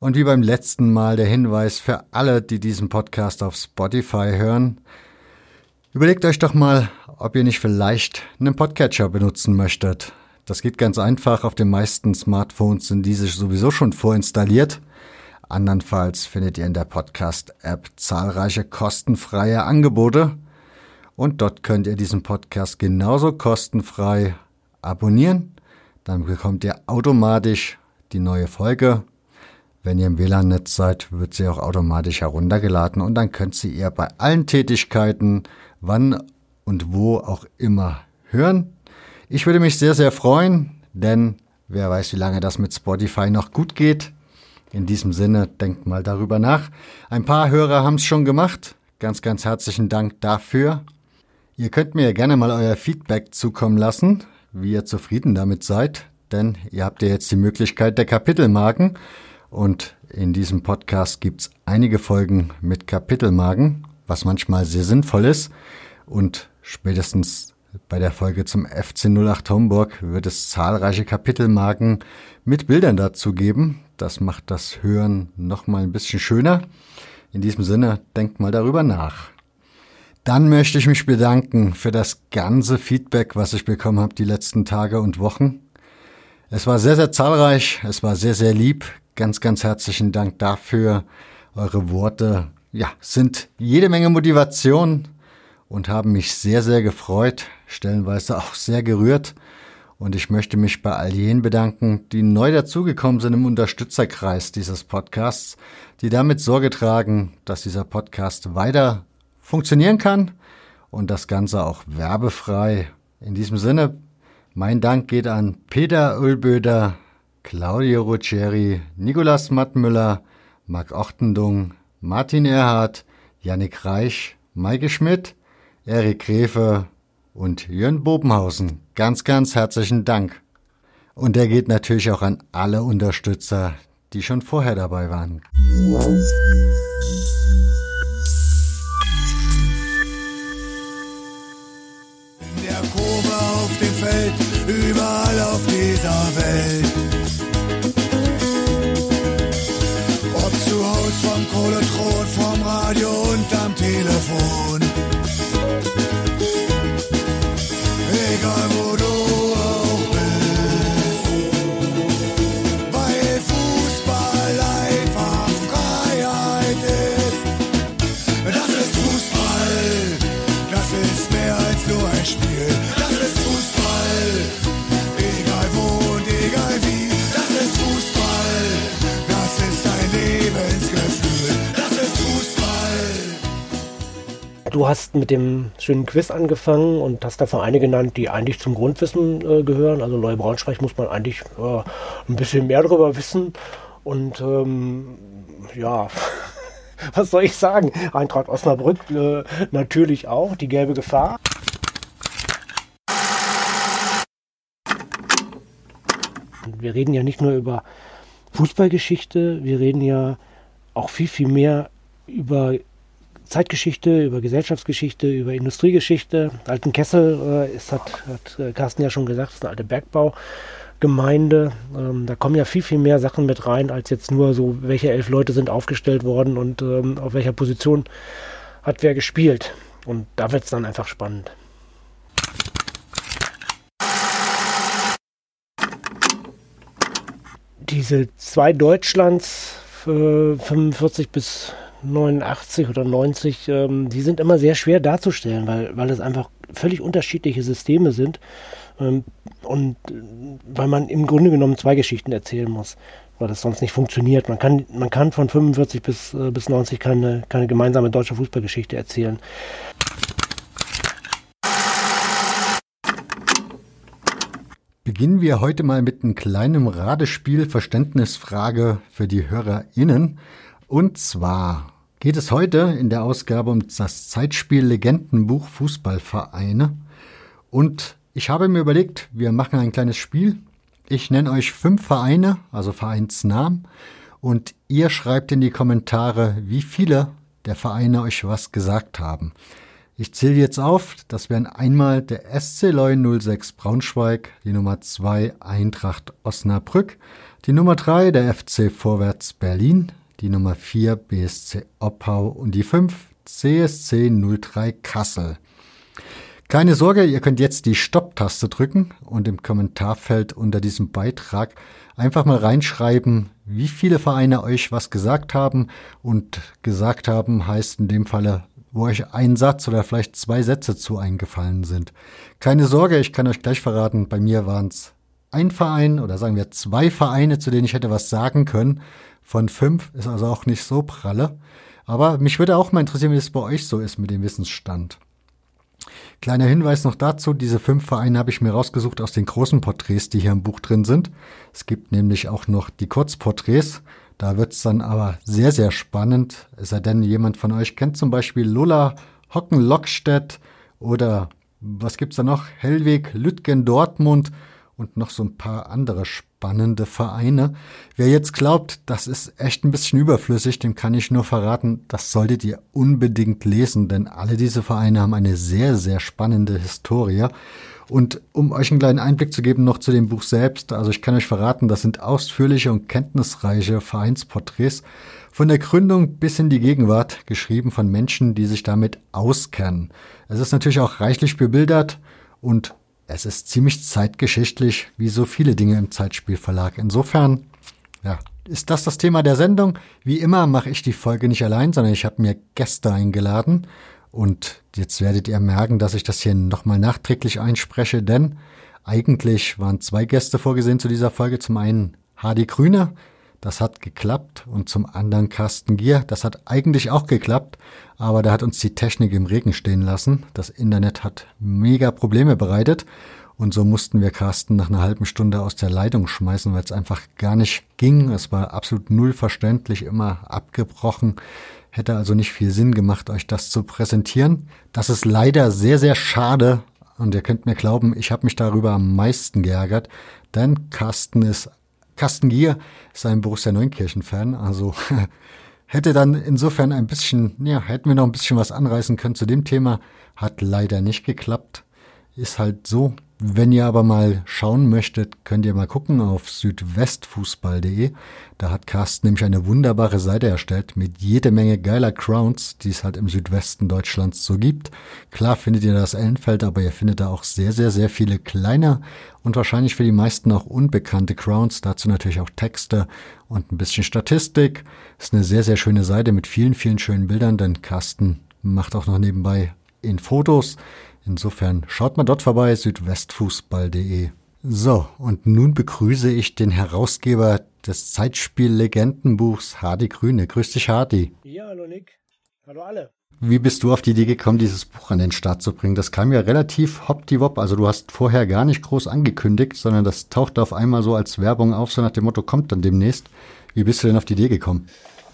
Und wie beim letzten Mal der Hinweis für alle, die diesen Podcast auf Spotify hören. Überlegt euch doch mal, ob ihr nicht vielleicht einen Podcatcher benutzen möchtet. Das geht ganz einfach. Auf den meisten Smartphones sind diese sowieso schon vorinstalliert. Andernfalls findet ihr in der Podcast-App zahlreiche kostenfreie Angebote. Und dort könnt ihr diesen Podcast genauso kostenfrei abonnieren. Dann bekommt ihr automatisch die neue Folge wenn ihr im WLAN-Netz seid, wird sie auch automatisch heruntergeladen und dann könnt ihr ihr bei allen Tätigkeiten, wann und wo auch immer hören. Ich würde mich sehr, sehr freuen, denn wer weiß, wie lange das mit Spotify noch gut geht. In diesem Sinne, denkt mal darüber nach. Ein paar Hörer haben es schon gemacht. Ganz, ganz herzlichen Dank dafür. Ihr könnt mir gerne mal euer Feedback zukommen lassen, wie ihr zufrieden damit seid, denn ihr habt ja jetzt die Möglichkeit der Kapitelmarken. Und in diesem Podcast gibt's einige Folgen mit Kapitelmarken, was manchmal sehr sinnvoll ist. Und spätestens bei der Folge zum FC 08 Homburg wird es zahlreiche Kapitelmarken mit Bildern dazu geben. Das macht das Hören nochmal ein bisschen schöner. In diesem Sinne, denkt mal darüber nach. Dann möchte ich mich bedanken für das ganze Feedback, was ich bekommen habe die letzten Tage und Wochen. Es war sehr, sehr zahlreich, es war sehr, sehr lieb. Ganz, ganz herzlichen Dank dafür. Eure Worte, ja, sind jede Menge Motivation und haben mich sehr, sehr gefreut, stellenweise auch sehr gerührt. Und ich möchte mich bei all jenen bedanken, die neu dazugekommen sind im Unterstützerkreis dieses Podcasts, die damit Sorge tragen, dass dieser Podcast weiter funktionieren kann und das Ganze auch werbefrei. In diesem Sinne, mein Dank geht an Peter Ulböder, Claudio Ruggeri, Nicolas Mattmüller, Marc Ochtendung, Martin Erhardt, Yannick Reich, Maike Schmidt, Erik Gräfe und Jörn Bobenhausen. Ganz, ganz herzlichen Dank. Und der geht natürlich auch an alle Unterstützer, die schon vorher dabei waren. Dieser Welt. Kohlethron vom Radio und Du hast mit dem schönen Quiz angefangen und hast da Vereine genannt, die eigentlich zum Grundwissen äh, gehören. Also Neue Braunschweig muss man eigentlich äh, ein bisschen mehr darüber wissen. Und ähm, ja, was soll ich sagen? Eintracht Osnabrück äh, natürlich auch, die gelbe Gefahr. Wir reden ja nicht nur über Fußballgeschichte, wir reden ja auch viel, viel mehr über Zeitgeschichte, über Gesellschaftsgeschichte, über Industriegeschichte. Alten Kessel äh, ist, hat, hat äh, Carsten ja schon gesagt, ist eine alte Bergbaugemeinde. Ähm, da kommen ja viel, viel mehr Sachen mit rein, als jetzt nur so, welche elf Leute sind aufgestellt worden und ähm, auf welcher Position hat wer gespielt. Und da wird es dann einfach spannend. Diese zwei Deutschlands, äh, 45 bis 89 oder 90, ähm, die sind immer sehr schwer darzustellen, weil, weil es einfach völlig unterschiedliche Systeme sind ähm, und äh, weil man im Grunde genommen zwei Geschichten erzählen muss, weil das sonst nicht funktioniert. Man kann, man kann von 45 bis, äh, bis 90 keine, keine gemeinsame deutsche Fußballgeschichte erzählen. Beginnen wir heute mal mit einem kleinen Radespiel Verständnisfrage für die HörerInnen. Und zwar geht es heute in der Ausgabe um das Zeitspiel Legendenbuch Fußballvereine. Und ich habe mir überlegt, wir machen ein kleines Spiel. Ich nenne euch fünf Vereine, also Vereinsnamen, und ihr schreibt in die Kommentare, wie viele der Vereine euch was gesagt haben. Ich zähle jetzt auf, das wären einmal der SC Leu 06 Braunschweig, die Nummer 2 Eintracht Osnabrück, Die Nummer 3 der FC Vorwärts Berlin, die Nummer 4 BSC Oppau und die 5 CSC 03 Kassel. Keine Sorge, ihr könnt jetzt die Stopp-Taste drücken und im Kommentarfeld unter diesem Beitrag einfach mal reinschreiben, wie viele Vereine euch was gesagt haben. Und gesagt haben heißt in dem Falle, wo euch ein Satz oder vielleicht zwei Sätze zu eingefallen sind. Keine Sorge, ich kann euch gleich verraten, bei mir waren es ein Verein oder sagen wir zwei Vereine, zu denen ich hätte was sagen können. Von fünf ist also auch nicht so pralle. Aber mich würde auch mal interessieren, wie es bei euch so ist mit dem Wissensstand. Kleiner Hinweis noch dazu, diese fünf Vereine habe ich mir rausgesucht aus den großen Porträts, die hier im Buch drin sind. Es gibt nämlich auch noch die Kurzporträts. Da wird es dann aber sehr, sehr spannend. Es sei denn, jemand von euch kennt zum Beispiel Lola Hocken-Lockstedt oder was gibt's da noch? Hellweg, Lütgen, Dortmund und noch so ein paar andere spannende Vereine. Wer jetzt glaubt, das ist echt ein bisschen überflüssig, dem kann ich nur verraten, das solltet ihr unbedingt lesen, denn alle diese Vereine haben eine sehr, sehr spannende Historie. Und um euch einen kleinen Einblick zu geben noch zu dem Buch selbst, also ich kann euch verraten, das sind ausführliche und kenntnisreiche Vereinsporträts von der Gründung bis in die Gegenwart, geschrieben von Menschen, die sich damit auskennen. Es ist natürlich auch reichlich bebildert und es ist ziemlich zeitgeschichtlich, wie so viele Dinge im Zeitspielverlag. Insofern, ja, ist das das Thema der Sendung. Wie immer mache ich die Folge nicht allein, sondern ich habe mir Gäste eingeladen. Und jetzt werdet ihr merken, dass ich das hier nochmal nachträglich einspreche, denn eigentlich waren zwei Gäste vorgesehen zu dieser Folge. Zum einen Hardy Grüner, das hat geklappt. Und zum anderen Carsten Gier. Das hat eigentlich auch geklappt. Aber da hat uns die Technik im Regen stehen lassen. Das Internet hat mega Probleme bereitet. Und so mussten wir Carsten nach einer halben Stunde aus der Leitung schmeißen, weil es einfach gar nicht ging. Es war absolut null verständlich, immer abgebrochen. Hätte also nicht viel Sinn gemacht, euch das zu präsentieren. Das ist leider sehr, sehr schade. Und ihr könnt mir glauben, ich habe mich darüber am meisten geärgert, denn Carsten ist Carsten Gier ist ein Borussia Neunkirchen-Fan, also hätte dann insofern ein bisschen, ja, hätten wir noch ein bisschen was anreißen können. Zu dem Thema, hat leider nicht geklappt. Ist halt so, wenn ihr aber mal schauen möchtet, könnt ihr mal gucken auf südwestfußball.de. Da hat Carsten nämlich eine wunderbare Seite erstellt mit jede Menge geiler Crowns, die es halt im Südwesten Deutschlands so gibt. Klar findet ihr das Ellenfeld, aber ihr findet da auch sehr, sehr, sehr viele kleine und wahrscheinlich für die meisten auch unbekannte Crowns. Dazu natürlich auch Texte und ein bisschen Statistik. Ist eine sehr, sehr schöne Seite mit vielen, vielen schönen Bildern, denn Carsten macht auch noch nebenbei in Fotos. Insofern schaut mal dort vorbei, südwestfußball.de. So, und nun begrüße ich den Herausgeber des Zeitspiel-Legendenbuchs, Hardy Grüne. Grüß dich, Hardy. Ja, hallo Nick. Hallo alle. Wie bist du auf die Idee gekommen, dieses Buch an den Start zu bringen? Das kam ja relativ hoppdiwop. Also du hast vorher gar nicht groß angekündigt, sondern das tauchte auf einmal so als Werbung auf, so nach dem Motto, kommt dann demnächst. Wie bist du denn auf die Idee gekommen?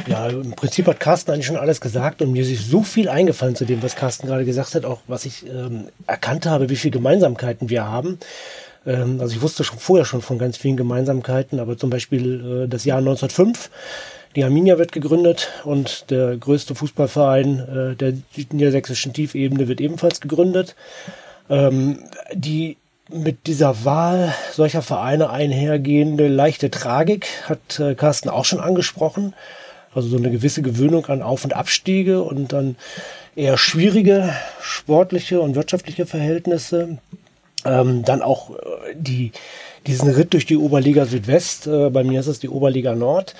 Ja, im Prinzip hat Carsten eigentlich schon alles gesagt und mir ist so viel eingefallen zu dem, was Carsten gerade gesagt hat, auch was ich ähm, erkannt habe, wie viele Gemeinsamkeiten wir haben. Ähm, also ich wusste schon vorher schon von ganz vielen Gemeinsamkeiten, aber zum Beispiel äh, das Jahr 1905. Die Arminia wird gegründet und der größte Fußballverein äh, der südniedersächsischen Tiefebene wird ebenfalls gegründet. Ähm, die mit dieser Wahl solcher Vereine einhergehende leichte Tragik hat äh, Carsten auch schon angesprochen. Also so eine gewisse Gewöhnung an Auf- und Abstiege und dann eher schwierige sportliche und wirtschaftliche Verhältnisse. Ähm, dann auch äh, die, diesen Ritt durch die Oberliga Südwest. Äh, bei mir ist es die Oberliga Nord.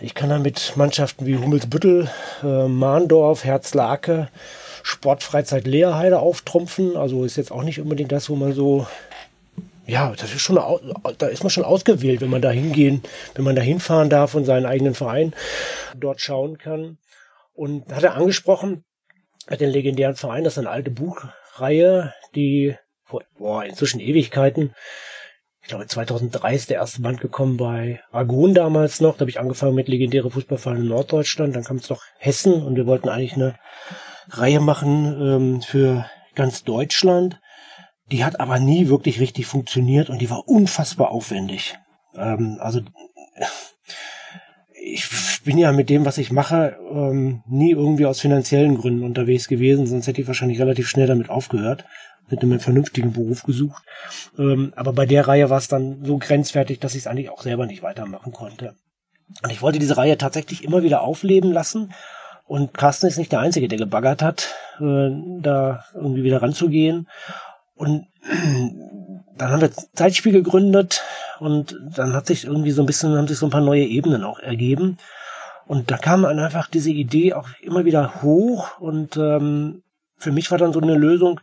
Ich kann da mit Mannschaften wie Hummelsbüttel, äh, Mahndorf, Herzlake, Sportfreizeit Leerheide auftrumpfen. Also ist jetzt auch nicht unbedingt das, wo man so ja, das ist schon, da ist man schon ausgewählt, wenn man da hingehen, wenn man da hinfahren darf und seinen eigenen Verein dort schauen kann. Und hat er angesprochen, hat den legendären Verein, das ist eine alte Buchreihe, die vor, boah, inzwischen Ewigkeiten, ich glaube 2003 ist der erste Band gekommen bei Argon damals noch, da habe ich angefangen mit legendäre Fußballvereine in Norddeutschland, dann kam es noch Hessen und wir wollten eigentlich eine Reihe machen ähm, für ganz Deutschland. Die hat aber nie wirklich richtig funktioniert und die war unfassbar aufwendig. Ähm, also ich bin ja mit dem, was ich mache, ähm, nie irgendwie aus finanziellen Gründen unterwegs gewesen, sonst hätte ich wahrscheinlich relativ schnell damit aufgehört, mit einem vernünftigen Beruf gesucht. Ähm, aber bei der Reihe war es dann so grenzwertig, dass ich es eigentlich auch selber nicht weitermachen konnte. Und ich wollte diese Reihe tatsächlich immer wieder aufleben lassen. Und Carsten ist nicht der Einzige, der gebaggert hat, äh, da irgendwie wieder ranzugehen. Und dann haben wir Zeitspiel gegründet und dann hat sich irgendwie so ein bisschen, haben sich so ein paar neue Ebenen auch ergeben. Und da kam dann einfach diese Idee auch immer wieder hoch und ähm, für mich war dann so eine Lösung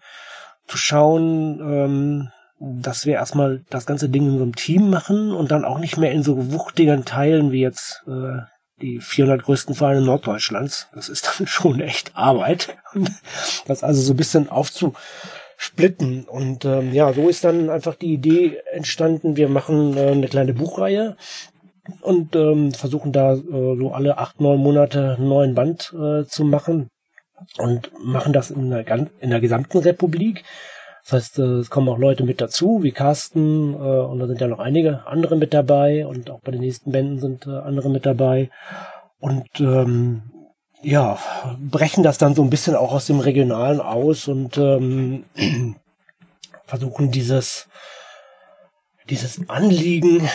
zu schauen, ähm, dass wir erstmal das ganze Ding in so einem Team machen und dann auch nicht mehr in so wuchtigen Teilen wie jetzt äh, die 400 größten Vereine Norddeutschlands. Das ist dann schon echt Arbeit. das also so ein bisschen aufzusplitten. Und ähm, ja, so ist dann einfach die Idee entstanden, wir machen äh, eine kleine Buchreihe und ähm, versuchen da äh, so alle acht, neun Monate einen neuen Band äh, zu machen und machen das in der, in der gesamten Republik. Das heißt, äh, es kommen auch Leute mit dazu, wie Carsten, äh, und da sind ja noch einige andere mit dabei und auch bei den nächsten Bänden sind äh, andere mit dabei. Und ähm, ja, brechen das dann so ein bisschen auch aus dem Regionalen aus und ähm, versuchen dieses, dieses Anliegen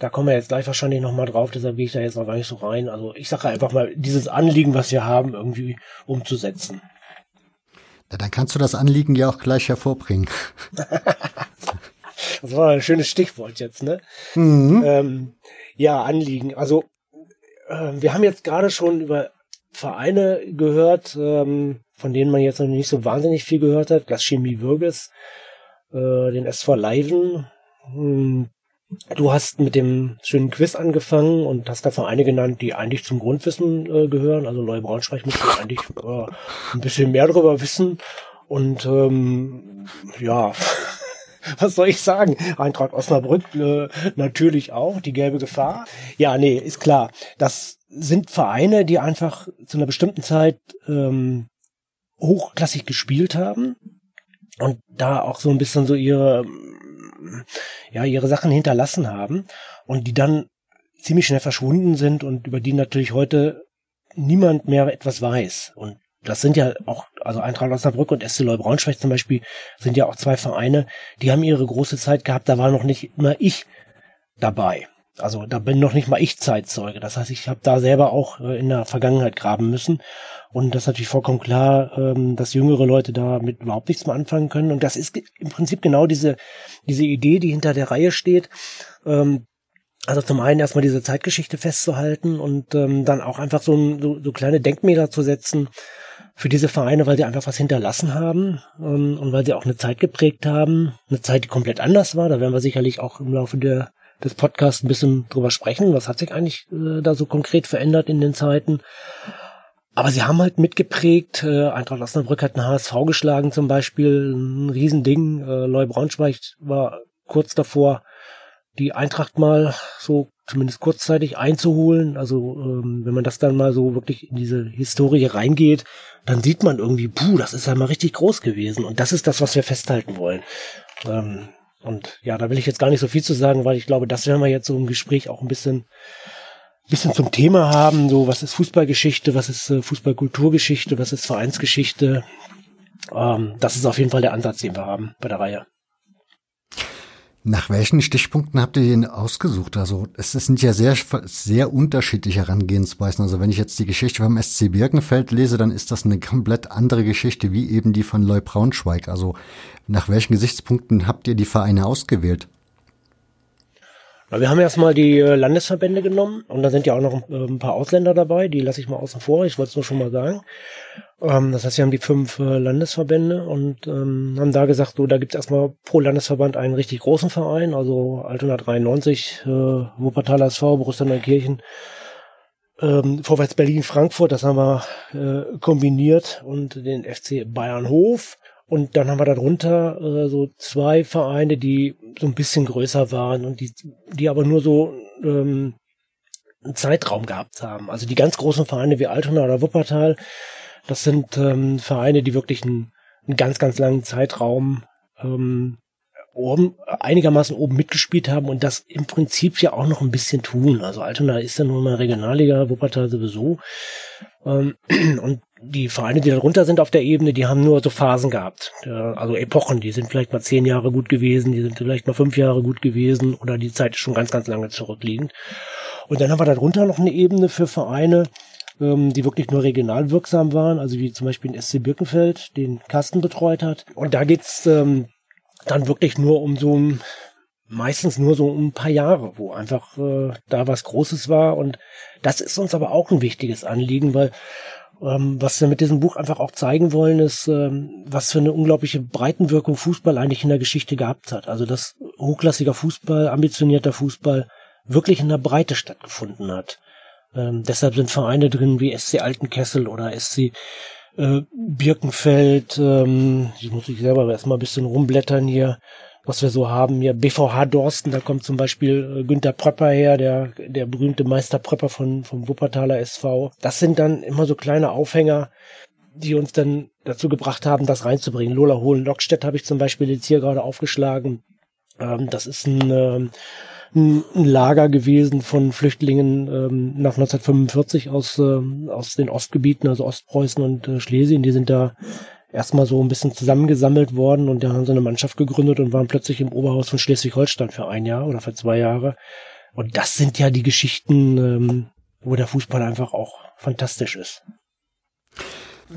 da kommen wir jetzt gleich wahrscheinlich nochmal drauf, deshalb gehe ich da jetzt noch gar nicht so rein. Also ich sage einfach mal, dieses Anliegen, was wir haben, irgendwie umzusetzen. Ja, dann kannst du das Anliegen ja auch gleich hervorbringen. das war ein schönes Stichwort jetzt, ne? Mhm. Ähm, ja, Anliegen. Also äh, wir haben jetzt gerade schon über Vereine gehört, ähm, von denen man jetzt noch nicht so wahnsinnig viel gehört hat. Das Chemie Würges, äh, den SV Leiven, hm, Du hast mit dem schönen Quiz angefangen und hast da Vereine genannt, die eigentlich zum Grundwissen äh, gehören. Also Neue Braunschweig müsste eigentlich äh, ein bisschen mehr darüber wissen. Und ähm, ja, was soll ich sagen? Eintracht Osnabrück äh, natürlich auch, die gelbe Gefahr. Ja, nee, ist klar. Das sind Vereine, die einfach zu einer bestimmten Zeit ähm, hochklassig gespielt haben und da auch so ein bisschen so ihre ja, ihre Sachen hinterlassen haben und die dann ziemlich schnell verschwunden sind und über die natürlich heute niemand mehr etwas weiß. Und das sind ja auch, also Eintracht Osnabrück und SC Braunschweig zum Beispiel sind ja auch zwei Vereine, die haben ihre große Zeit gehabt, da war noch nicht immer ich dabei. Also da bin noch nicht mal ich Zeitzeuge. Das heißt, ich habe da selber auch äh, in der Vergangenheit graben müssen. Und das ist natürlich vollkommen klar, ähm, dass jüngere Leute damit überhaupt nichts mehr anfangen können. Und das ist im Prinzip genau diese, diese Idee, die hinter der Reihe steht. Ähm, also zum einen erstmal diese Zeitgeschichte festzuhalten und ähm, dann auch einfach so, so, so kleine Denkmäler zu setzen für diese Vereine, weil sie einfach was hinterlassen haben ähm, und weil sie auch eine Zeit geprägt haben, eine Zeit, die komplett anders war. Da werden wir sicherlich auch im Laufe der des Podcasts ein bisschen drüber sprechen. Was hat sich eigentlich äh, da so konkret verändert in den Zeiten? Aber sie haben halt mitgeprägt. Äh, Eintracht Osnabrück hat einen HSV geschlagen zum Beispiel, ein Riesending. Äh, Leu Braunschweig war kurz davor, die Eintracht mal so zumindest kurzzeitig einzuholen. Also ähm, wenn man das dann mal so wirklich in diese Historie reingeht, dann sieht man irgendwie, puh, das ist ja mal richtig groß gewesen. Und das ist das, was wir festhalten wollen. Ähm, und ja, da will ich jetzt gar nicht so viel zu sagen, weil ich glaube, das werden wir jetzt so im Gespräch auch ein bisschen, bisschen zum Thema haben. So, was ist Fußballgeschichte, was ist äh, Fußballkulturgeschichte, was ist Vereinsgeschichte. Ähm, das ist auf jeden Fall der Ansatz, den wir haben bei der Reihe. Nach welchen Stichpunkten habt ihr den ausgesucht? Also es sind ja sehr, sehr unterschiedliche Herangehensweisen. Also wenn ich jetzt die Geschichte vom SC Birkenfeld lese, dann ist das eine komplett andere Geschichte wie eben die von Leu Braunschweig. Also nach welchen Gesichtspunkten habt ihr die Vereine ausgewählt? Wir haben erstmal die äh, Landesverbände genommen und da sind ja auch noch äh, ein paar Ausländer dabei, die lasse ich mal außen vor, ich wollte es nur schon mal sagen. Ähm, das heißt, wir haben die fünf äh, Landesverbände und ähm, haben da gesagt, so, da gibt es erstmal pro Landesverband einen richtig großen Verein, also Altona 93, äh, Wuppertal SV, Borussia Neukirchen, ähm, Vorwärts Berlin, Frankfurt, das haben wir kombiniert und den FC Bayern Hof und dann haben wir darunter äh, so zwei Vereine, die so ein bisschen größer waren und die, die aber nur so ähm, einen Zeitraum gehabt haben. Also die ganz großen Vereine wie Altona oder Wuppertal, das sind ähm, Vereine, die wirklich einen, einen ganz, ganz langen Zeitraum ähm, oben, einigermaßen oben mitgespielt haben und das im Prinzip ja auch noch ein bisschen tun. Also Altona ist ja nun mal Regionalliga, Wuppertal sowieso. Ähm, und die Vereine, die darunter sind auf der Ebene, die haben nur so Phasen gehabt. Also Epochen, die sind vielleicht mal zehn Jahre gut gewesen, die sind vielleicht mal fünf Jahre gut gewesen oder die Zeit ist schon ganz, ganz lange zurückliegend. Und dann haben wir darunter noch eine Ebene für Vereine, ähm, die wirklich nur regional wirksam waren, also wie zum Beispiel den SC Birkenfeld, den Carsten betreut hat. Und da geht's ähm, dann wirklich nur um so ein, meistens nur so um ein paar Jahre, wo einfach äh, da was Großes war. Und das ist uns aber auch ein wichtiges Anliegen, weil ähm, was wir mit diesem Buch einfach auch zeigen wollen, ist, ähm, was für eine unglaubliche Breitenwirkung Fußball eigentlich in der Geschichte gehabt hat. Also dass hochklassiger Fußball, ambitionierter Fußball wirklich in der Breite stattgefunden hat. Ähm, deshalb sind Vereine drin wie SC Altenkessel oder SC äh, Birkenfeld. Ähm, ich muss ich selber erstmal ein bisschen rumblättern hier, was wir so haben. Hier BVH Dorsten, da kommt zum Beispiel äh, Günther Pröpper her, der, der berühmte Meister Pröpper von, vom Wuppertaler SV. Das sind dann immer so kleine Aufhänger, die uns dann dazu gebracht haben, das reinzubringen. Lola Hohen-Lockstedt habe ich zum Beispiel jetzt hier gerade aufgeschlagen. Ähm, das ist ein ähm, ein, Lager gewesen von Flüchtlingen ähm, nach 1945 aus, äh, aus den Ostgebieten, also Ostpreußen und äh, Schlesien. Die sind da erstmal so ein bisschen zusammengesammelt worden und da haben sie eine Mannschaft gegründet und waren plötzlich im Oberhaus von Schleswig-Holstein für ein Jahr oder für zwei Jahre. Und das sind ja die Geschichten, ähm, wo der Fußball einfach auch fantastisch ist.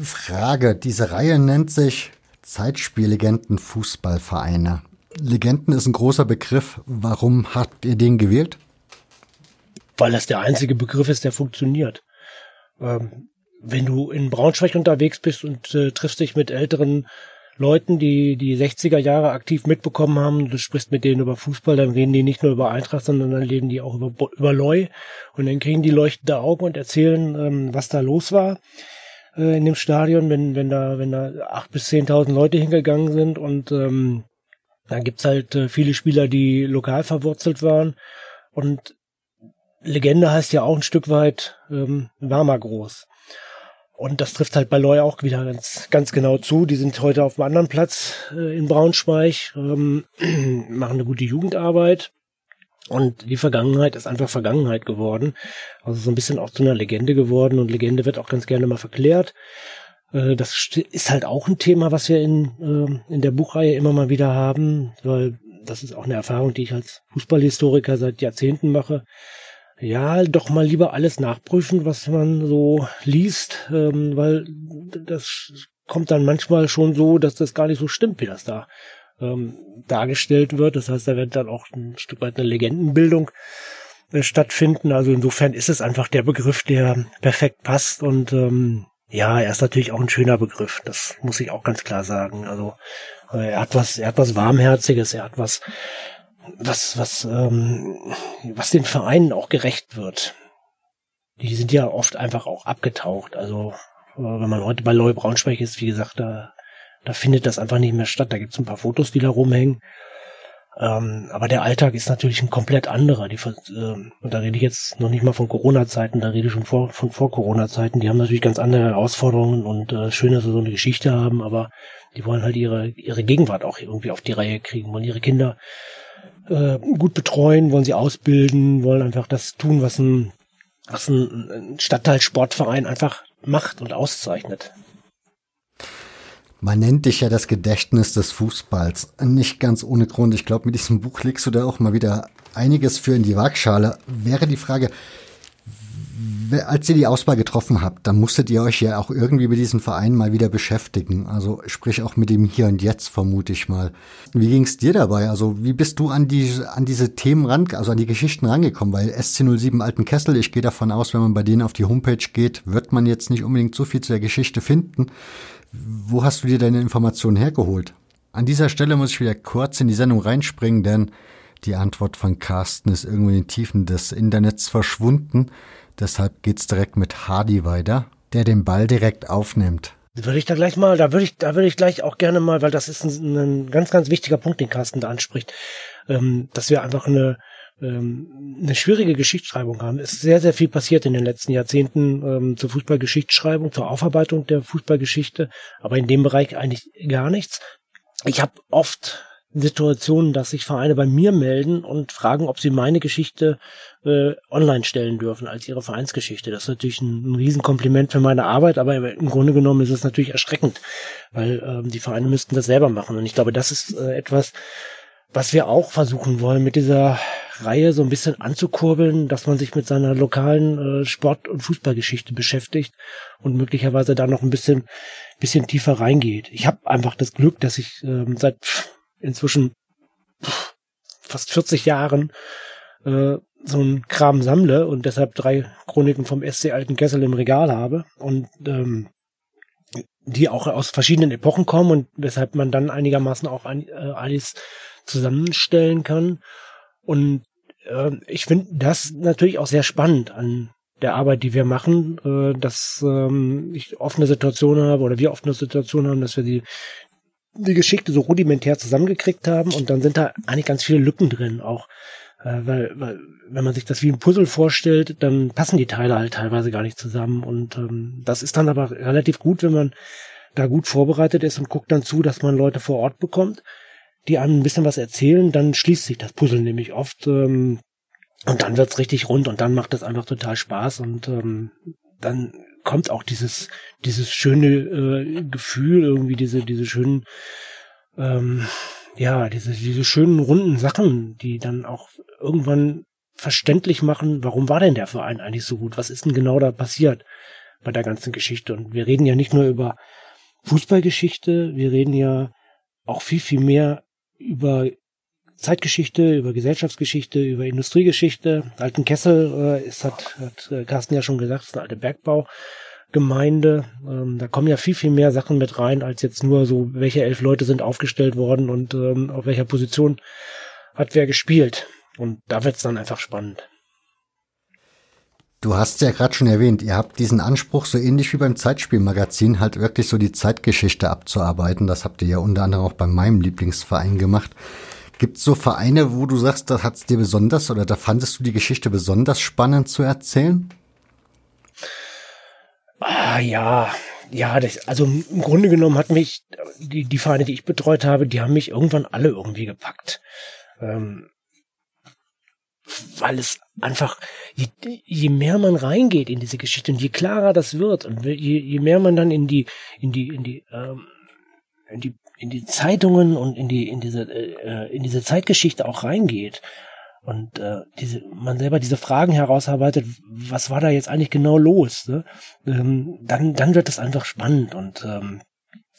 Frage, diese Reihe nennt sich Zeitspiellegenden Fußballvereine. Legenden ist ein großer Begriff. Warum habt ihr den gewählt? Weil das der einzige Begriff ist, der funktioniert. Ähm, wenn du in Braunschweig unterwegs bist und äh, triffst dich mit älteren Leuten, die die 60er Jahre aktiv mitbekommen haben, du sprichst mit denen über Fußball, dann reden die nicht nur über Eintracht, sondern dann reden die auch über, über Loi und dann kriegen die leuchtende Augen und erzählen, ähm, was da los war äh, in dem Stadion, wenn, wenn da, wenn da acht bis zehntausend Leute hingegangen sind und ähm, da gibt's halt äh, viele Spieler, die lokal verwurzelt waren. Und Legende heißt ja auch ein Stück weit ähm, warmer groß. Und das trifft halt bei Loy auch wieder ganz, ganz genau zu. Die sind heute auf einem anderen Platz äh, in Braunschweig, ähm, machen eine gute Jugendarbeit. Und die Vergangenheit ist einfach Vergangenheit geworden. Also so ein bisschen auch zu einer Legende geworden. Und Legende wird auch ganz gerne mal verklärt. Äh, das ist halt auch ein Thema, was wir in, äh, in der Buchreihe immer mal wieder haben, weil das ist auch eine Erfahrung, die ich als Fußballhistoriker seit Jahrzehnten mache. Ja, doch mal lieber alles nachprüfen, was man so liest, ähm, weil das kommt dann manchmal schon so, dass das gar nicht so stimmt, wie das da ähm, dargestellt wird. Das heißt, da wird dann auch ein Stück weit eine Legendenbildung äh, stattfinden. Also insofern ist es einfach der Begriff, der perfekt passt und ähm, ja, er ist natürlich auch ein schöner Begriff. Das muss ich auch ganz klar sagen. Also äh, er hat was, er hat was warmherziges. Er hat was, was, was, ähm, was den Vereinen auch gerecht wird. Die sind ja oft einfach auch abgetaucht. Also äh, wenn man heute bei Loy Braunschweig ist, wie gesagt, da, da findet das einfach nicht mehr statt. Da gibt's ein paar Fotos, die da rumhängen. Ähm, aber der Alltag ist natürlich ein komplett anderer. Die, äh, und da rede ich jetzt noch nicht mal von Corona-Zeiten, da rede ich schon vor, von vor Corona-Zeiten. Die haben natürlich ganz andere Herausforderungen und äh, schön, dass sie so eine Geschichte haben, aber die wollen halt ihre, ihre Gegenwart auch irgendwie auf die Reihe kriegen, wollen ihre Kinder äh, gut betreuen, wollen sie ausbilden, wollen einfach das tun, was ein, was ein, ein Stadtteilsportverein einfach macht und auszeichnet. Man nennt dich ja das Gedächtnis des Fußballs. Nicht ganz ohne Grund. Ich glaube, mit diesem Buch legst du da auch mal wieder einiges für in die Waagschale. Wäre die Frage, als ihr die Auswahl getroffen habt, dann musstet ihr euch ja auch irgendwie mit diesem Verein mal wieder beschäftigen. Also sprich auch mit dem Hier und Jetzt, vermute ich mal. Wie ging es dir dabei? Also wie bist du an die an diese Themen ran, also an die Geschichten rangekommen? Weil SC07 Alten Kessel, ich gehe davon aus, wenn man bei denen auf die Homepage geht, wird man jetzt nicht unbedingt so viel zu der Geschichte finden. Wo hast du dir deine Informationen hergeholt? An dieser Stelle muss ich wieder kurz in die Sendung reinspringen, denn die Antwort von Carsten ist irgendwo in den Tiefen des Internets verschwunden. Deshalb geht's direkt mit Hardy weiter, der den Ball direkt aufnimmt. Würde ich da gleich mal, da würde ich, da würde ich gleich auch gerne mal, weil das ist ein, ein ganz, ganz wichtiger Punkt, den Carsten da anspricht, ähm, dass wir einfach eine, ähm, eine schwierige Geschichtsschreibung haben. Es ist sehr, sehr viel passiert in den letzten Jahrzehnten ähm, zur Fußballgeschichtsschreibung, zur Aufarbeitung der Fußballgeschichte, aber in dem Bereich eigentlich gar nichts. Ich habe oft Situationen, dass sich Vereine bei mir melden und fragen, ob sie meine Geschichte äh, online stellen dürfen als ihre Vereinsgeschichte. Das ist natürlich ein, ein Riesenkompliment für meine Arbeit, aber im Grunde genommen ist es natürlich erschreckend, weil ähm, die Vereine müssten das selber machen. Und ich glaube, das ist äh, etwas, was wir auch versuchen wollen, mit dieser Reihe so ein bisschen anzukurbeln, dass man sich mit seiner lokalen äh, Sport- und Fußballgeschichte beschäftigt und möglicherweise da noch ein bisschen, bisschen tiefer reingeht. Ich habe einfach das Glück, dass ich ähm, seit inzwischen fast 40 Jahren äh, so ein Kram sammle und deshalb drei Chroniken vom SC Alten Kessel im Regal habe und ähm, die auch aus verschiedenen Epochen kommen und weshalb man dann einigermaßen auch ein, äh, alles zusammenstellen kann. Und äh, ich finde das natürlich auch sehr spannend an der Arbeit, die wir machen, äh, dass ähm, ich offene Situationen habe oder wir offene Situationen haben, dass wir die die Geschichte so rudimentär zusammengekriegt haben und dann sind da eigentlich ganz viele Lücken drin auch. Äh, weil, weil, wenn man sich das wie ein Puzzle vorstellt, dann passen die Teile halt teilweise gar nicht zusammen. Und ähm, das ist dann aber relativ gut, wenn man da gut vorbereitet ist und guckt dann zu, dass man Leute vor Ort bekommt, die einem ein bisschen was erzählen, dann schließt sich das Puzzle nämlich oft. Ähm, und dann wird's richtig rund und dann macht das einfach total Spaß und ähm, dann kommt auch dieses, dieses schöne äh, Gefühl, irgendwie diese, diese schönen, ähm, ja, diese, diese schönen runden Sachen, die dann auch irgendwann verständlich machen, warum war denn der Verein eigentlich so gut? Was ist denn genau da passiert bei der ganzen Geschichte? Und wir reden ja nicht nur über Fußballgeschichte, wir reden ja auch viel, viel mehr über Zeitgeschichte, über Gesellschaftsgeschichte, über Industriegeschichte. Alten Kessel äh, ist, hat, hat äh, Carsten ja schon gesagt, ist eine alte Bergbaugemeinde. Ähm, da kommen ja viel, viel mehr Sachen mit rein, als jetzt nur so, welche elf Leute sind aufgestellt worden und ähm, auf welcher Position hat wer gespielt. Und da wird's dann einfach spannend. Du hast ja gerade schon erwähnt, ihr habt diesen Anspruch, so ähnlich wie beim Zeitspielmagazin, halt wirklich so die Zeitgeschichte abzuarbeiten. Das habt ihr ja unter anderem auch bei meinem Lieblingsverein gemacht. Gibt es so Vereine, wo du sagst, da hat es dir besonders oder da fandest du die Geschichte besonders spannend zu erzählen? Ah, ja, ja, das, also im Grunde genommen hat mich die, die Vereine, die ich betreut habe, die haben mich irgendwann alle irgendwie gepackt. Ähm, weil es einfach, je, je mehr man reingeht in diese Geschichte und je klarer das wird und je, je mehr man dann in die, in die, in die, ähm, in die in die Zeitungen und in die in diese äh, in diese Zeitgeschichte auch reingeht und äh, diese man selber diese Fragen herausarbeitet, was war da jetzt eigentlich genau los, ne? ähm, dann dann wird es einfach spannend und ähm,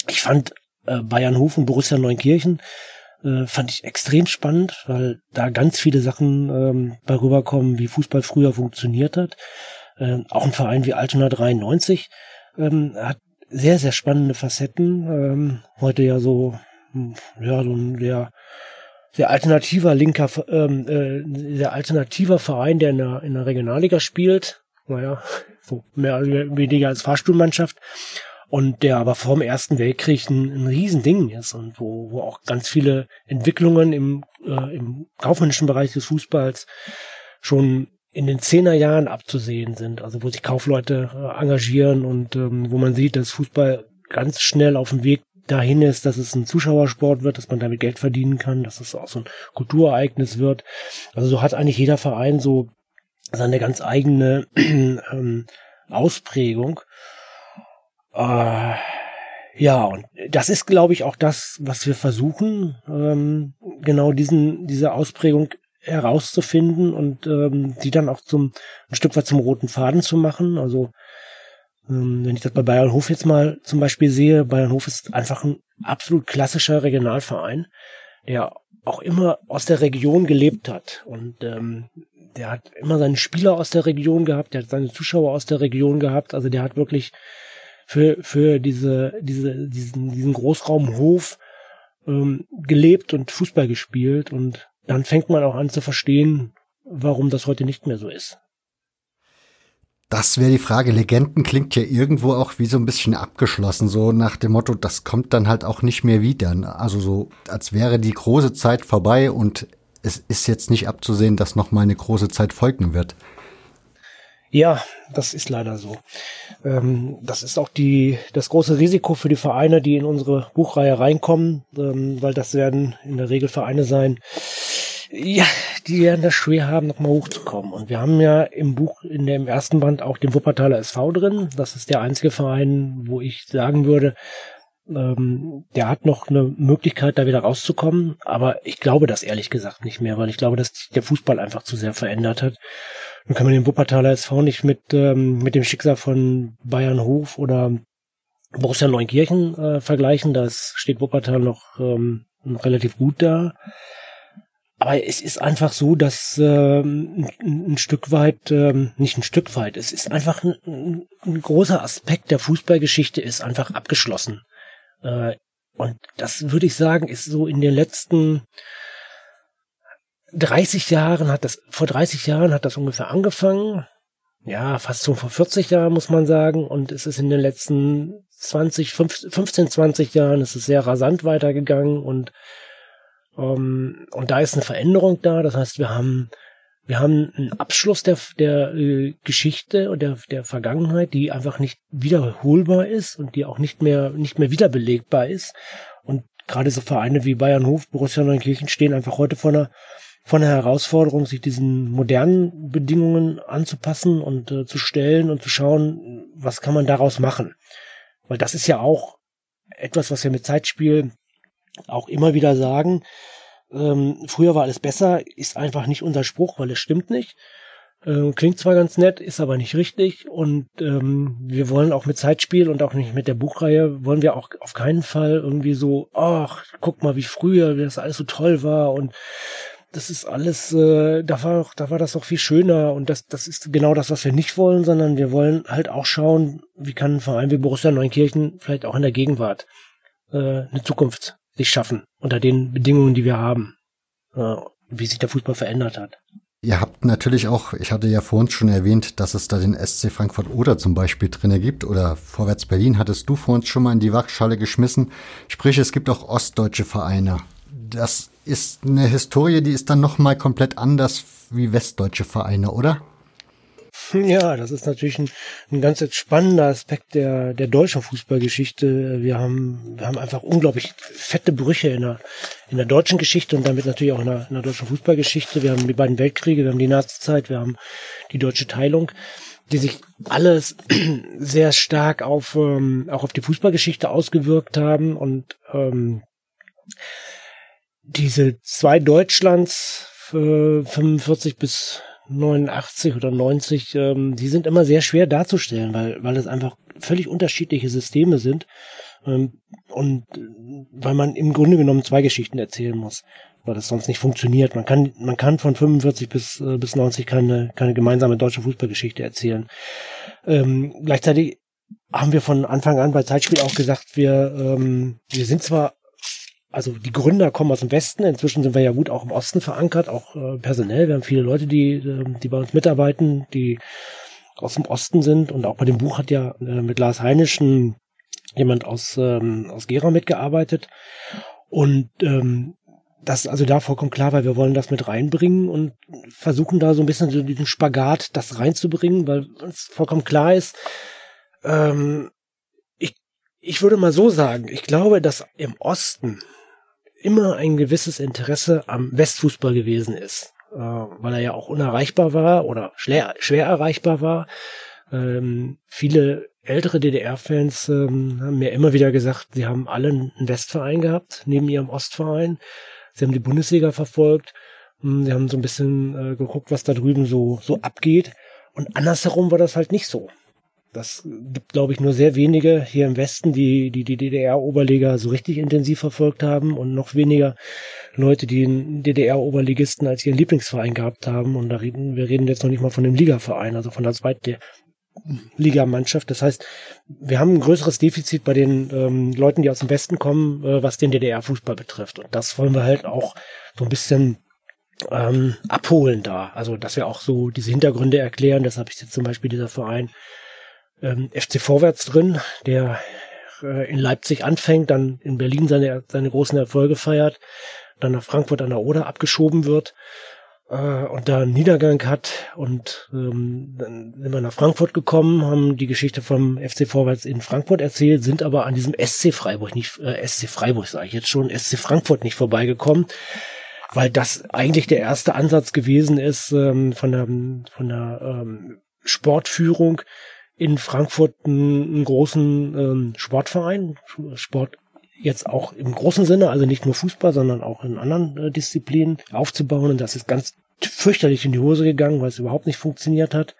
ich fand äh, Bayernhofen Borussia Neunkirchen äh, fand ich extrem spannend, weil da ganz viele Sachen ähm, bei rüberkommen, wie Fußball früher funktioniert hat. Äh, auch ein Verein wie Altona 93 ähm, hat sehr, sehr spannende Facetten. Ähm, heute ja so, hm, ja, so ein sehr, sehr alternativer linker, ähm, äh, sehr alternativer Verein, der in der, in der Regionalliga spielt. Naja, so mehr oder weniger als Fahrstuhlmannschaft. Und der aber vor dem Ersten Weltkrieg ein, ein Riesending ist und wo, wo auch ganz viele Entwicklungen im, äh, im kaufmännischen Bereich des Fußballs schon in den Zehnerjahren abzusehen sind, also wo sich Kaufleute äh, engagieren und ähm, wo man sieht, dass Fußball ganz schnell auf dem Weg dahin ist, dass es ein Zuschauersport wird, dass man damit Geld verdienen kann, dass es auch so ein Kulturereignis wird. Also so hat eigentlich jeder Verein so seine ganz eigene ähm, Ausprägung. Äh, ja, und das ist, glaube ich, auch das, was wir versuchen, ähm, genau diesen, diese Ausprägung herauszufinden und ähm, die dann auch zum ein Stück weit zum roten Faden zu machen. Also ähm, wenn ich das bei Bayern Hof jetzt mal zum Beispiel sehe, Bayern Hof ist einfach ein absolut klassischer Regionalverein, der auch immer aus der Region gelebt hat. Und ähm, der hat immer seine Spieler aus der Region gehabt, der hat seine Zuschauer aus der Region gehabt, also der hat wirklich für für diese diese diesen diesen Großraumhof ähm, gelebt und Fußball gespielt. Und dann fängt man auch an zu verstehen, warum das heute nicht mehr so ist. Das wäre die Frage. Legenden klingt ja irgendwo auch wie so ein bisschen abgeschlossen, so nach dem Motto, das kommt dann halt auch nicht mehr wieder. Also so, als wäre die große Zeit vorbei und es ist jetzt nicht abzusehen, dass noch mal eine große Zeit folgen wird. Ja, das ist leider so. Ähm, das ist auch die, das große Risiko für die Vereine, die in unsere Buchreihe reinkommen, ähm, weil das werden in der Regel Vereine sein, ja, die werden das schwer haben, nochmal hochzukommen. Und wir haben ja im Buch, in dem ersten Band auch den Wuppertaler SV drin. Das ist der einzige Verein, wo ich sagen würde, ähm, der hat noch eine Möglichkeit, da wieder rauszukommen. Aber ich glaube das ehrlich gesagt nicht mehr, weil ich glaube, dass der Fußball einfach zu sehr verändert hat. Dann kann man den Wuppertaler SV nicht mit, ähm, mit dem Schicksal von Bayern Hof oder Borussia Neunkirchen äh, vergleichen. Da steht Wuppertal noch ähm, relativ gut da. Aber es ist einfach so, dass ähm, ein, Stück weit, ähm, nicht ein Stück weit, es ist einfach ein, ein großer Aspekt der Fußballgeschichte ist einfach abgeschlossen. Äh, und das würde ich sagen, ist so in den letzten 30 Jahren hat das, vor 30 Jahren hat das ungefähr angefangen. Ja, fast so vor 40 Jahren muss man sagen. Und es ist in den letzten 20, 15, 20 Jahren ist es sehr rasant weitergegangen und, ähm, und da ist eine Veränderung da. Das heißt, wir haben, wir haben einen Abschluss der, der äh, Geschichte und der, der Vergangenheit, die einfach nicht wiederholbar ist und die auch nicht mehr, nicht mehr wiederbelegbar ist. Und gerade so Vereine wie Bayern Hof, Borussia Neunkirchen stehen einfach heute vor einer von der Herausforderung, sich diesen modernen Bedingungen anzupassen und äh, zu stellen und zu schauen, was kann man daraus machen. Weil das ist ja auch etwas, was wir mit Zeitspiel auch immer wieder sagen. Ähm, früher war alles besser, ist einfach nicht unser Spruch, weil es stimmt nicht. Ähm, klingt zwar ganz nett, ist aber nicht richtig. Und ähm, wir wollen auch mit Zeitspiel und auch nicht mit der Buchreihe, wollen wir auch auf keinen Fall irgendwie so, ach, guck mal, wie früher, wie das alles so toll war und das ist alles, äh, da war da war das doch viel schöner und das, das ist genau das, was wir nicht wollen, sondern wir wollen halt auch schauen, wie kann ein Verein wie Borussia Neunkirchen vielleicht auch in der Gegenwart äh, eine Zukunft sich schaffen unter den Bedingungen, die wir haben, äh, wie sich der Fußball verändert hat. Ihr habt natürlich auch, ich hatte ja vorhin schon erwähnt, dass es da den SC Frankfurt Oder zum Beispiel drinne gibt oder Vorwärts Berlin hattest du vorhin schon mal in die Wachschale geschmissen. Sprich, es gibt auch ostdeutsche Vereine das ist eine Historie, die ist dann nochmal komplett anders wie westdeutsche Vereine, oder? Ja, das ist natürlich ein, ein ganz spannender Aspekt der, der deutschen Fußballgeschichte. Wir haben, wir haben einfach unglaublich fette Brüche in der, in der deutschen Geschichte und damit natürlich auch in der, in der deutschen Fußballgeschichte. Wir haben die beiden Weltkriege, wir haben die Nazizeit, wir haben die deutsche Teilung, die sich alles sehr stark auf, ähm, auch auf die Fußballgeschichte ausgewirkt haben und ähm, diese zwei Deutschlands, äh, 45 bis 89 oder 90, ähm, die sind immer sehr schwer darzustellen, weil, weil es einfach völlig unterschiedliche Systeme sind ähm, und weil man im Grunde genommen zwei Geschichten erzählen muss, weil das sonst nicht funktioniert. Man kann, man kann von 45 bis, äh, bis 90 keine, keine gemeinsame deutsche Fußballgeschichte erzählen. Ähm, gleichzeitig haben wir von Anfang an bei Zeitspiel auch gesagt, wir, ähm, wir sind zwar also die Gründer kommen aus dem Westen. Inzwischen sind wir ja gut auch im Osten verankert, auch äh, personell. Wir haben viele Leute, die, äh, die bei uns mitarbeiten, die aus dem Osten sind. Und auch bei dem Buch hat ja äh, mit Lars Heinisch ein, jemand aus, ähm, aus Gera mitgearbeitet. Und ähm, das ist also da vollkommen klar, weil wir wollen das mit reinbringen und versuchen da so ein bisschen so diesen Spagat das reinzubringen, weil uns vollkommen klar ist, ähm, ich, ich würde mal so sagen, ich glaube, dass im Osten immer ein gewisses Interesse am Westfußball gewesen ist, äh, weil er ja auch unerreichbar war oder schwer, schwer erreichbar war. Ähm, viele ältere DDR-Fans ähm, haben mir immer wieder gesagt, sie haben alle einen Westverein gehabt, neben ihrem Ostverein. Sie haben die Bundesliga verfolgt. Hm, sie haben so ein bisschen äh, geguckt, was da drüben so, so abgeht. Und andersherum war das halt nicht so. Das gibt, glaube ich, nur sehr wenige hier im Westen, die die, die DDR-Oberliga so richtig intensiv verfolgt haben und noch weniger Leute, die einen DDR-Oberligisten als ihren Lieblingsverein gehabt haben. Und da reden, wir reden jetzt noch nicht mal von dem Ligaverein, also von der zweiten Ligamannschaft. Das heißt, wir haben ein größeres Defizit bei den ähm, Leuten, die aus dem Westen kommen, äh, was den DDR-Fußball betrifft. Und das wollen wir halt auch so ein bisschen ähm, abholen da. Also, dass wir auch so diese Hintergründe erklären. Deshalb ist jetzt zum Beispiel dieser Verein ähm, FC Vorwärts drin, der äh, in Leipzig anfängt, dann in Berlin seine, seine großen Erfolge feiert, dann nach Frankfurt an der Oder abgeschoben wird äh, und da einen Niedergang hat und ähm, dann sind wir nach Frankfurt gekommen, haben die Geschichte vom FC Vorwärts in Frankfurt erzählt, sind aber an diesem SC Freiburg nicht, äh, SC Freiburg sage ich jetzt schon, SC Frankfurt nicht vorbeigekommen, weil das eigentlich der erste Ansatz gewesen ist ähm, von der, von der ähm, Sportführung in Frankfurt einen, großen ähm, Sportverein, Sport jetzt auch im großen Sinne, also nicht nur Fußball, sondern auch in anderen äh, Disziplinen aufzubauen. Und das ist ganz fürchterlich in die Hose gegangen, weil es überhaupt nicht funktioniert hat.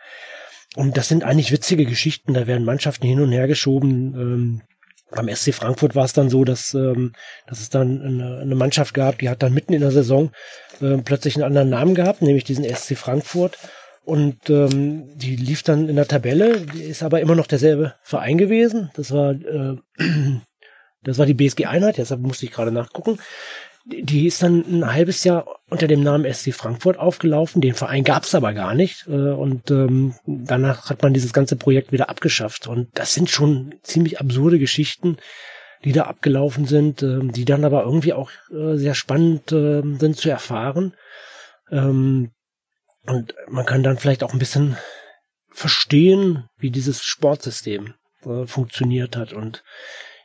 Und das sind eigentlich witzige Geschichten. Da werden Mannschaften hin und her geschoben. Ähm, beim SC Frankfurt war es dann so, dass, ähm, dass es dann eine, eine, Mannschaft gab, die hat dann mitten in der Saison äh, plötzlich einen anderen Namen gehabt, nämlich diesen SC Frankfurt. Und ähm, die lief dann in der Tabelle, die ist aber immer noch derselbe Verein gewesen. Das war äh, das war die BSG-Einheit, deshalb musste ich gerade nachgucken. Die ist dann ein halbes Jahr unter dem Namen SC Frankfurt aufgelaufen. Den Verein gab es aber gar nicht. Äh, und ähm, danach hat man dieses ganze Projekt wieder abgeschafft. Und das sind schon ziemlich absurde Geschichten, die da abgelaufen sind, ähm, die dann aber irgendwie auch äh, sehr spannend ähm, sind zu erfahren. Ähm, und man kann dann vielleicht auch ein bisschen verstehen, wie dieses Sportsystem äh, funktioniert hat und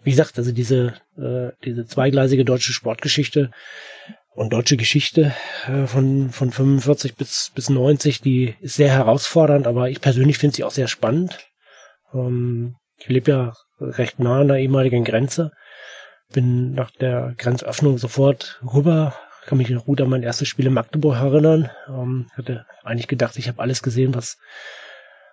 wie gesagt, also diese, äh, diese zweigleisige deutsche Sportgeschichte und deutsche Geschichte äh, von, von 45 bis, bis 90, die ist sehr herausfordernd, aber ich persönlich finde sie auch sehr spannend. Ähm, ich lebe ja recht nah an der ehemaligen Grenze. Bin nach der Grenzöffnung sofort rüber, kann mich noch gut an mein erstes Spiel in Magdeburg erinnern. Ähm, hatte eigentlich gedacht, ich habe alles gesehen, was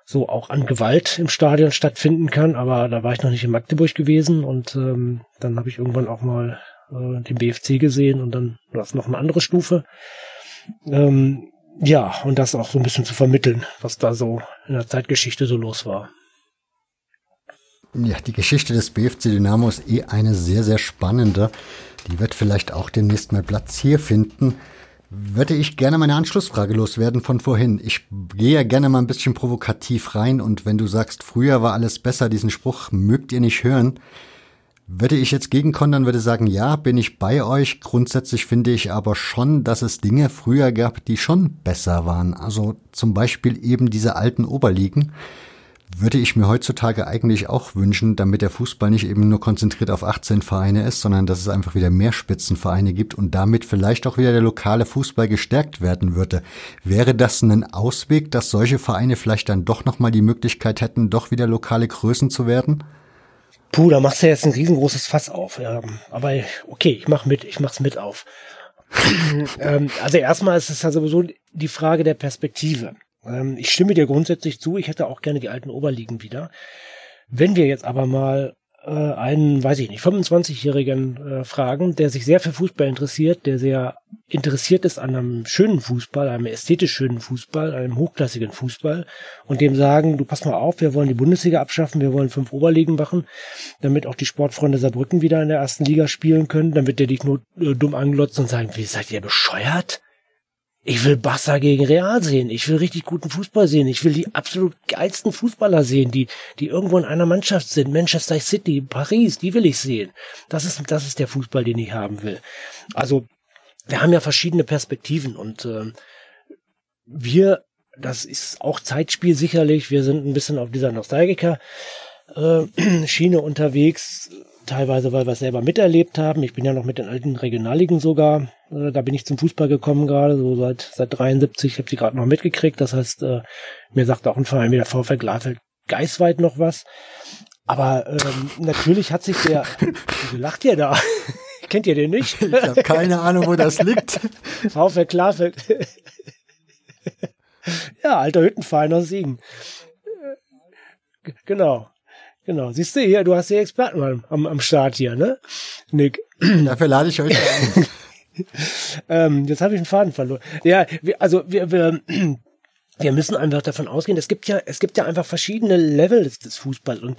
so auch an Gewalt im Stadion stattfinden kann, aber da war ich noch nicht in Magdeburg gewesen und ähm, dann habe ich irgendwann auch mal äh, den BFC gesehen und dann das noch eine andere Stufe. Ähm, ja, und das auch so ein bisschen zu vermitteln, was da so in der Zeitgeschichte so los war. Ja, die Geschichte des BFC Dynamo ist eh eine sehr, sehr spannende. Die wird vielleicht auch demnächst mal Platz hier finden würde ich gerne meine Anschlussfrage loswerden von vorhin. Ich gehe ja gerne mal ein bisschen provokativ rein und wenn du sagst, früher war alles besser, diesen Spruch mögt ihr nicht hören, würde ich jetzt gegenkontern, würde sagen, ja, bin ich bei euch. Grundsätzlich finde ich aber schon, dass es Dinge früher gab, die schon besser waren. Also zum Beispiel eben diese alten Oberligen würde ich mir heutzutage eigentlich auch wünschen, damit der Fußball nicht eben nur konzentriert auf 18 Vereine ist, sondern dass es einfach wieder mehr Spitzenvereine gibt und damit vielleicht auch wieder der lokale Fußball gestärkt werden würde. Wäre das ein Ausweg, dass solche Vereine vielleicht dann doch nochmal die Möglichkeit hätten, doch wieder lokale Größen zu werden? Puh, da machst du jetzt ein riesengroßes Fass auf. Ja. Aber okay, ich mach mit, ich mach's mit auf. ähm, also erstmal ist es ja sowieso die Frage der Perspektive. Ähm, ich stimme dir grundsätzlich zu, ich hätte auch gerne die alten Oberligen wieder. Wenn wir jetzt aber mal äh, einen, weiß ich nicht, 25-Jährigen äh, fragen, der sich sehr für Fußball interessiert, der sehr interessiert ist an einem schönen Fußball, einem ästhetisch schönen Fußball, einem hochklassigen Fußball und dem sagen, du pass mal auf, wir wollen die Bundesliga abschaffen, wir wollen fünf Oberligen machen, damit auch die Sportfreunde Saarbrücken wieder in der ersten Liga spielen können, dann wird der dich nur äh, dumm anglotzen und sagen, wie seid ihr bescheuert? Ich will Barca gegen Real sehen. Ich will richtig guten Fußball sehen. Ich will die absolut geilsten Fußballer sehen, die, die irgendwo in einer Mannschaft sind. Manchester City, Paris, die will ich sehen. Das ist, das ist der Fußball, den ich haben will. Also, wir haben ja verschiedene Perspektiven und äh, wir, das ist auch Zeitspiel sicherlich. Wir sind ein bisschen auf dieser Nostalgiker-Schiene äh, unterwegs teilweise, weil wir es selber miterlebt haben. Ich bin ja noch mit den alten Regionalligen sogar, äh, da bin ich zum Fußball gekommen gerade, so seit seit 73, habe sie gerade noch mitgekriegt. Das heißt, äh, mir sagt auch ein Verein wie der VfL Glasfeld Geisweit noch was. Aber ähm, natürlich hat sich der, wie lacht ihr da? Kennt ihr den nicht? Ich habe keine Ahnung, wo das liegt. VfL Klarfeld. ja, alter Hüttenverein aus Siegen. Genau. Genau, siehst du hier, du hast die Experten am, am Start hier, ne? Nick. Dafür lade ich euch ein. ähm, jetzt habe ich einen Faden verloren. Ja, wir, also wir, wir, wir müssen einfach davon ausgehen, es gibt ja, es gibt ja einfach verschiedene Level des, Fußballs und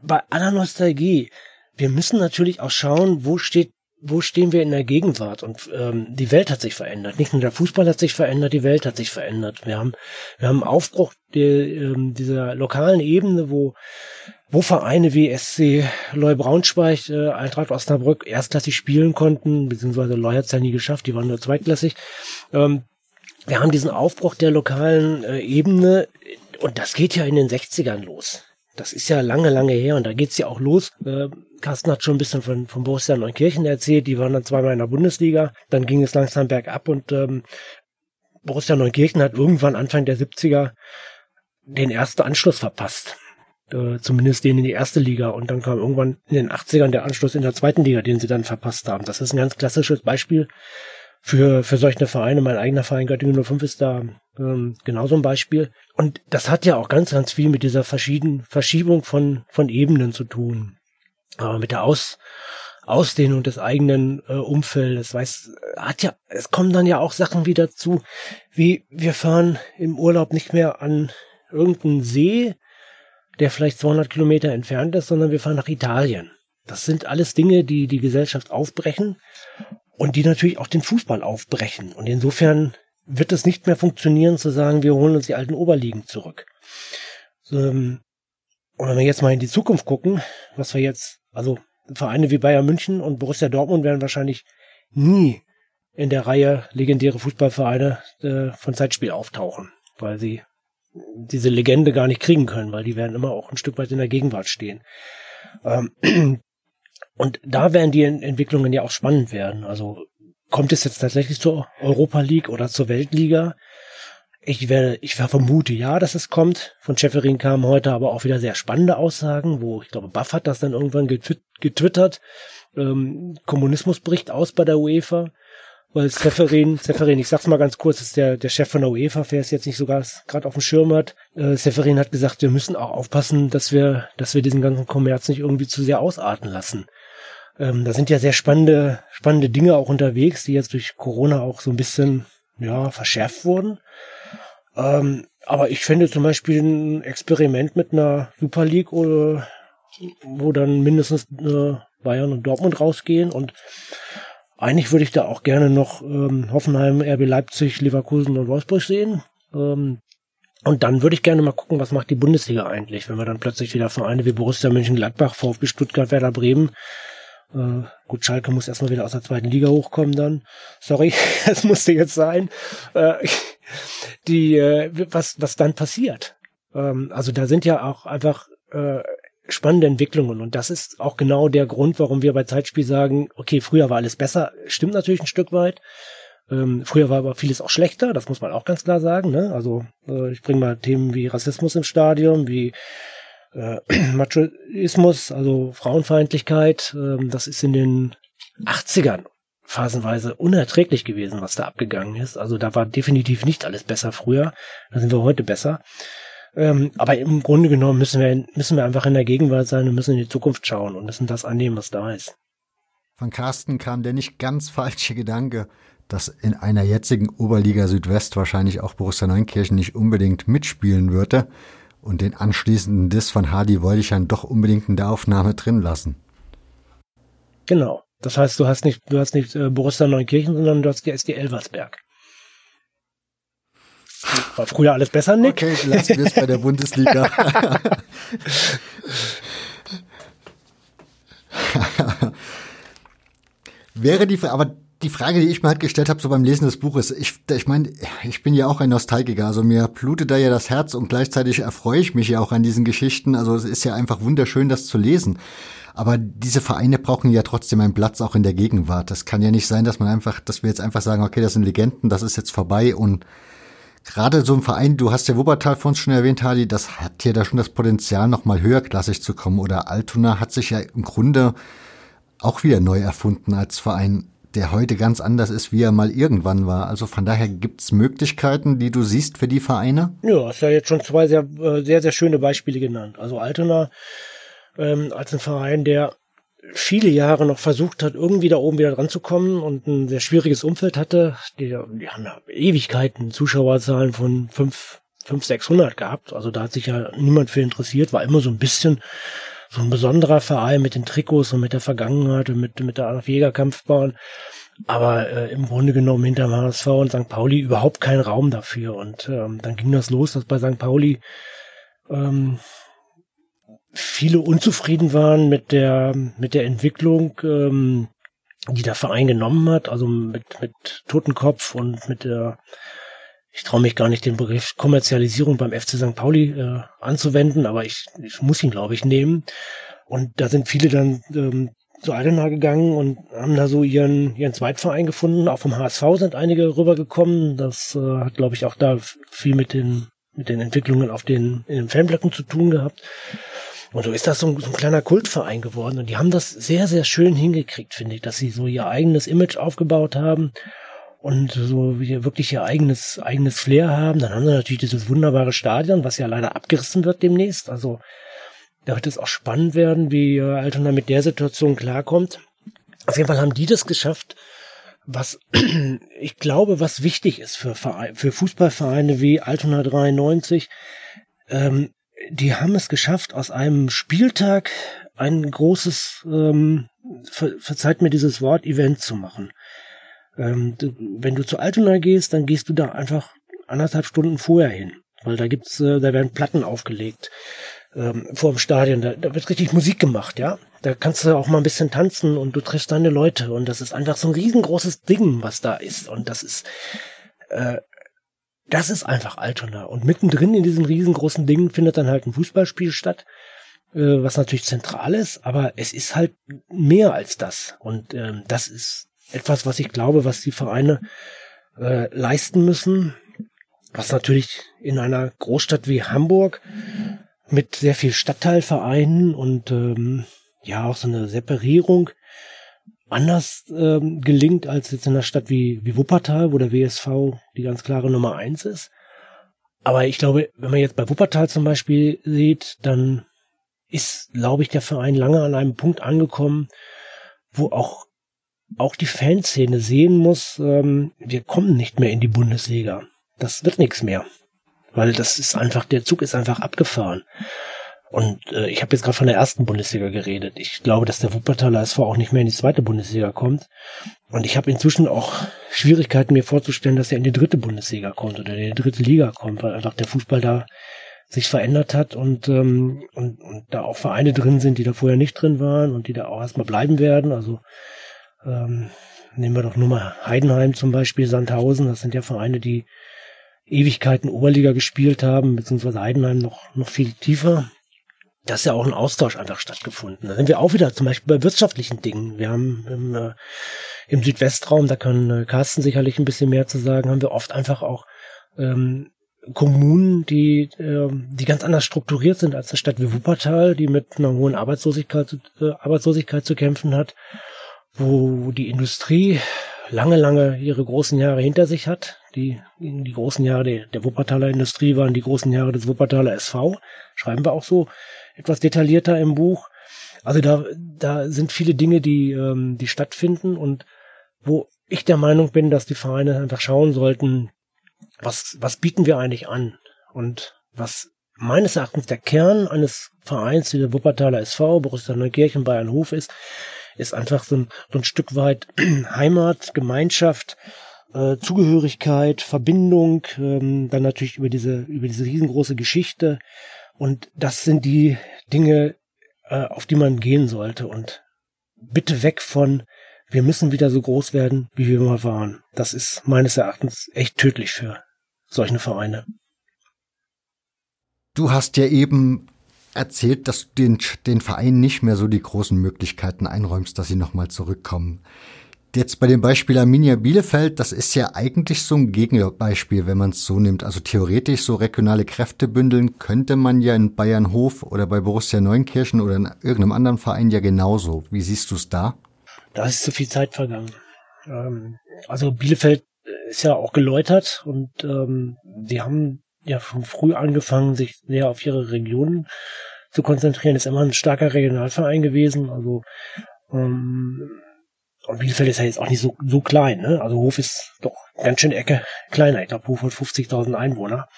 bei aller Nostalgie, wir müssen natürlich auch schauen, wo steht wo stehen wir in der Gegenwart? Und ähm, die Welt hat sich verändert. Nicht nur der Fußball hat sich verändert, die Welt hat sich verändert. Wir haben, wir haben einen Aufbruch der, ähm, dieser lokalen Ebene, wo, wo Vereine wie SC Loy Braunschweig, äh, Eintracht Osnabrück erstklassig spielen konnten, beziehungsweise Loy hat es ja nie geschafft, die waren nur zweitklassig. Ähm, wir haben diesen Aufbruch der lokalen äh, Ebene und das geht ja in den 60ern los. Das ist ja lange, lange her und da geht's ja auch los. Äh, Carsten hat schon ein bisschen von, von Borussia Neunkirchen erzählt, die waren dann zweimal in der Bundesliga, dann ging es langsam bergab und ähm, Borussia Neunkirchen hat irgendwann Anfang der 70er den ersten Anschluss verpasst. Äh, zumindest den in die erste Liga und dann kam irgendwann in den 80ern der Anschluss in der zweiten Liga, den sie dann verpasst haben. Das ist ein ganz klassisches Beispiel für, für solche Vereine. Mein eigener Verein Göttingen 05 ist da ähm, genauso ein Beispiel. Und das hat ja auch ganz, ganz viel mit dieser verschiedenen Verschiebung von, von Ebenen zu tun. Aber mit der Aus, Ausdehnung des eigenen äh, Umfeldes, weiß, hat ja, es kommen dann ja auch Sachen wieder zu, wie wir fahren im Urlaub nicht mehr an irgendeinen See, der vielleicht 200 Kilometer entfernt ist, sondern wir fahren nach Italien. Das sind alles Dinge, die die Gesellschaft aufbrechen und die natürlich auch den Fußball aufbrechen. Und insofern wird es nicht mehr funktionieren zu sagen, wir holen uns die alten Oberligen zurück. Ähm, und wenn wir jetzt mal in die Zukunft gucken, was wir jetzt, also Vereine wie Bayern München und Borussia Dortmund werden wahrscheinlich nie in der Reihe legendäre Fußballvereine äh, von Zeitspiel auftauchen, weil sie diese Legende gar nicht kriegen können, weil die werden immer auch ein Stück weit in der Gegenwart stehen. Ähm, und da werden die Entwicklungen ja auch spannend werden. Also kommt es jetzt tatsächlich zur Europa League oder zur Weltliga? Ich werde, ich vermute ja, dass es kommt. Von Schäferin kamen heute aber auch wieder sehr spannende Aussagen, wo ich glaube, Buff hat das dann irgendwann getwittert. Ähm, Kommunismus bricht aus bei der UEFA, weil Seferin, Seferin, ich sag's mal ganz kurz, ist der, der Chef von der UEFA, wer es jetzt nicht sogar gerade auf dem Schirm hat. Äh, Seferin hat gesagt, wir müssen auch aufpassen, dass wir, dass wir diesen ganzen Kommerz nicht irgendwie zu sehr ausarten lassen. Ähm, da sind ja sehr spannende, spannende Dinge auch unterwegs, die jetzt durch Corona auch so ein bisschen, ja, verschärft wurden. Ähm, aber ich finde zum Beispiel ein Experiment mit einer Super League, oder, wo dann mindestens äh, Bayern und Dortmund rausgehen und eigentlich würde ich da auch gerne noch ähm, Hoffenheim, RB Leipzig, Leverkusen und Wolfsburg sehen. Ähm, und dann würde ich gerne mal gucken, was macht die Bundesliga eigentlich, wenn wir dann plötzlich wieder Vereine wie Borussia Mönchengladbach, VfB Stuttgart, Werder Bremen äh, gut, Schalke muss erstmal wieder aus der zweiten Liga hochkommen dann. Sorry, es musste jetzt sein. Äh, die, äh, was, was dann passiert. Ähm, also da sind ja auch einfach äh, spannende Entwicklungen und das ist auch genau der Grund, warum wir bei Zeitspiel sagen, okay, früher war alles besser. Stimmt natürlich ein Stück weit. Ähm, früher war aber vieles auch schlechter, das muss man auch ganz klar sagen. Ne? Also äh, ich bringe mal Themen wie Rassismus im Stadion, wie äh, Machoismus, also Frauenfeindlichkeit, äh, das ist in den 80ern phasenweise unerträglich gewesen, was da abgegangen ist. Also da war definitiv nicht alles besser früher. Da sind wir heute besser. Ähm, aber im Grunde genommen müssen wir, müssen wir einfach in der Gegenwart sein und müssen in die Zukunft schauen und müssen das annehmen, was da ist. Von Carsten kam der nicht ganz falsche Gedanke, dass in einer jetzigen Oberliga Südwest wahrscheinlich auch Borussia Neunkirchen nicht unbedingt mitspielen würde. Und den anschließenden Diss von Hardy wollte ich dann doch unbedingt in der Aufnahme drin lassen. Genau. Das heißt, du hast nicht, du hast nicht äh, Borussia Neunkirchen, sondern du hast die SD Elversberg. War früher alles besser, Nick? Okay, lassen wir es bei der Bundesliga. Wäre die, aber die Frage, die ich mir halt gestellt habe, so beim Lesen des Buches, ich, ich meine, ich bin ja auch ein Nostalgiker, also mir blutet da ja das Herz und gleichzeitig erfreue ich mich ja auch an diesen Geschichten. Also es ist ja einfach wunderschön, das zu lesen. Aber diese Vereine brauchen ja trotzdem einen Platz auch in der Gegenwart. Das kann ja nicht sein, dass man einfach, dass wir jetzt einfach sagen, okay, das sind Legenden, das ist jetzt vorbei und gerade so ein Verein, du hast ja Wuppertal vor uns schon erwähnt, Hadi, das hat ja da schon das Potenzial, nochmal höherklassig zu kommen. Oder Altona hat sich ja im Grunde auch wieder neu erfunden als Verein der heute ganz anders ist, wie er mal irgendwann war. Also von daher gibt's Möglichkeiten, die du siehst für die Vereine? Ja, hast ja jetzt schon zwei sehr, äh, sehr, sehr schöne Beispiele genannt. Also Altona ähm, als ein Verein, der viele Jahre noch versucht hat, irgendwie da oben wieder dran zu kommen und ein sehr schwieriges Umfeld hatte. Die, die haben ja Ewigkeiten Zuschauerzahlen von fünf, fünf, sechshundert gehabt. Also da hat sich ja niemand für interessiert, war immer so ein bisschen so ein besonderer Verein mit den Trikots und mit der Vergangenheit und mit, mit der Jägerkampfbahn. Aber äh, im Grunde genommen hinter HSV und St. Pauli überhaupt kein Raum dafür. Und ähm, dann ging das los, dass bei St. Pauli ähm, viele unzufrieden waren mit der, mit der Entwicklung, ähm, die der Verein genommen hat, also mit, mit Totenkopf und mit der ich traue mich gar nicht, den Begriff Kommerzialisierung beim FC St. Pauli äh, anzuwenden, aber ich, ich muss ihn, glaube ich, nehmen. Und da sind viele dann ähm, zu Altena gegangen und haben da so ihren, ihren Zweitverein gefunden. Auch vom HSV sind einige rübergekommen. Das äh, hat, glaube ich, auch da viel mit den, mit den Entwicklungen auf den, in den Fanblöcken zu tun gehabt. Und so ist das so ein, so ein kleiner Kultverein geworden. Und die haben das sehr, sehr schön hingekriegt, finde ich, dass sie so ihr eigenes Image aufgebaut haben und so wirklich ihr eigenes, eigenes Flair haben. Dann haben sie natürlich dieses wunderbare Stadion, was ja leider abgerissen wird demnächst. Also da wird es auch spannend werden, wie äh, Altona mit der Situation klarkommt. Auf jeden Fall haben die das geschafft, was ich glaube, was wichtig ist für, Vereine, für Fußballvereine wie Altona 93. Ähm, die haben es geschafft, aus einem Spieltag ein großes, ähm, ver verzeiht mir dieses Wort, Event zu machen. Ähm, du, wenn du zu Altona gehst, dann gehst du da einfach anderthalb Stunden vorher hin, weil da gibt's, äh, da werden Platten aufgelegt ähm, vor dem Stadion. Da, da wird richtig Musik gemacht, ja. Da kannst du auch mal ein bisschen tanzen und du triffst deine Leute und das ist einfach so ein riesengroßes Ding, was da ist und das ist äh, das ist einfach Altona. Und mittendrin in diesem riesengroßen Ding findet dann halt ein Fußballspiel statt, äh, was natürlich zentral ist, aber es ist halt mehr als das. Und ähm, das ist etwas, was ich glaube, was die Vereine äh, leisten müssen, was natürlich in einer Großstadt wie Hamburg mit sehr viel Stadtteilvereinen und ähm, ja auch so eine Separierung anders ähm, gelingt als jetzt in einer Stadt wie, wie Wuppertal, wo der WSV die ganz klare Nummer eins ist. Aber ich glaube, wenn man jetzt bei Wuppertal zum Beispiel sieht, dann ist, glaube ich, der Verein lange an einem Punkt angekommen, wo auch auch die Fanszene sehen muss, ähm, wir kommen nicht mehr in die Bundesliga. Das wird nichts mehr. Weil das ist einfach, der Zug ist einfach abgefahren. Und äh, ich habe jetzt gerade von der ersten Bundesliga geredet. Ich glaube, dass der Wuppertaler SV auch nicht mehr in die zweite Bundesliga kommt. Und ich habe inzwischen auch Schwierigkeiten, mir vorzustellen, dass er in die dritte Bundesliga kommt oder in die dritte Liga kommt, weil einfach der Fußball da sich verändert hat und, ähm, und, und da auch Vereine drin sind, die da vorher nicht drin waren und die da auch erstmal bleiben werden. Also ähm, nehmen wir doch nur mal Heidenheim zum Beispiel, Sandhausen, das sind ja Vereine, die Ewigkeiten Oberliga gespielt haben, beziehungsweise Heidenheim noch, noch viel tiefer. Da ist ja auch ein Austausch einfach stattgefunden. Da sind wir auch wieder zum Beispiel bei wirtschaftlichen Dingen. Wir haben im, äh, im Südwestraum, da kann äh, Carsten sicherlich ein bisschen mehr zu sagen, haben wir oft einfach auch ähm, Kommunen, die, äh, die ganz anders strukturiert sind als eine Stadt wie Wuppertal, die mit einer hohen Arbeitslosigkeit, äh, Arbeitslosigkeit zu kämpfen hat wo die Industrie lange, lange ihre großen Jahre hinter sich hat. Die, die großen Jahre der, der Wuppertaler Industrie waren die großen Jahre des Wuppertaler SV. Schreiben wir auch so etwas detaillierter im Buch. Also da, da sind viele Dinge, die, ähm, die stattfinden und wo ich der Meinung bin, dass die Vereine einfach schauen sollten, was, was bieten wir eigentlich an? Und was meines Erachtens der Kern eines Vereins wie der Wuppertaler SV, Borussia Neukirchen, Bayern Hof ist, ist einfach so ein, so ein Stück weit Heimat, Gemeinschaft, äh, Zugehörigkeit, Verbindung, ähm, dann natürlich über diese, über diese riesengroße Geschichte. Und das sind die Dinge, äh, auf die man gehen sollte. Und bitte weg von, wir müssen wieder so groß werden, wie wir mal waren. Das ist meines Erachtens echt tödlich für solche Vereine. Du hast ja eben erzählt, dass du den, den Verein nicht mehr so die großen Möglichkeiten einräumst, dass sie nochmal zurückkommen. Jetzt bei dem Beispiel Arminia Bielefeld, das ist ja eigentlich so ein Gegenbeispiel, wenn man es so nimmt. Also theoretisch so regionale Kräfte bündeln könnte man ja in Bayern Hof oder bei Borussia Neunkirchen oder in irgendeinem anderen Verein ja genauso. Wie siehst du es da? Da ist zu viel Zeit vergangen. Ähm, also Bielefeld ist ja auch geläutert und ähm, die haben ja schon früh angefangen, sich sehr auf ihre Regionen zu konzentrieren. Ist immer ein starker Regionalverein gewesen. Also ähm, Bielefeld ist ja jetzt auch nicht so, so klein. Ne? Also Hof ist doch ganz schön Ecke kleiner. Ich glaube, Hof hat 50.000 Einwohner.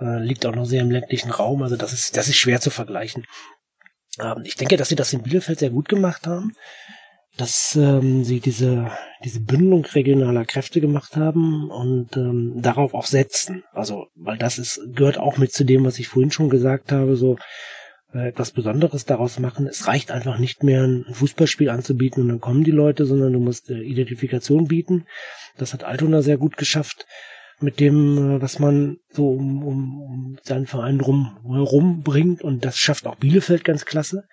Äh, liegt auch noch sehr im ländlichen Raum. Also das ist, das ist schwer zu vergleichen. Ähm, ich denke, dass sie das in Bielefeld sehr gut gemacht haben dass ähm, sie diese, diese Bündelung regionaler Kräfte gemacht haben und ähm, darauf auch setzen. Also, weil das ist, gehört auch mit zu dem, was ich vorhin schon gesagt habe, so etwas Besonderes daraus machen. Es reicht einfach nicht mehr, ein Fußballspiel anzubieten und dann kommen die Leute, sondern du musst äh, Identifikation bieten. Das hat Altona sehr gut geschafft. mit dem, äh, was man so um, um, um seinen Verein drum herum bringt. Und das schafft auch Bielefeld ganz klasse.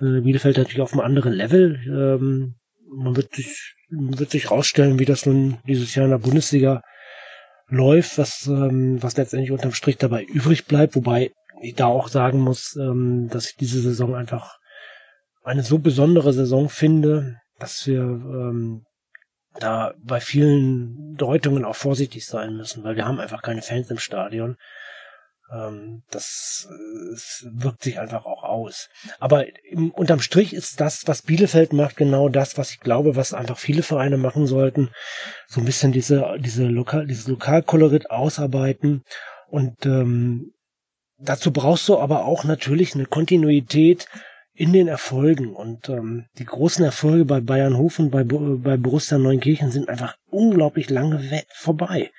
Äh, Bielefeld natürlich auf einem anderen Level. Ähm, man wird sich, wird sich rausstellen, wie das nun dieses Jahr in der Bundesliga läuft, was, ähm, was letztendlich unterm Strich dabei übrig bleibt, wobei ich da auch sagen muss, ähm, dass ich diese Saison einfach eine so besondere Saison finde, dass wir ähm, da bei vielen Deutungen auch vorsichtig sein müssen, weil wir haben einfach keine Fans im Stadion. Ähm, das, das wirkt sich einfach auch aus. Aber im, unterm Strich ist das, was Bielefeld macht, genau das, was ich glaube, was einfach viele Vereine machen sollten. So ein bisschen diese, diese Lokal, dieses Lokalkolorit ausarbeiten. Und ähm, dazu brauchst du aber auch natürlich eine Kontinuität in den Erfolgen. Und ähm, die großen Erfolge bei Bayern Hofen, bei, bei Borussia Neunkirchen sind einfach unglaublich lange vorbei.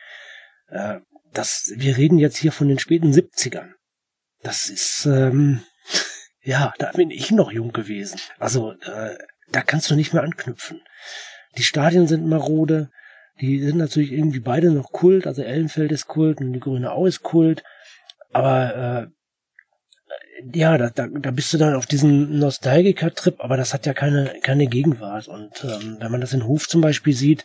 Äh, das, wir reden jetzt hier von den späten 70ern. Das ist, ähm, ja, da bin ich noch jung gewesen. Also, äh, da kannst du nicht mehr anknüpfen. Die Stadien sind marode, die sind natürlich irgendwie beide noch Kult, also Ellenfeld ist Kult und die Grüne Au ist Kult, aber äh, ja, da, da, da bist du dann auf diesem Nostalgiker-Trip, aber das hat ja keine, keine Gegenwart. Und ähm, wenn man das in Hof zum Beispiel sieht,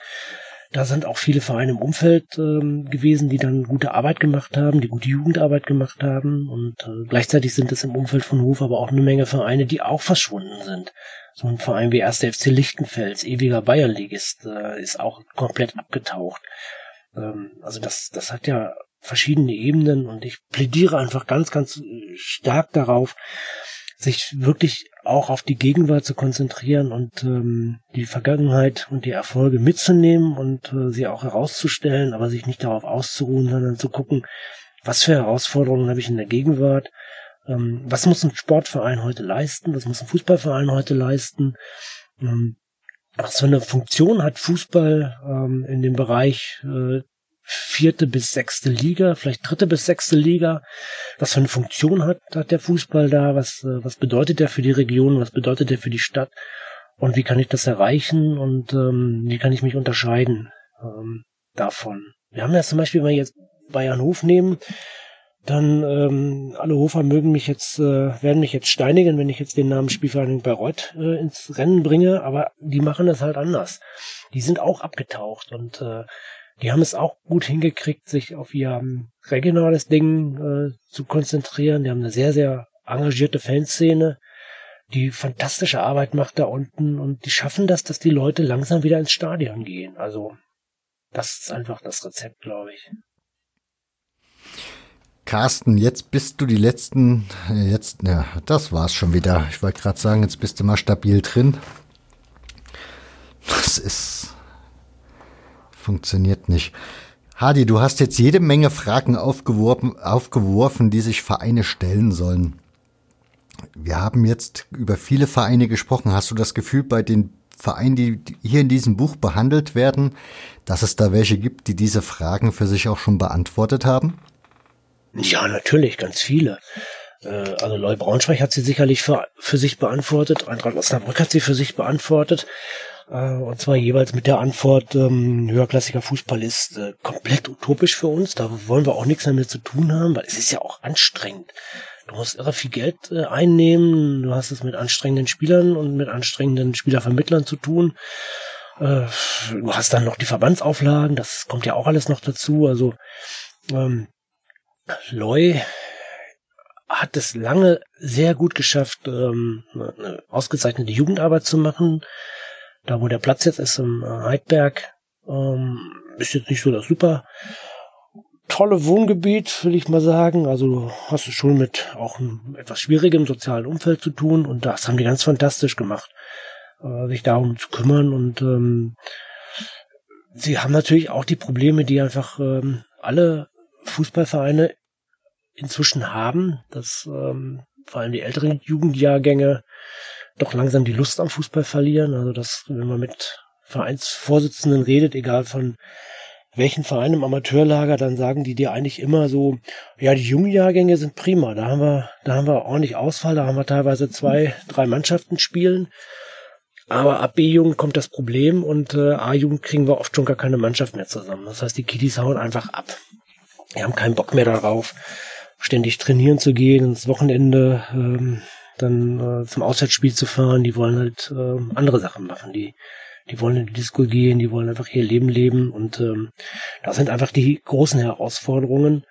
da sind auch viele Vereine im Umfeld ähm, gewesen, die dann gute Arbeit gemacht haben, die gute Jugendarbeit gemacht haben. Und äh, gleichzeitig sind es im Umfeld von Hof aber auch eine Menge Vereine, die auch verschwunden sind. So ein Verein wie 1. FC Lichtenfels, ewiger Bayernligist, äh, ist auch komplett abgetaucht. Ähm, also das, das hat ja verschiedene Ebenen und ich plädiere einfach ganz, ganz stark darauf, sich wirklich auch auf die Gegenwart zu konzentrieren und ähm, die Vergangenheit und die Erfolge mitzunehmen und äh, sie auch herauszustellen, aber sich nicht darauf auszuruhen, sondern zu gucken, was für Herausforderungen habe ich in der Gegenwart, ähm, was muss ein Sportverein heute leisten, was muss ein Fußballverein heute leisten, ähm, was für eine Funktion hat Fußball ähm, in dem Bereich äh, vierte bis sechste Liga, vielleicht dritte bis sechste Liga. Was für eine Funktion hat, hat der Fußball da? Was, äh, was bedeutet der für die Region? Was bedeutet der für die Stadt? Und wie kann ich das erreichen? Und ähm, wie kann ich mich unterscheiden ähm, davon? Wir haben ja zum Beispiel, wenn wir jetzt Bayern Hof nehmen, dann ähm, alle Hofer mögen mich jetzt, äh, werden mich jetzt steinigen, wenn ich jetzt den Namen Spielvereinigung Bayreuth äh, ins Rennen bringe, aber die machen das halt anders. Die sind auch abgetaucht und äh, die haben es auch gut hingekriegt, sich auf ihr ähm, regionales Ding äh, zu konzentrieren. Die haben eine sehr, sehr engagierte Fanszene, die fantastische Arbeit macht da unten und die schaffen das, dass die Leute langsam wieder ins Stadion gehen. Also das ist einfach das Rezept, glaube ich. Carsten, jetzt bist du die letzten, äh, jetzt, ja, das war's schon wieder. Ich wollte gerade sagen, jetzt bist du mal stabil drin. Das ist funktioniert nicht. Hadi, du hast jetzt jede Menge Fragen aufgeworfen, aufgeworfen, die sich Vereine stellen sollen. Wir haben jetzt über viele Vereine gesprochen. Hast du das Gefühl, bei den Vereinen, die hier in diesem Buch behandelt werden, dass es da welche gibt, die diese Fragen für sich auch schon beantwortet haben? Ja, natürlich, ganz viele. Äh, also Leu Braunschweig hat sie sicherlich für, für sich beantwortet. Eintracht Osnabrück hat sie für sich beantwortet. Äh, und zwar jeweils mit der Antwort, ähm, höherklassiger Fußball ist äh, komplett utopisch für uns. Da wollen wir auch nichts damit zu tun haben, weil es ist ja auch anstrengend. Du musst irre viel Geld äh, einnehmen. Du hast es mit anstrengenden Spielern und mit anstrengenden Spielervermittlern zu tun. Äh, du hast dann noch die Verbandsauflagen. Das kommt ja auch alles noch dazu. Also ähm, Loy hat es lange sehr gut geschafft, ähm, eine ausgezeichnete Jugendarbeit zu machen da wo der Platz jetzt ist im äh, Heidberg, ähm, ist jetzt nicht so das super. Tolle Wohngebiet, will ich mal sagen. Also du hast es schon mit auch einem etwas schwierigem sozialen Umfeld zu tun. Und das haben die ganz fantastisch gemacht, äh, sich darum zu kümmern. Und ähm, sie haben natürlich auch die Probleme, die einfach ähm, alle Fußballvereine inzwischen haben, dass ähm, vor allem die älteren Jugendjahrgänge doch langsam die Lust am Fußball verlieren. Also dass, wenn man mit Vereinsvorsitzenden redet, egal von welchen Verein im Amateurlager, dann sagen die dir eigentlich immer so, ja, die jungen Jahrgänge sind prima, da haben wir, da haben wir ordentlich Ausfall, da haben wir teilweise zwei, drei Mannschaften spielen. Aber ab B-Jugend kommt das Problem und äh, A-Jugend kriegen wir oft schon gar keine Mannschaft mehr zusammen. Das heißt, die Kiddies hauen einfach ab. Die haben keinen Bock mehr darauf, ständig trainieren zu gehen, ins Wochenende ähm, dann äh, zum Auswärtsspiel zu fahren. Die wollen halt äh, andere Sachen machen. Die, die wollen in die Disco gehen, die wollen einfach ihr Leben leben. Und ähm, das sind einfach die großen Herausforderungen.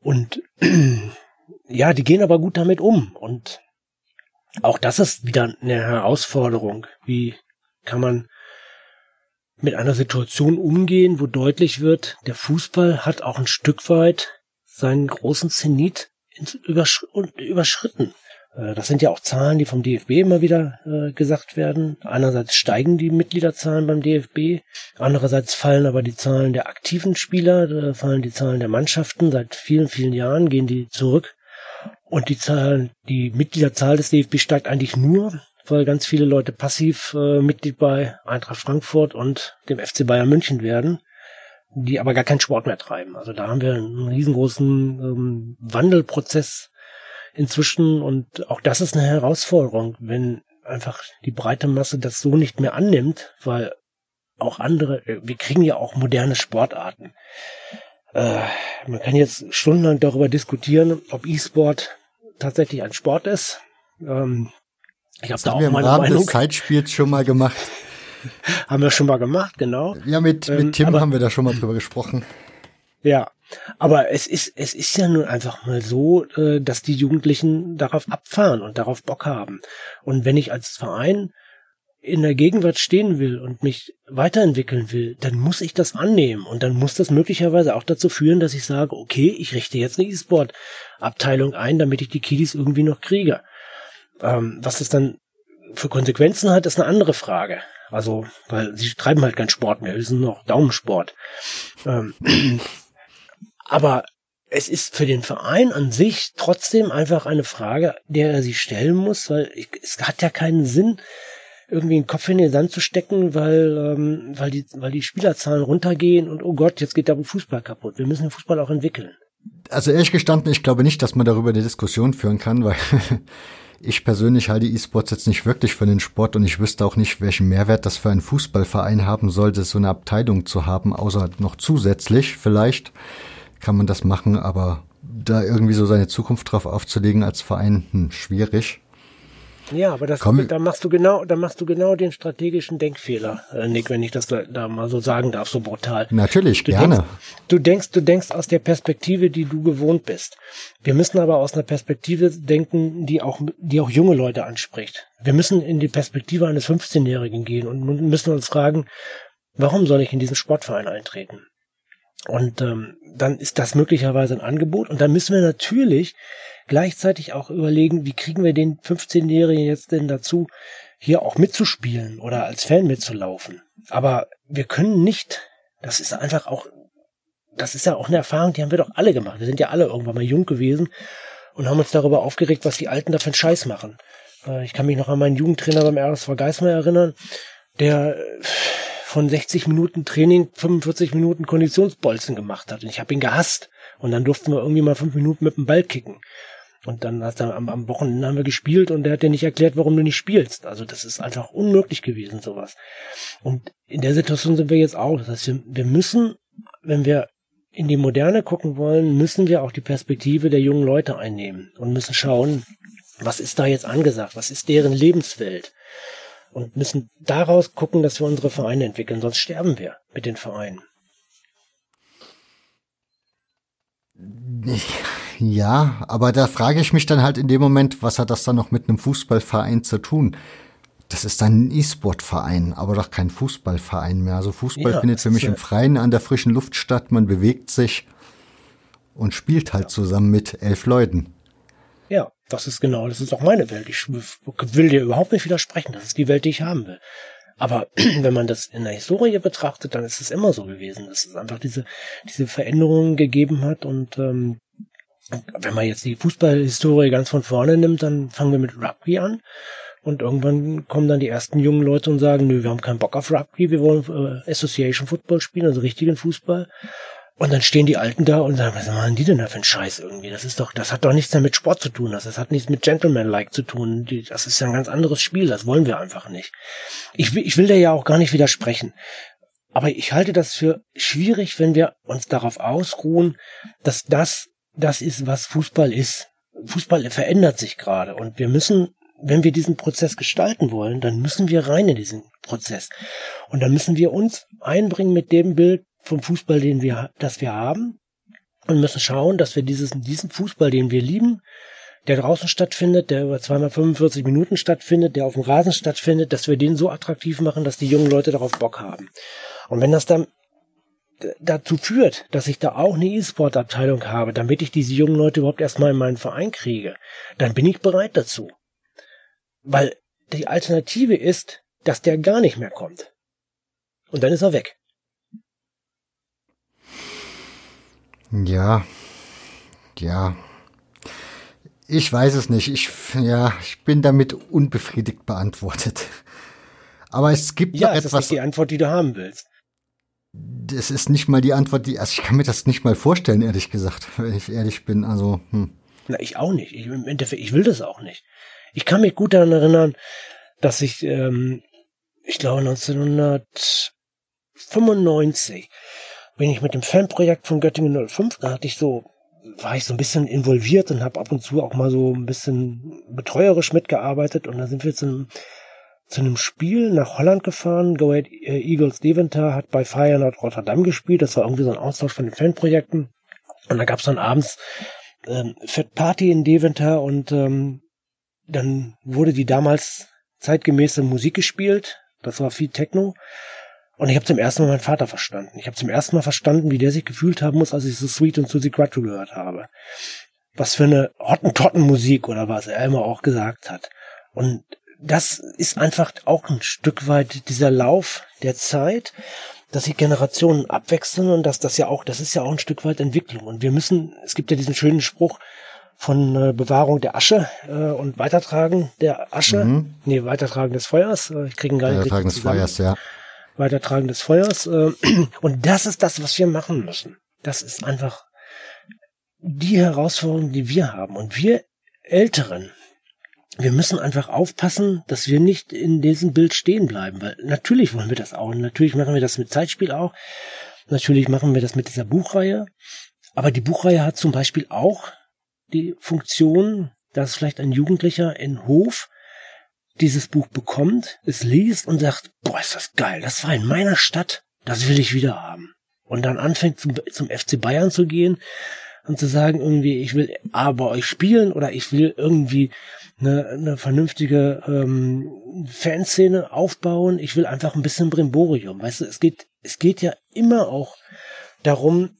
Und ja, die gehen aber gut damit um. Und auch das ist wieder eine Herausforderung. Wie kann man mit einer Situation umgehen, wo deutlich wird, der Fußball hat auch ein Stück weit seinen großen Zenit übersch überschritten. Äh, das sind ja auch Zahlen, die vom DFB immer wieder äh, gesagt werden. Einerseits steigen die Mitgliederzahlen beim DFB, andererseits fallen aber die Zahlen der aktiven Spieler, da fallen die Zahlen der Mannschaften. Seit vielen, vielen Jahren gehen die zurück. Und die Zahl, die Mitgliederzahl des DFB steigt eigentlich nur, weil ganz viele Leute passiv äh, Mitglied bei Eintracht Frankfurt und dem FC Bayern München werden, die aber gar keinen Sport mehr treiben. Also da haben wir einen riesengroßen ähm, Wandelprozess inzwischen und auch das ist eine Herausforderung, wenn einfach die breite Masse das so nicht mehr annimmt, weil auch andere, äh, wir kriegen ja auch moderne Sportarten. Äh, man kann jetzt stundenlang darüber diskutieren, ob E-Sport tatsächlich ein Sport ist. Ähm, ich habe da auch meine Rahmen Meinung. Des Zeitspiels schon mal gemacht. haben wir schon mal gemacht, genau. Ja, mit, mit ähm, Tim aber, haben wir da schon mal drüber gesprochen. Ja, aber es ist, es ist ja nun einfach mal so, äh, dass die Jugendlichen darauf abfahren und darauf Bock haben. Und wenn ich als Verein in der Gegenwart stehen will und mich weiterentwickeln will, dann muss ich das annehmen und dann muss das möglicherweise auch dazu führen, dass ich sage, okay, ich richte jetzt eine E-Sport-Abteilung ein, damit ich die Kiddies irgendwie noch kriege. Ähm, was das dann für Konsequenzen hat, ist eine andere Frage. Also, weil sie treiben halt keinen Sport mehr, sie sind noch Daumensport. Ähm, aber es ist für den Verein an sich trotzdem einfach eine Frage, der er sich stellen muss, weil es hat ja keinen Sinn, irgendwie einen Kopf in den Sand zu stecken, weil, ähm, weil, die, weil die Spielerzahlen runtergehen und oh Gott, jetzt geht der Fußball kaputt. Wir müssen den Fußball auch entwickeln. Also ehrlich gestanden, ich glaube nicht, dass man darüber eine Diskussion führen kann, weil ich persönlich halte E-Sports jetzt nicht wirklich für den Sport und ich wüsste auch nicht, welchen Mehrwert das für einen Fußballverein haben sollte, so eine Abteilung zu haben, außer noch zusätzlich vielleicht kann man das machen, aber da irgendwie so seine Zukunft drauf aufzulegen als Verein, hm, schwierig. Ja, aber das, Komm, da machst du genau, da machst du genau den strategischen Denkfehler, äh, Nick, wenn ich das da, da, mal so sagen darf, so brutal. Natürlich, du gerne. Denkst, du denkst, du denkst aus der Perspektive, die du gewohnt bist. Wir müssen aber aus einer Perspektive denken, die auch, die auch junge Leute anspricht. Wir müssen in die Perspektive eines 15-Jährigen gehen und müssen uns fragen, warum soll ich in diesen Sportverein eintreten? Und ähm, dann ist das möglicherweise ein Angebot. Und dann müssen wir natürlich gleichzeitig auch überlegen, wie kriegen wir den 15-Jährigen jetzt denn dazu, hier auch mitzuspielen oder als Fan mitzulaufen. Aber wir können nicht, das ist einfach auch, das ist ja auch eine Erfahrung, die haben wir doch alle gemacht. Wir sind ja alle irgendwann mal jung gewesen und haben uns darüber aufgeregt, was die Alten da für einen Scheiß machen. Äh, ich kann mich noch an meinen Jugendtrainer beim RSV Geismar erinnern, der von 60 Minuten Training 45 Minuten Konditionsbolzen gemacht hat. Und ich habe ihn gehasst. Und dann durften wir irgendwie mal fünf Minuten mit dem Ball kicken. Und dann hast du am, am Wochenende haben wir gespielt und der hat dir nicht erklärt, warum du nicht spielst. Also das ist einfach unmöglich gewesen, sowas. Und in der Situation sind wir jetzt auch. Das heißt, wir, wir müssen, wenn wir in die Moderne gucken wollen, müssen wir auch die Perspektive der jungen Leute einnehmen und müssen schauen, was ist da jetzt angesagt? Was ist deren Lebenswelt? Und müssen daraus gucken, dass wir unsere Vereine entwickeln, sonst sterben wir mit den Vereinen. Ja, aber da frage ich mich dann halt in dem Moment, was hat das dann noch mit einem Fußballverein zu tun? Das ist dann ein E-Sport-Verein, aber doch kein Fußballverein mehr. Also Fußball ja, findet für mich im Freien an der frischen Luft statt. Man bewegt sich und spielt halt ja. zusammen mit elf Leuten. Ja, das ist genau, das ist auch meine Welt. Ich will dir überhaupt nicht widersprechen. Das ist die Welt, die ich haben will. Aber wenn man das in der Historie betrachtet, dann ist es immer so gewesen, dass es einfach diese, diese Veränderungen gegeben hat. Und ähm, wenn man jetzt die Fußballhistorie ganz von vorne nimmt, dann fangen wir mit Rugby an. Und irgendwann kommen dann die ersten jungen Leute und sagen, nö, wir haben keinen Bock auf Rugby, wir wollen äh, Association Football spielen, also richtigen Fußball. Und dann stehen die Alten da und sagen, was machen die denn da für einen Scheiß irgendwie? Das ist doch, das hat doch nichts mehr mit Sport zu tun. Das, das hat nichts mit Gentleman-like zu tun. Die, das ist ja ein ganz anderes Spiel. Das wollen wir einfach nicht. Ich will, ich will da ja auch gar nicht widersprechen. Aber ich halte das für schwierig, wenn wir uns darauf ausruhen, dass das das ist, was Fußball ist. Fußball verändert sich gerade und wir müssen, wenn wir diesen Prozess gestalten wollen, dann müssen wir rein in diesen Prozess. Und dann müssen wir uns einbringen mit dem Bild vom Fußball, den wir, das wir haben und müssen schauen, dass wir dieses, diesen Fußball, den wir lieben, der draußen stattfindet, der über zweimal 45 Minuten stattfindet, der auf dem Rasen stattfindet, dass wir den so attraktiv machen, dass die jungen Leute darauf Bock haben. Und wenn das dann dazu führt, dass ich da auch eine E-Sport-Abteilung habe, damit ich diese jungen Leute überhaupt erstmal in meinen Verein kriege, dann bin ich bereit dazu. Weil die Alternative ist, dass der gar nicht mehr kommt. Und dann ist er weg. Ja, ja. Ich weiß es nicht. Ich, ja, ich bin damit unbefriedigt beantwortet. Aber es gibt ja, noch etwas. Das ist die Antwort, die du haben willst das ist nicht mal die Antwort, die, also ich kann mir das nicht mal vorstellen, ehrlich gesagt, wenn ich ehrlich bin. Also, hm. Na, ich auch nicht. Ich, Im Endeffekt, ich will das auch nicht. Ich kann mich gut daran erinnern, dass ich, ähm, ich glaube 1995 bin ich mit dem Fanprojekt von Göttingen 05, da hatte ich so, war ich so ein bisschen involviert und habe ab und zu auch mal so ein bisschen betreuerisch mitgearbeitet und da sind wir zu einem zu einem Spiel nach Holland gefahren. Go Ahead äh, Eagles Deventer hat bei Feyenoord Rotterdam gespielt. Das war irgendwie so ein Austausch von den Fanprojekten. Und da gab es dann abends ähm, Fett Party in Deventer und ähm, dann wurde die damals zeitgemäße Musik gespielt. Das war viel Techno. Und ich habe zum ersten Mal meinen Vater verstanden. Ich habe zum ersten Mal verstanden, wie der sich gefühlt haben muss, als ich so Sweet und Susie Quattro gehört habe. Was für eine Hottentottenmusik oder was er immer auch gesagt hat. Und das ist einfach auch ein Stück weit dieser Lauf der Zeit, dass die Generationen abwechseln und dass das ja auch, das ist ja auch ein Stück weit Entwicklung. Und wir müssen, es gibt ja diesen schönen Spruch von äh, Bewahrung der Asche äh, und Weitertragen der Asche, mhm. nee, Weitertragen des Feuers. Äh, ich kriege gar Weitertragen des Feuers, ja. Weitertragen des Feuers. Äh, und das ist das, was wir machen müssen. Das ist einfach die Herausforderung, die wir haben. Und wir Älteren, wir müssen einfach aufpassen, dass wir nicht in diesem Bild stehen bleiben, weil natürlich wollen wir das auch. Natürlich machen wir das mit Zeitspiel auch. Natürlich machen wir das mit dieser Buchreihe. Aber die Buchreihe hat zum Beispiel auch die Funktion, dass vielleicht ein Jugendlicher in Hof dieses Buch bekommt, es liest und sagt, boah, ist das geil, das war in meiner Stadt, das will ich wieder haben. Und dann anfängt zum, zum FC Bayern zu gehen und zu sagen irgendwie, ich will A bei euch spielen oder ich will irgendwie eine, eine vernünftige ähm, Fanszene aufbauen. Ich will einfach ein bisschen Brimborium. Weißt du, es geht, es geht ja immer auch darum,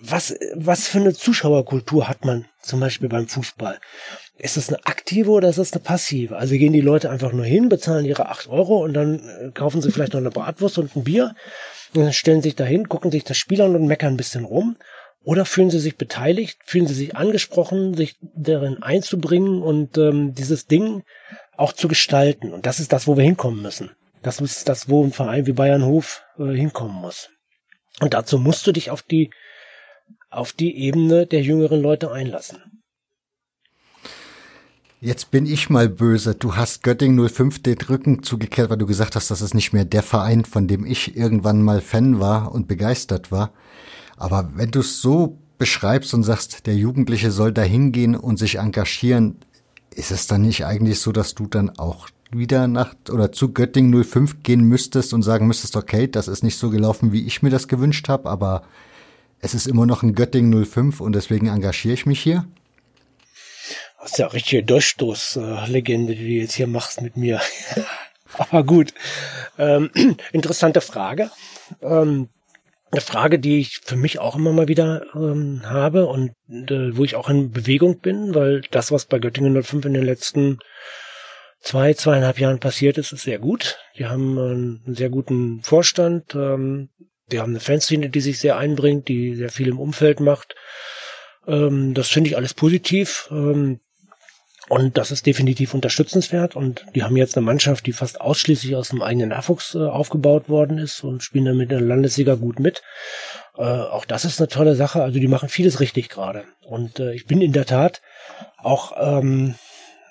was, was für eine Zuschauerkultur hat man zum Beispiel beim Fußball? Ist das eine aktive oder ist das eine passive? Also gehen die Leute einfach nur hin, bezahlen ihre acht Euro und dann äh, kaufen sie vielleicht noch eine Bratwurst und ein Bier und dann stellen sich dahin, gucken sich das Spiel an und meckern ein bisschen rum. Oder fühlen sie sich beteiligt, fühlen sie sich angesprochen, sich darin einzubringen und ähm, dieses Ding auch zu gestalten. Und das ist das, wo wir hinkommen müssen. Das ist das, wo ein Verein wie Bayernhof äh, hinkommen muss. Und dazu musst du dich auf die, auf die Ebene der jüngeren Leute einlassen. Jetzt bin ich mal böse. Du hast Göttingen 05 den Rücken zugekehrt, weil du gesagt hast, das ist nicht mehr der Verein, von dem ich irgendwann mal Fan war und begeistert war. Aber wenn du es so beschreibst und sagst, der Jugendliche soll da hingehen und sich engagieren, ist es dann nicht eigentlich so, dass du dann auch wieder nach oder zu Göttingen 05 gehen müsstest und sagen müsstest, okay, das ist nicht so gelaufen, wie ich mir das gewünscht habe, aber es ist immer noch ein Göttingen 05 und deswegen engagiere ich mich hier? Das ist ja richtige Durchstoßlegende, die du jetzt hier machst mit mir. aber gut. Ähm, interessante Frage. Ähm, eine Frage, die ich für mich auch immer mal wieder ähm, habe und äh, wo ich auch in Bewegung bin, weil das, was bei Göttingen 05 in den letzten zwei, zweieinhalb Jahren passiert ist, ist sehr gut. Die haben einen sehr guten Vorstand, ähm, die haben eine Fanszene, die sich sehr einbringt, die sehr viel im Umfeld macht. Ähm, das finde ich alles positiv. Ähm, und das ist definitiv unterstützenswert. Und die haben jetzt eine Mannschaft, die fast ausschließlich aus dem eigenen Nachwuchs äh, aufgebaut worden ist und spielen damit in der Landesliga gut mit. Äh, auch das ist eine tolle Sache. Also die machen vieles richtig gerade. Und äh, ich bin in der Tat auch ähm,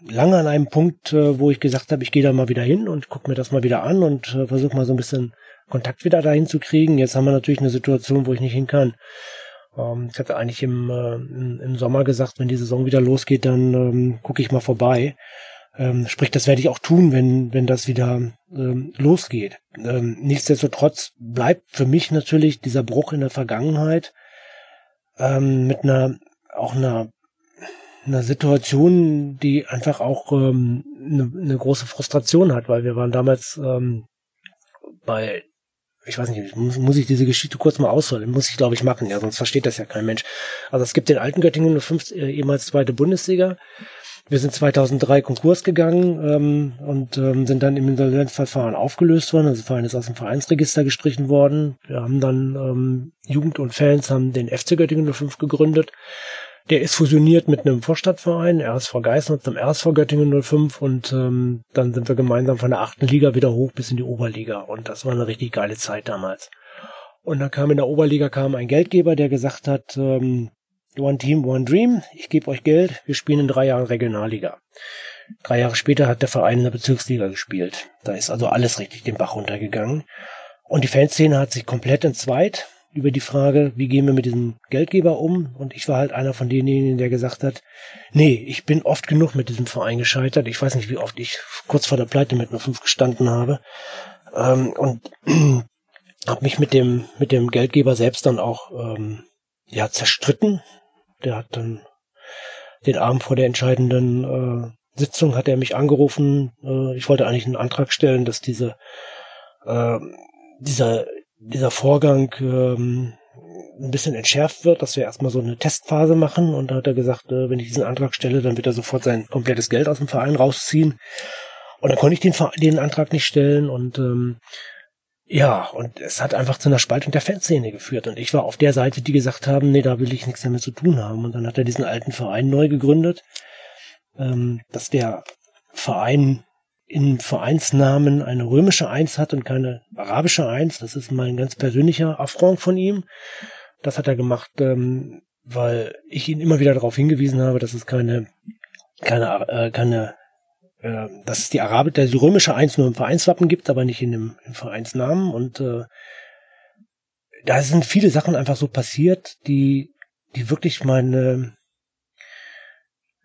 lange an einem Punkt, äh, wo ich gesagt habe, ich gehe da mal wieder hin und gucke mir das mal wieder an und äh, versuche mal so ein bisschen Kontakt wieder dahin zu kriegen. Jetzt haben wir natürlich eine Situation, wo ich nicht hin kann. Ähm, ich hatte eigentlich im, äh, im, Sommer gesagt, wenn die Saison wieder losgeht, dann ähm, gucke ich mal vorbei. Ähm, sprich, das werde ich auch tun, wenn, wenn das wieder ähm, losgeht. Ähm, nichtsdestotrotz bleibt für mich natürlich dieser Bruch in der Vergangenheit ähm, mit einer auch einer einer Situation, die einfach auch ähm, eine, eine große Frustration hat, weil wir waren damals ähm, bei ich weiß nicht, muss, muss ich diese Geschichte kurz mal ausholen? Muss ich, glaube ich, machen, ja, sonst versteht das ja kein Mensch. Also es gibt den alten Göttingen, fünf, äh, ehemals zweite Bundesliga. Wir sind 2003 Konkurs gegangen ähm, und ähm, sind dann im Insolvenzverfahren aufgelöst worden. Also der Verein ist aus dem Vereinsregister gestrichen worden. Wir haben dann ähm, Jugend und Fans haben den FC Göttingen 05 gegründet. Der ist fusioniert mit einem Vorstadtverein, RSV Geißen und einem RSV Göttingen 05 und ähm, dann sind wir gemeinsam von der achten Liga wieder hoch bis in die Oberliga und das war eine richtig geile Zeit damals. Und dann kam in der Oberliga kam ein Geldgeber, der gesagt hat, ähm, One Team, One Dream, ich gebe euch Geld, wir spielen in drei Jahren Regionalliga. Drei Jahre später hat der Verein in der Bezirksliga gespielt. Da ist also alles richtig den Bach runtergegangen. Und die Fanszene hat sich komplett entzweit über die Frage, wie gehen wir mit diesem Geldgeber um? Und ich war halt einer von denjenigen, der gesagt hat, nee, ich bin oft genug mit diesem Verein gescheitert. Ich weiß nicht, wie oft ich kurz vor der Pleite mit nur fünf gestanden habe. Ähm, und habe mich mit dem, mit dem Geldgeber selbst dann auch ähm, ja, zerstritten. Der hat dann den Abend vor der entscheidenden äh, Sitzung hat er mich angerufen. Äh, ich wollte eigentlich einen Antrag stellen, dass diese äh, dieser dieser Vorgang ähm, ein bisschen entschärft wird, dass wir erstmal so eine Testphase machen. Und da hat er gesagt, äh, wenn ich diesen Antrag stelle, dann wird er sofort sein komplettes Geld aus dem Verein rausziehen. Und dann konnte ich den, den Antrag nicht stellen und ähm, ja, und es hat einfach zu einer Spaltung der Fanszene geführt. Und ich war auf der Seite, die gesagt haben, nee, da will ich nichts mehr zu tun haben. Und dann hat er diesen alten Verein neu gegründet, ähm, dass der Verein im Vereinsnamen eine römische Eins hat und keine arabische Eins. Das ist mein ganz persönlicher Affront von ihm. Das hat er gemacht, ähm, weil ich ihn immer wieder darauf hingewiesen habe, dass es keine, keine, äh, keine, äh, dass es die arabische, die römische Eins nur im Vereinswappen gibt, aber nicht in dem im Vereinsnamen. Und äh, da sind viele Sachen einfach so passiert, die, die wirklich meine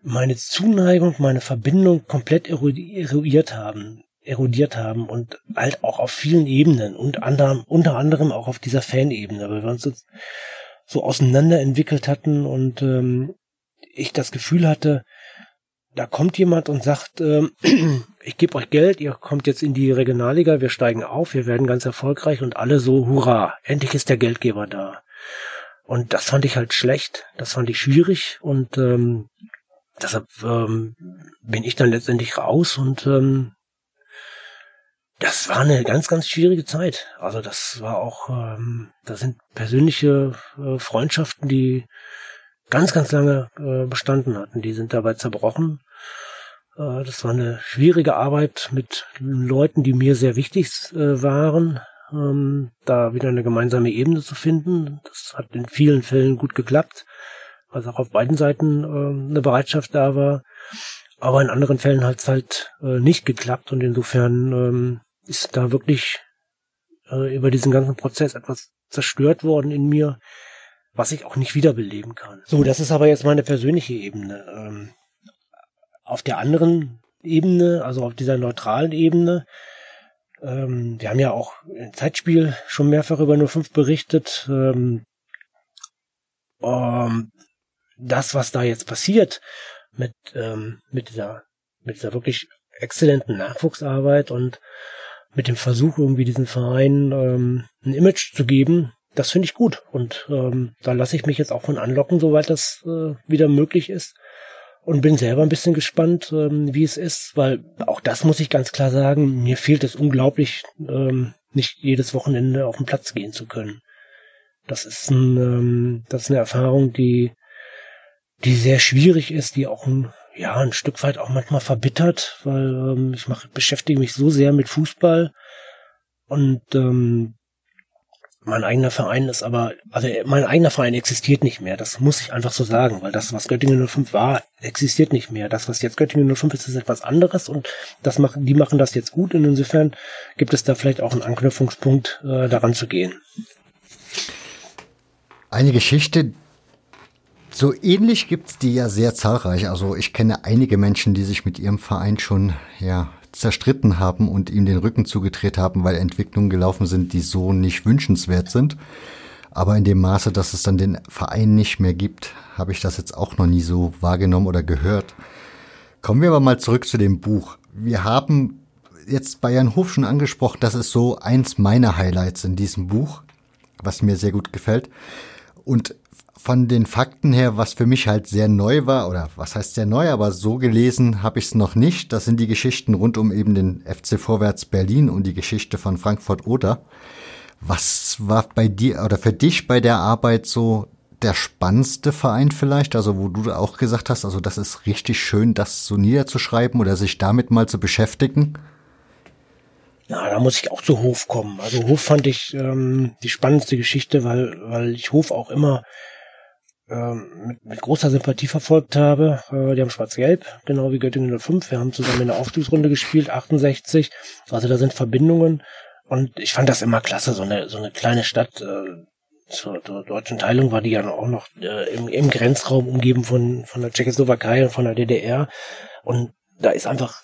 meine Zuneigung, meine Verbindung komplett eruiert haben, erodiert haben und halt auch auf vielen Ebenen und anderem, unter anderem auch auf dieser Fanebene, weil wir uns jetzt so auseinander entwickelt hatten und ähm, ich das Gefühl hatte, da kommt jemand und sagt, ähm, ich gebe euch Geld, ihr kommt jetzt in die Regionalliga, wir steigen auf, wir werden ganz erfolgreich und alle so, hurra, endlich ist der Geldgeber da. Und das fand ich halt schlecht, das fand ich schwierig und ähm, deshalb ähm, bin ich dann letztendlich raus und ähm, das war eine ganz, ganz schwierige Zeit. Also das war auch, ähm, da sind persönliche äh, Freundschaften, die ganz, ganz lange äh, bestanden hatten. Die sind dabei zerbrochen. Äh, das war eine schwierige Arbeit mit Leuten, die mir sehr wichtig äh, waren, ähm, da wieder eine gemeinsame Ebene zu finden. Das hat in vielen Fällen gut geklappt also auch auf beiden Seiten äh, eine Bereitschaft da war. Aber in anderen Fällen hat es halt äh, nicht geklappt und insofern ähm, ist da wirklich äh, über diesen ganzen Prozess etwas zerstört worden in mir, was ich auch nicht wiederbeleben kann. So, das ist aber jetzt meine persönliche Ebene. Ähm, auf der anderen Ebene, also auf dieser neutralen Ebene, ähm, wir haben ja auch im Zeitspiel schon mehrfach über nur fünf berichtet. Ähm, ähm, das, was da jetzt passiert mit, ähm, mit dieser, mit dieser wirklich exzellenten Nachwuchsarbeit und mit dem Versuch, irgendwie diesen Verein ähm, ein Image zu geben, das finde ich gut. Und ähm, da lasse ich mich jetzt auch von anlocken, soweit das äh, wieder möglich ist. Und bin selber ein bisschen gespannt, ähm, wie es ist, weil auch das muss ich ganz klar sagen, mir fehlt es unglaublich, ähm, nicht jedes Wochenende auf den Platz gehen zu können. Das ist, ein, ähm, das ist eine Erfahrung, die die sehr schwierig ist, die auch ein, ja, ein Stück weit auch manchmal verbittert, weil ähm, ich mach, beschäftige mich so sehr mit Fußball und ähm, mein eigener Verein ist aber, also mein eigener Verein existiert nicht mehr. Das muss ich einfach so sagen, weil das, was Göttingen 05 war, existiert nicht mehr. Das, was jetzt Göttingen 05 ist, ist etwas anderes und das machen, die machen das jetzt gut und insofern gibt es da vielleicht auch einen Anknüpfungspunkt, äh, daran zu gehen. Eine Geschichte, so ähnlich gibt's die ja sehr zahlreich. Also ich kenne einige Menschen, die sich mit ihrem Verein schon, ja, zerstritten haben und ihm den Rücken zugedreht haben, weil Entwicklungen gelaufen sind, die so nicht wünschenswert sind. Aber in dem Maße, dass es dann den Verein nicht mehr gibt, habe ich das jetzt auch noch nie so wahrgenommen oder gehört. Kommen wir aber mal zurück zu dem Buch. Wir haben jetzt Jan Hof schon angesprochen, das ist so eins meiner Highlights in diesem Buch, was mir sehr gut gefällt. Und von den Fakten her, was für mich halt sehr neu war, oder was heißt sehr neu, aber so gelesen habe ich es noch nicht. Das sind die Geschichten rund um eben den FC Vorwärts Berlin und die Geschichte von Frankfurt Oder. Was war bei dir oder für dich bei der Arbeit so der spannendste Verein vielleicht? Also wo du auch gesagt hast, also das ist richtig schön, das so niederzuschreiben oder sich damit mal zu beschäftigen. Ja, da muss ich auch zu Hof kommen. Also Hof fand ich ähm, die spannendste Geschichte, weil, weil ich Hof auch immer mit, mit großer Sympathie verfolgt habe. Äh, die haben Schwarz-Gelb, genau wie Göttingen 05. Wir haben zusammen in der Aufstiegsrunde gespielt, 68. Also da sind Verbindungen. Und ich fand das immer klasse, so eine, so eine kleine Stadt. Äh, zur, zur deutschen Teilung war die ja auch noch äh, im, im Grenzraum umgeben von, von der Tschechoslowakei und von der DDR. Und da ist einfach,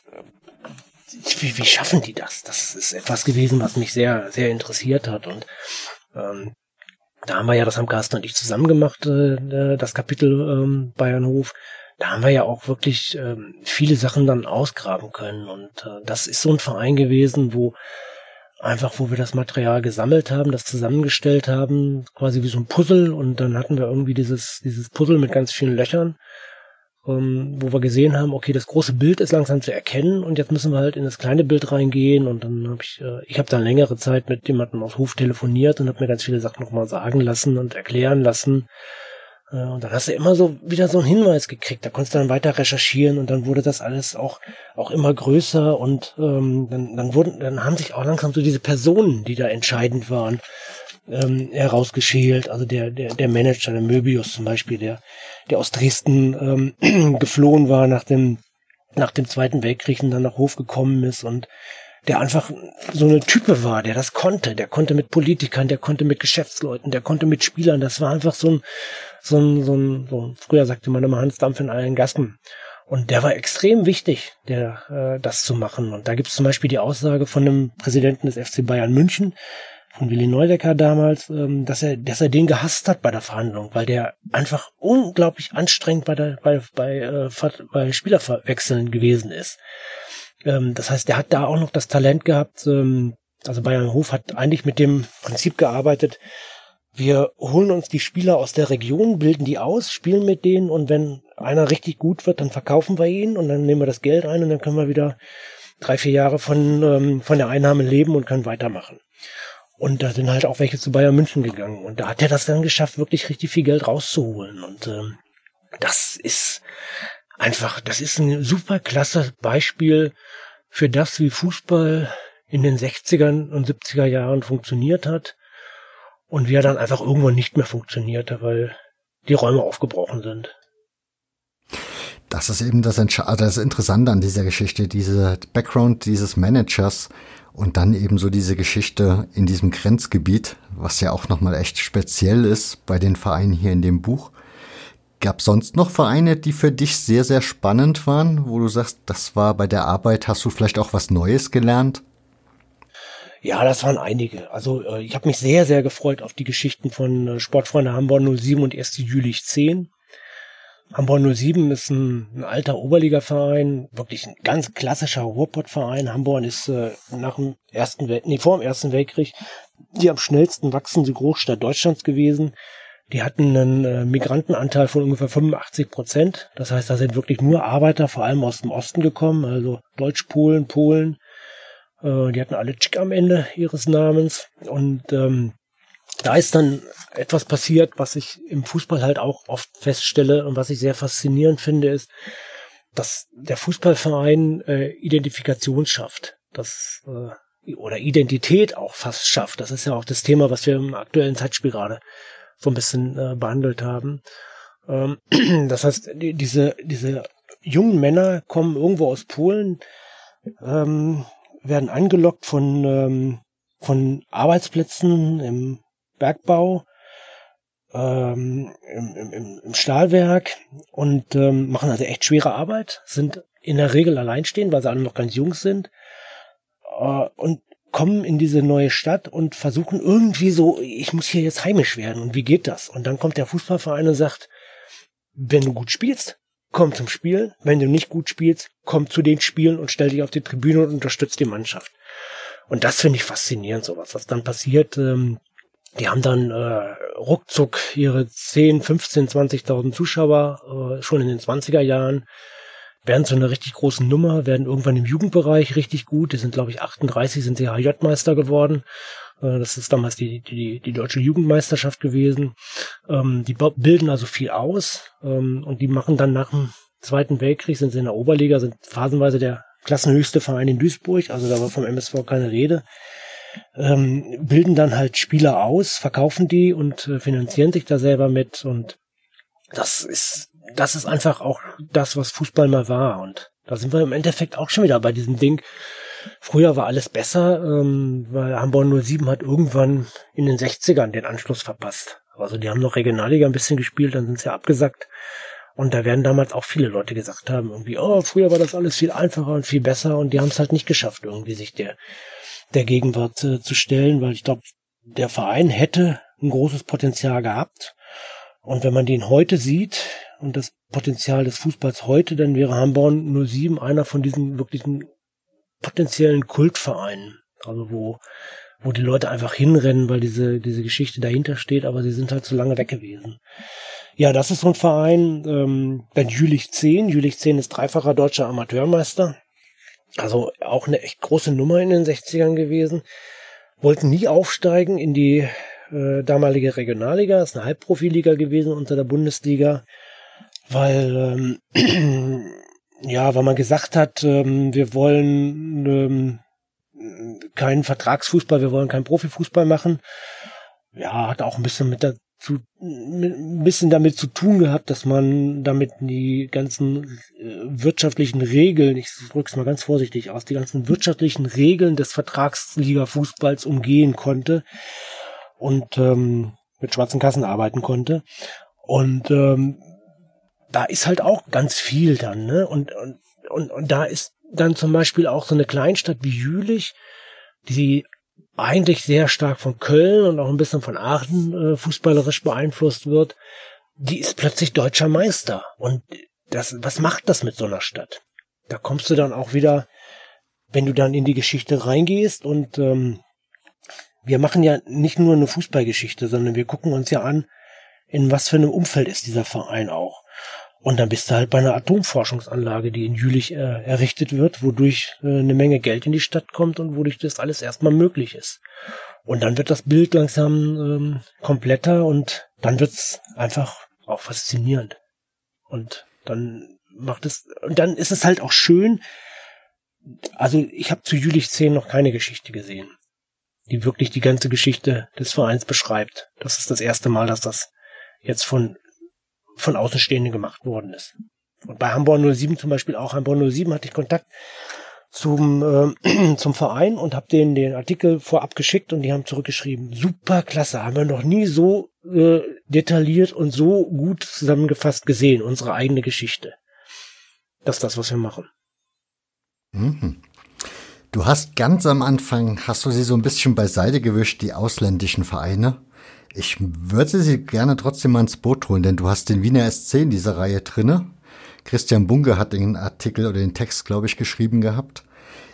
wie, wie schaffen die das? Das ist etwas gewesen, was mich sehr, sehr interessiert hat. Und ähm, da haben wir ja, das haben Carsten und ich zusammen gemacht, äh, das Kapitel ähm, Bayernhof. Da haben wir ja auch wirklich ähm, viele Sachen dann ausgraben können. Und äh, das ist so ein Verein gewesen, wo einfach, wo wir das Material gesammelt haben, das zusammengestellt haben, quasi wie so ein Puzzle. Und dann hatten wir irgendwie dieses, dieses Puzzle mit ganz vielen Löchern ähm, wo wir gesehen haben, okay, das große Bild ist langsam zu erkennen und jetzt müssen wir halt in das kleine Bild reingehen und dann habe ich, äh, ich habe dann längere Zeit mit jemandem aus Hof telefoniert und habe mir ganz viele Sachen nochmal sagen lassen und erklären lassen. Äh, und dann hast du immer so wieder so einen Hinweis gekriegt. Da konntest du dann weiter recherchieren und dann wurde das alles auch auch immer größer und ähm, dann dann wurden dann haben sich auch langsam so diese Personen, die da entscheidend waren, ähm, herausgeschält. Also der, der, der Manager, der Möbius zum Beispiel, der, der aus Dresden ähm, geflohen war nach dem, nach dem Zweiten Weltkrieg und dann nach Hof gekommen ist und der einfach so eine Type war, der das konnte. Der konnte mit Politikern, der konnte mit Geschäftsleuten, der konnte mit Spielern. Das war einfach so ein, so ein, so ein, so ein früher sagte man immer Hans Dampf in allen Gassen. Und der war extrem wichtig, der, äh, das zu machen. Und da gibt es zum Beispiel die Aussage von einem Präsidenten des FC Bayern München, von Willi Neudecker damals, ähm, dass er, dass er den gehasst hat bei der Verhandlung, weil der einfach unglaublich anstrengend bei der, bei, bei, äh, bei Spielerwechseln gewesen ist. Ähm, das heißt, der hat da auch noch das Talent gehabt. Ähm, also Bayern Hof hat eigentlich mit dem Prinzip gearbeitet. Wir holen uns die Spieler aus der Region, bilden die aus, spielen mit denen und wenn einer richtig gut wird, dann verkaufen wir ihn und dann nehmen wir das Geld ein und dann können wir wieder drei, vier Jahre von, ähm, von der Einnahme leben und können weitermachen. Und da sind halt auch welche zu Bayern München gegangen. Und da hat er das dann geschafft, wirklich richtig viel Geld rauszuholen. Und ähm, das ist einfach, das ist ein super klasse Beispiel für das, wie Fußball in den 60ern und 70er Jahren funktioniert hat und wie er dann einfach irgendwann nicht mehr funktionierte, weil die Räume aufgebrochen sind. Das ist eben das, das Interessante an dieser Geschichte, diese Background dieses Managers, und dann eben so diese Geschichte in diesem Grenzgebiet, was ja auch nochmal echt speziell ist bei den Vereinen hier in dem Buch. Gab sonst noch Vereine, die für dich sehr, sehr spannend waren, wo du sagst, das war bei der Arbeit, hast du vielleicht auch was Neues gelernt? Ja, das waren einige. Also äh, ich habe mich sehr, sehr gefreut auf die Geschichten von äh, Sportfreunde Hamburg 07 und 1. Jülich 10. Hamburg 07 ist ein, ein alter Oberligaverein, wirklich ein ganz klassischer Ruhrpottverein. Hamburg ist äh, nach dem ersten Welt, nee, vor dem ersten Weltkrieg die am schnellsten wachsende Großstadt Deutschlands gewesen. Die hatten einen äh, Migrantenanteil von ungefähr 85 Prozent. Das heißt, da sind wirklich nur Arbeiter, vor allem aus dem Osten gekommen, also Deutsch-Polen, Polen. Äh, die hatten alle Tschick am Ende ihres Namens. Und ähm, da ist dann etwas passiert, was ich im Fußball halt auch oft feststelle und was ich sehr faszinierend finde, ist, dass der Fußballverein äh, Identifikation schafft. Dass, äh, oder Identität auch fast schafft. Das ist ja auch das Thema, was wir im aktuellen Zeitspiel gerade so ein bisschen äh, behandelt haben. Ähm, das heißt, die, diese, diese jungen Männer kommen irgendwo aus Polen, ähm, werden angelockt von, ähm, von Arbeitsplätzen im Bergbau, ähm, im, im, im Stahlwerk und ähm, machen also echt schwere Arbeit, sind in der Regel alleinstehend, weil sie alle noch ganz jung sind äh, und kommen in diese neue Stadt und versuchen irgendwie so, ich muss hier jetzt heimisch werden und wie geht das? Und dann kommt der Fußballverein und sagt, wenn du gut spielst, komm zum Spielen. Wenn du nicht gut spielst, komm zu den Spielen und stell dich auf die Tribüne und unterstützt die Mannschaft. Und das finde ich faszinierend, sowas, was dann passiert. Ähm, die haben dann äh, ruckzuck ihre 10, 15, 20.000 Zuschauer äh, schon in den 20er Jahren werden zu einer richtig großen Nummer, werden irgendwann im Jugendbereich richtig gut. Die sind, glaube ich, 38 sind sie HJ-Meister geworden. Äh, das ist damals die, die, die deutsche Jugendmeisterschaft gewesen. Ähm, die bilden also viel aus ähm, und die machen dann nach dem Zweiten Weltkrieg, sind sie in der Oberliga, sind phasenweise der klassenhöchste Verein in Duisburg, also da war vom MSV keine Rede. Ähm, bilden dann halt Spieler aus, verkaufen die und äh, finanzieren sich da selber mit und das ist das ist einfach auch das, was Fußball mal war. Und da sind wir im Endeffekt auch schon wieder bei diesem Ding. Früher war alles besser, ähm, weil Hamburg 07 hat irgendwann in den 60ern den Anschluss verpasst. Also die haben noch Regionalliga ein bisschen gespielt, dann sind sie abgesackt. Und da werden damals auch viele Leute gesagt haben, irgendwie, oh, früher war das alles viel einfacher und viel besser und die haben es halt nicht geschafft, irgendwie sich der, der Gegenwart äh, zu stellen, weil ich glaube, der Verein hätte ein großes Potenzial gehabt. Und wenn man den heute sieht und das Potenzial des Fußballs heute, dann wäre Hamborn 07 einer von diesen wirklichen potenziellen Kultvereinen. Also wo, wo die Leute einfach hinrennen, weil diese, diese Geschichte dahinter steht, aber sie sind halt zu lange weg gewesen. Ja, das ist so ein Verein. Ähm, dann Jülich 10. Jülich 10 ist dreifacher deutscher Amateurmeister. Also auch eine echt große Nummer in den 60ern gewesen. Wollten nie aufsteigen in die äh, damalige Regionalliga, ist eine Halbprofiliga gewesen unter der Bundesliga, weil ähm, ja, weil man gesagt hat, ähm, wir wollen ähm, keinen Vertragsfußball, wir wollen keinen Profifußball machen. Ja, hat auch ein bisschen mit dazu, ein bisschen damit zu tun gehabt, dass man damit die ganzen äh, wirtschaftlichen Regeln, ich drück's mal ganz vorsichtig aus, die ganzen wirtschaftlichen Regeln des Vertragsliga-Fußballs umgehen konnte und ähm, mit schwarzen Kassen arbeiten konnte. Und ähm, da ist halt auch ganz viel dann, ne? Und, und, und, und da ist dann zum Beispiel auch so eine Kleinstadt wie Jülich, die eigentlich sehr stark von Köln und auch ein bisschen von Aachen äh, fußballerisch beeinflusst wird, die ist plötzlich deutscher Meister. Und das, was macht das mit so einer Stadt? Da kommst du dann auch wieder, wenn du dann in die Geschichte reingehst und ähm, wir machen ja nicht nur eine Fußballgeschichte, sondern wir gucken uns ja an, in was für einem Umfeld ist dieser Verein auch. Und dann bist du halt bei einer Atomforschungsanlage, die in Jülich äh, errichtet wird, wodurch äh, eine Menge Geld in die Stadt kommt und wodurch das alles erstmal möglich ist. Und dann wird das Bild langsam ähm, kompletter und dann wird's einfach auch faszinierend. Und dann macht es, und dann ist es halt auch schön, also ich habe zu Jülich 10 noch keine Geschichte gesehen die wirklich die ganze Geschichte des Vereins beschreibt. Das ist das erste Mal, dass das jetzt von, von Außenstehenden gemacht worden ist. Und bei Hamburg 07 zum Beispiel auch, Hamburg 07 hatte ich Kontakt zum, äh, zum Verein und habe denen den Artikel vorab geschickt und die haben zurückgeschrieben, super klasse, haben wir noch nie so äh, detailliert und so gut zusammengefasst gesehen, unsere eigene Geschichte. Das ist das, was wir machen. Mhm. Du hast ganz am Anfang, hast du sie so ein bisschen beiseite gewischt, die ausländischen Vereine. Ich würde sie gerne trotzdem mal ins Boot holen, denn du hast den Wiener SC in dieser Reihe drinne. Christian Bunge hat den Artikel oder den Text, glaube ich, geschrieben gehabt.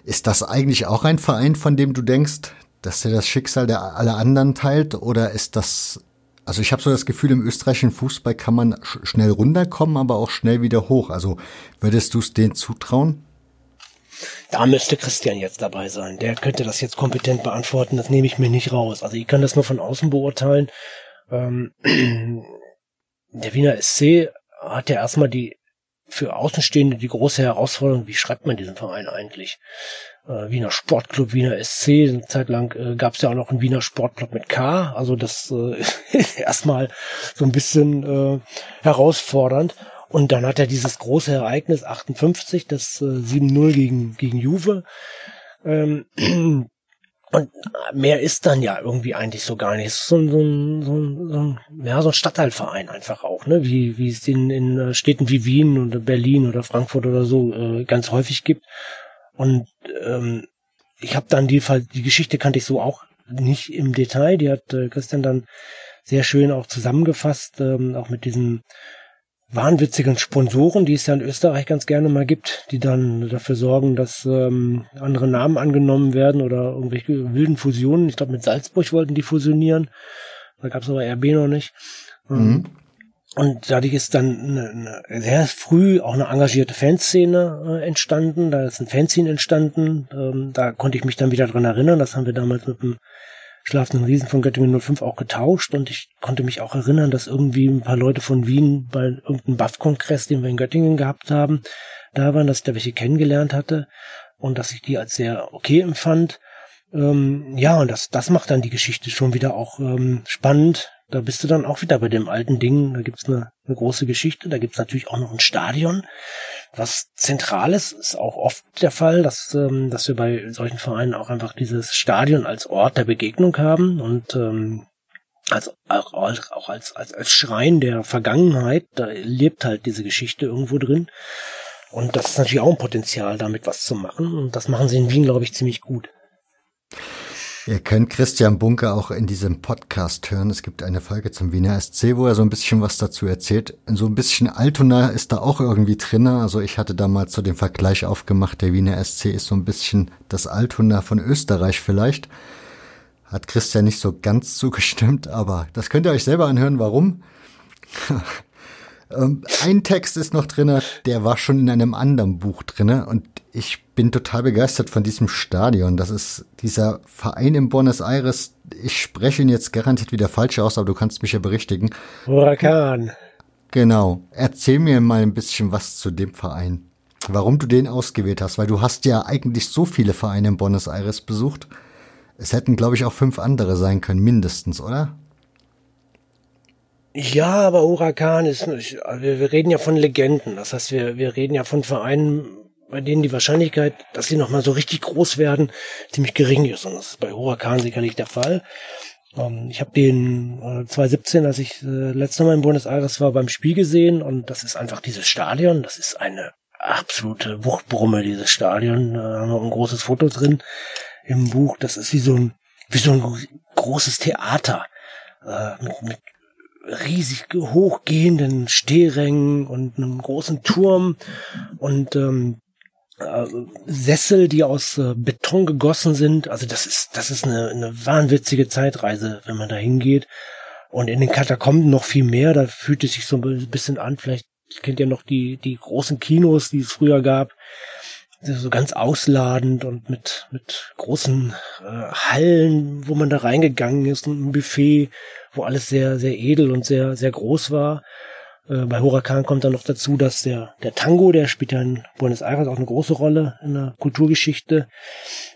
Ist das eigentlich auch ein Verein, von dem du denkst, dass er das Schicksal der aller anderen teilt? Oder ist das, also ich habe so das Gefühl, im österreichischen Fußball kann man schnell runterkommen, aber auch schnell wieder hoch. Also würdest du es denen zutrauen? Da müsste Christian jetzt dabei sein. Der könnte das jetzt kompetent beantworten. Das nehme ich mir nicht raus. Also ich kann das nur von außen beurteilen. Ähm, der Wiener SC hat ja erstmal die für Außenstehende die große Herausforderung, wie schreibt man diesen Verein eigentlich? Äh, Wiener Sportclub, Wiener SC, eine Zeit lang äh, gab es ja auch noch einen Wiener Sportclub mit K, also das äh, ist erstmal so ein bisschen äh, herausfordernd. Und dann hat er dieses große Ereignis 58, das äh, 7-0 gegen, gegen Juve. Ähm, und mehr ist dann ja irgendwie eigentlich so gar nicht. So ein, so so so ja, so ein Stadtteilverein einfach auch, ne? Wie, wie es in, in äh, Städten wie Wien oder Berlin oder Frankfurt oder so äh, ganz häufig gibt. Und ähm, ich habe dann die, die Geschichte kannte ich so auch nicht im Detail. Die hat äh, Christian dann sehr schön auch zusammengefasst, ähm, auch mit diesem wahnwitzigen Sponsoren, die es ja in Österreich ganz gerne mal gibt, die dann dafür sorgen, dass ähm, andere Namen angenommen werden oder irgendwelche wilden Fusionen. Ich glaube, mit Salzburg wollten die fusionieren. Da gab es aber RB noch nicht. Ähm, mhm. Und dadurch ist dann eine, eine sehr früh auch eine engagierte Fanszene äh, entstanden. Da ist ein Fanzine entstanden. Ähm, da konnte ich mich dann wieder dran erinnern. Das haben wir damals mit dem schlafenden Riesen von Göttingen 05 auch getauscht und ich konnte mich auch erinnern, dass irgendwie ein paar Leute von Wien bei irgendeinem Buff-Kongress, den wir in Göttingen gehabt haben, da waren, dass ich da welche kennengelernt hatte und dass ich die als sehr okay empfand. Ähm, ja, und das, das macht dann die Geschichte schon wieder auch ähm, spannend. Da bist du dann auch wieder bei dem alten Ding. Da gibt's eine, eine große Geschichte. Da gibt's natürlich auch noch ein Stadion. Was Zentrales ist auch oft der Fall, dass, ähm, dass wir bei solchen Vereinen auch einfach dieses Stadion als Ort der Begegnung haben und ähm, als, auch, auch als, als, als Schrein der Vergangenheit. Da lebt halt diese Geschichte irgendwo drin. Und das ist natürlich auch ein Potenzial, damit was zu machen. Und das machen sie in Wien, glaube ich, ziemlich gut. Ihr könnt Christian Bunker auch in diesem Podcast hören. Es gibt eine Folge zum Wiener SC, wo er so ein bisschen was dazu erzählt. So ein bisschen Altona ist da auch irgendwie drin. Also ich hatte damals so den Vergleich aufgemacht, der Wiener SC ist so ein bisschen das Altona von Österreich vielleicht. Hat Christian nicht so ganz zugestimmt, aber das könnt ihr euch selber anhören, warum. Ähm, ein Text ist noch drinne, der war schon in einem anderen Buch drinne und ich bin total begeistert von diesem Stadion. Das ist dieser Verein in Buenos Aires. Ich spreche ihn jetzt garantiert wieder falsch aus, aber du kannst mich ja berichtigen. Huracan. Genau. Erzähl mir mal ein bisschen was zu dem Verein. Warum du den ausgewählt hast, weil du hast ja eigentlich so viele Vereine in Buenos Aires besucht. Es hätten, glaube ich, auch fünf andere sein können, mindestens, oder? Ja, aber Huracan ist, wir, wir reden ja von Legenden. Das heißt, wir, wir reden ja von Vereinen, bei denen die Wahrscheinlichkeit, dass sie nochmal so richtig groß werden, ziemlich gering ist. Und das ist bei Huracan sicherlich der Fall. Ähm, ich habe den äh, 2017, als ich äh, letztes Mal in Buenos Aires war, beim Spiel gesehen und das ist einfach dieses Stadion. Das ist eine absolute Wuchtbrumme, dieses Stadion. Da haben wir ein großes Foto drin im Buch. Das ist wie so ein, wie so ein großes Theater äh, mit, mit riesig hochgehenden Stehrängen und einem großen Turm und ähm, äh, Sessel, die aus äh, Beton gegossen sind. Also das ist, das ist eine, eine wahnwitzige Zeitreise, wenn man da hingeht. Und in den Katakomben noch viel mehr. Da fühlt es sich so ein bisschen an. Vielleicht kennt ihr noch die, die großen Kinos, die es früher gab. So ganz ausladend und mit, mit großen äh, Hallen, wo man da reingegangen ist und ein Buffet wo alles sehr, sehr edel und sehr, sehr groß war. Äh, bei Huracan kommt dann noch dazu, dass der, der Tango, der spielt ja in Buenos Aires auch eine große Rolle in der Kulturgeschichte,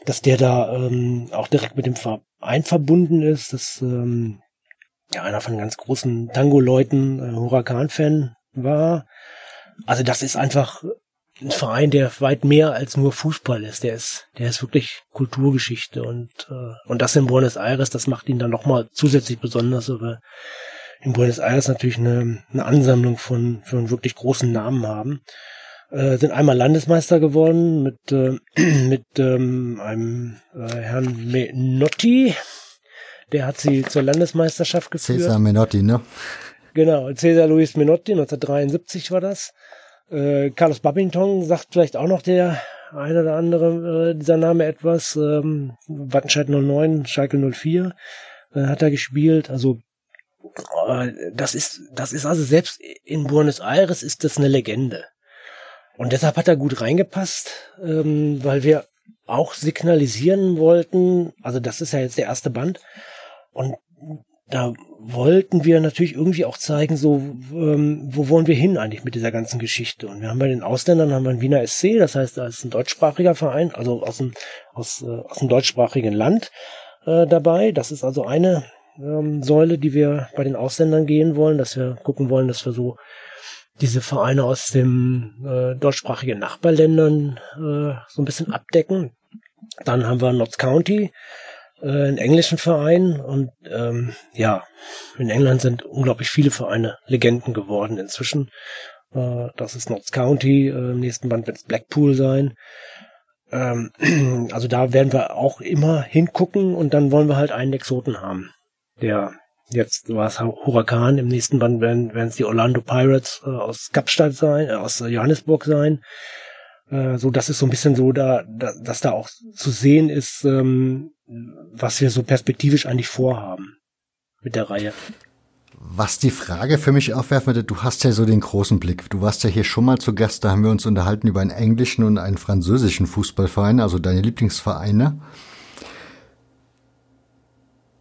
dass der da ähm, auch direkt mit dem Verein verbunden ist, dass ähm, ja einer von den ganz großen Tango-Leuten äh, Huracan-Fan war. Also das ist einfach ein Verein, der weit mehr als nur Fußball ist. Der ist, der ist wirklich Kulturgeschichte und äh, und das in Buenos Aires, das macht ihn dann nochmal zusätzlich besonders, weil in Buenos Aires natürlich eine, eine Ansammlung von von wirklich großen Namen haben. Äh, sind einmal Landesmeister geworden mit äh, mit ähm, einem äh, Herrn Menotti. Der hat sie zur Landesmeisterschaft geführt. Cesar Menotti, ne? Genau, Cesar Luis Menotti, 1973 war das. Äh, Carlos Babington sagt vielleicht auch noch der eine oder andere äh, dieser Name etwas. Ähm, Wattenscheid 09, Schalke 04 äh, hat er gespielt. Also äh, das ist, das ist also selbst in Buenos Aires ist das eine Legende. Und deshalb hat er gut reingepasst, ähm, weil wir auch signalisieren wollten, also das ist ja jetzt der erste Band, und da wollten wir natürlich irgendwie auch zeigen, so ähm, wo wollen wir hin eigentlich mit dieser ganzen Geschichte. Und wir haben bei den Ausländern haben wir ein Wiener SC, das heißt, da ist ein deutschsprachiger Verein, also aus dem aus, äh, aus dem deutschsprachigen Land äh, dabei. Das ist also eine ähm, Säule, die wir bei den Ausländern gehen wollen, dass wir gucken wollen, dass wir so diese Vereine aus den äh, deutschsprachigen Nachbarländern äh, so ein bisschen abdecken. Dann haben wir Notts County, äh, einen englischen Verein und ähm, ja, in England sind unglaublich viele Vereine Legenden geworden inzwischen. Äh, das ist Notts County, äh, im nächsten Band wird es Blackpool sein. Ähm, also da werden wir auch immer hingucken und dann wollen wir halt einen Exoten haben, der Jetzt war es Huracan, im nächsten Band werden es die Orlando Pirates äh, aus Kapstadt sein, äh, aus Johannesburg sein. Äh, so, das ist so ein bisschen so, da, da dass da auch zu sehen ist, ähm, was wir so perspektivisch eigentlich vorhaben mit der Reihe. Was die Frage für mich aufwerfen würde, du hast ja so den großen Blick. Du warst ja hier schon mal zu Gast, da haben wir uns unterhalten über einen englischen und einen französischen Fußballverein, also deine Lieblingsvereine.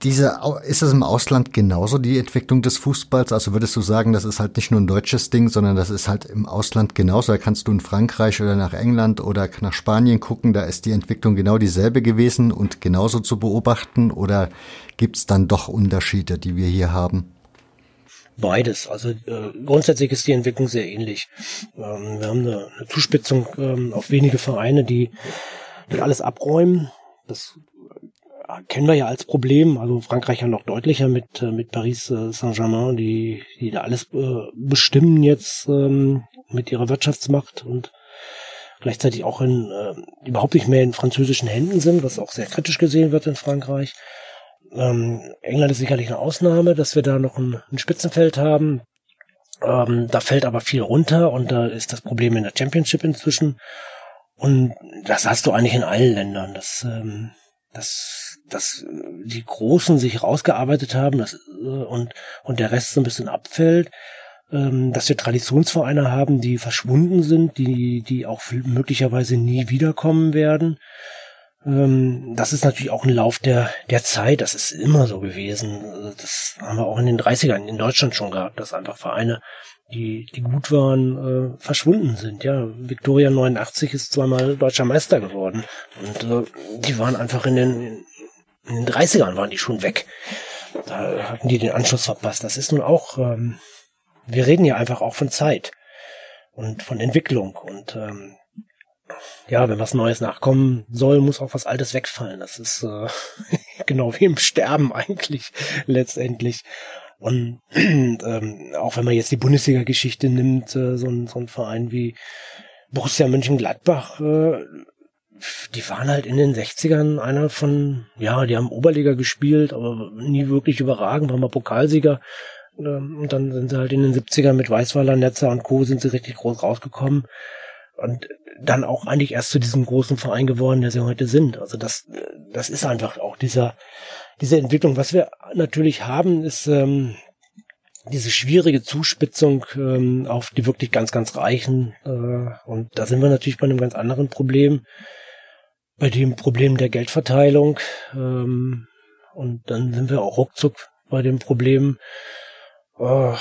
Diese, ist es im Ausland genauso die Entwicklung des Fußballs? Also würdest du sagen, das ist halt nicht nur ein deutsches Ding, sondern das ist halt im Ausland genauso? Da kannst du in Frankreich oder nach England oder nach Spanien gucken, da ist die Entwicklung genau dieselbe gewesen und genauso zu beobachten oder gibt's dann doch Unterschiede, die wir hier haben? Beides. Also äh, grundsätzlich ist die Entwicklung sehr ähnlich. Ähm, wir haben eine, eine Zuspitzung ähm, auf wenige Vereine, die, die alles abräumen. Das kennen wir ja als Problem. Also Frankreich ja noch deutlicher mit, äh, mit Paris äh, Saint-Germain, die, die da alles äh, bestimmen jetzt ähm, mit ihrer Wirtschaftsmacht und gleichzeitig auch in, äh, überhaupt nicht mehr in französischen Händen sind, was auch sehr kritisch gesehen wird in Frankreich. Ähm, England ist sicherlich eine Ausnahme, dass wir da noch ein, ein Spitzenfeld haben. Ähm, da fällt aber viel runter und da ist das Problem in der Championship inzwischen. Und das hast du eigentlich in allen Ländern. Das ähm, dass, dass die Großen sich rausgearbeitet haben dass, äh, und, und der Rest so ein bisschen abfällt, ähm, dass wir Traditionsvereine haben, die verschwunden sind, die, die auch möglicherweise nie wiederkommen werden. Ähm, das ist natürlich auch ein Lauf der, der Zeit, das ist immer so gewesen. Das haben wir auch in den 30ern in Deutschland schon gehabt, dass einfach Vereine die, die gut waren, äh, verschwunden sind. Ja, Victoria 89 ist zweimal deutscher Meister geworden und äh, die waren einfach in den, in den 30ern waren die schon weg. Da hatten die den Anschluss verpasst. Das ist nun auch, ähm, wir reden ja einfach auch von Zeit und von Entwicklung und ähm, ja, wenn was Neues nachkommen soll, muss auch was Altes wegfallen. Das ist äh, genau wie im Sterben eigentlich letztendlich. Und ähm, auch wenn man jetzt die Bundesliga-Geschichte nimmt, äh, so, ein, so ein Verein wie Borussia Mönchengladbach, äh, die waren halt in den 60ern einer von, ja, die haben Oberliga gespielt, aber nie wirklich überragend, waren mal Pokalsieger. Ähm, und dann sind sie halt in den 70ern mit Weißweiler, Netzer und Co. sind sie richtig groß rausgekommen. Und dann auch eigentlich erst zu diesem großen Verein geworden, der sie heute sind. Also das, das ist einfach auch dieser, diese Entwicklung. Was wir natürlich haben, ist ähm, diese schwierige Zuspitzung ähm, auf die wirklich ganz, ganz Reichen. Äh, und da sind wir natürlich bei einem ganz anderen Problem, bei dem Problem der Geldverteilung. Ähm, und dann sind wir auch ruckzuck bei dem Problem, äh,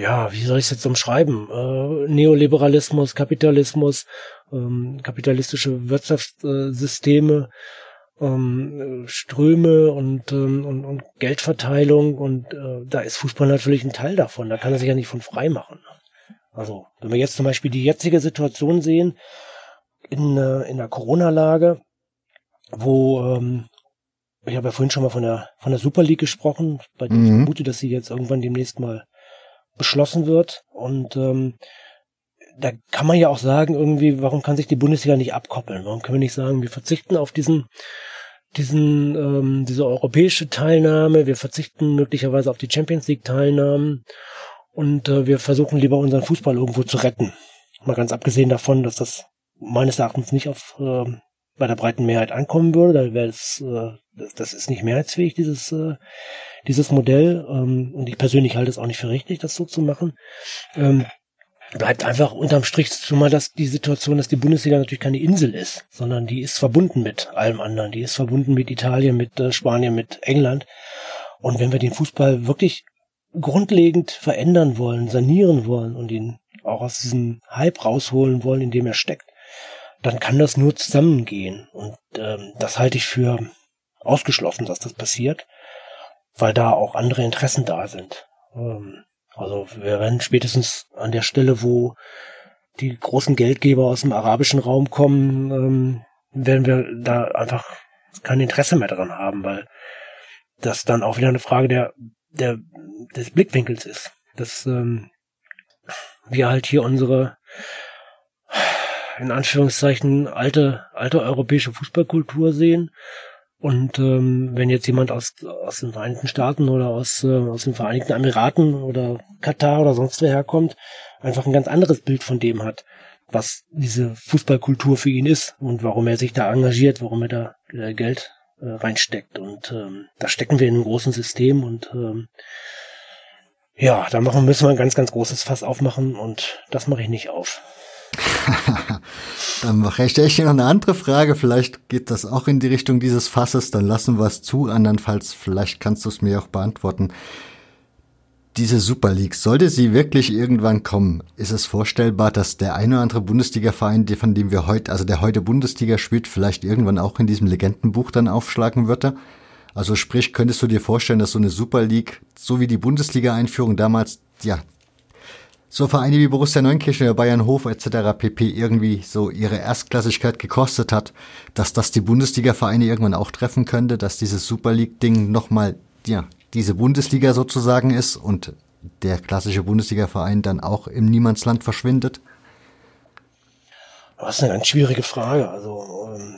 ja, wie soll ich es jetzt umschreiben? Äh, Neoliberalismus, Kapitalismus, ähm, kapitalistische Wirtschaftssysteme ähm, Ströme und, ähm, und, und Geldverteilung und äh, da ist Fußball natürlich ein Teil davon. Da kann er sich ja nicht von frei machen. Also, wenn wir jetzt zum Beispiel die jetzige Situation sehen, in, äh, in der Corona-Lage, wo ähm, ich habe ja vorhin schon mal von der von der Super League gesprochen, bei der mhm. ich vermute, dass sie jetzt irgendwann demnächst mal beschlossen wird. Und ähm, da kann man ja auch sagen, irgendwie, warum kann sich die Bundesliga nicht abkoppeln? Warum können wir nicht sagen, wir verzichten auf diesen, diesen, ähm, diese europäische Teilnahme, wir verzichten möglicherweise auf die Champions League Teilnahmen und äh, wir versuchen lieber unseren Fußball irgendwo zu retten. Mal ganz abgesehen davon, dass das meines Erachtens nicht auf äh, bei der breiten Mehrheit ankommen würde, da wäre es, äh, das ist nicht mehrheitsfähig, dieses, äh, dieses Modell. Ähm, und ich persönlich halte es auch nicht für richtig, das so zu machen. Ähm, bleibt einfach unterm Strich zumal dass die Situation, dass die Bundesliga natürlich keine Insel ist, sondern die ist verbunden mit allem anderen. Die ist verbunden mit Italien, mit äh, Spanien, mit England. Und wenn wir den Fußball wirklich grundlegend verändern wollen, sanieren wollen und ihn auch aus diesem Hype rausholen wollen, in dem er steckt, dann kann das nur zusammengehen. Und ähm, das halte ich für ausgeschlossen, dass das passiert, weil da auch andere Interessen da sind. Ähm, also wir werden spätestens an der Stelle, wo die großen Geldgeber aus dem arabischen Raum kommen, ähm, werden wir da einfach kein Interesse mehr daran haben, weil das dann auch wieder eine Frage der, der des Blickwinkels ist. Dass ähm, wir halt hier unsere in Anführungszeichen alte, alte europäische Fußballkultur sehen. Und ähm, wenn jetzt jemand aus, aus den Vereinigten Staaten oder aus, äh, aus den Vereinigten Emiraten oder Katar oder sonst wer herkommt, einfach ein ganz anderes Bild von dem hat, was diese Fußballkultur für ihn ist und warum er sich da engagiert, warum er da äh, Geld äh, reinsteckt. Und ähm, da stecken wir in einem großen System und ähm, ja, da machen, müssen wir ein ganz, ganz großes Fass aufmachen und das mache ich nicht auf. dann ich, stelle ich dir noch eine andere Frage. Vielleicht geht das auch in die Richtung dieses Fasses. Dann lassen wir es zu. Andernfalls, vielleicht kannst du es mir auch beantworten. Diese Super League, sollte sie wirklich irgendwann kommen, ist es vorstellbar, dass der eine oder andere Bundesliga-Verein, von dem wir heute, also der heute Bundesliga spielt, vielleicht irgendwann auch in diesem Legendenbuch dann aufschlagen würde? Also sprich, könntest du dir vorstellen, dass so eine Super League, so wie die Bundesliga-Einführung damals, ja, so Vereine wie Borussia Neunkirchen Bayern Hof etc. pp. irgendwie so ihre Erstklassigkeit gekostet hat, dass das die Bundesliga-Vereine irgendwann auch treffen könnte, dass dieses Super League-Ding nochmal, ja, diese Bundesliga sozusagen ist und der klassische Bundesliga-Verein dann auch im Niemandsland verschwindet? Das ist eine ganz schwierige Frage. Also ähm,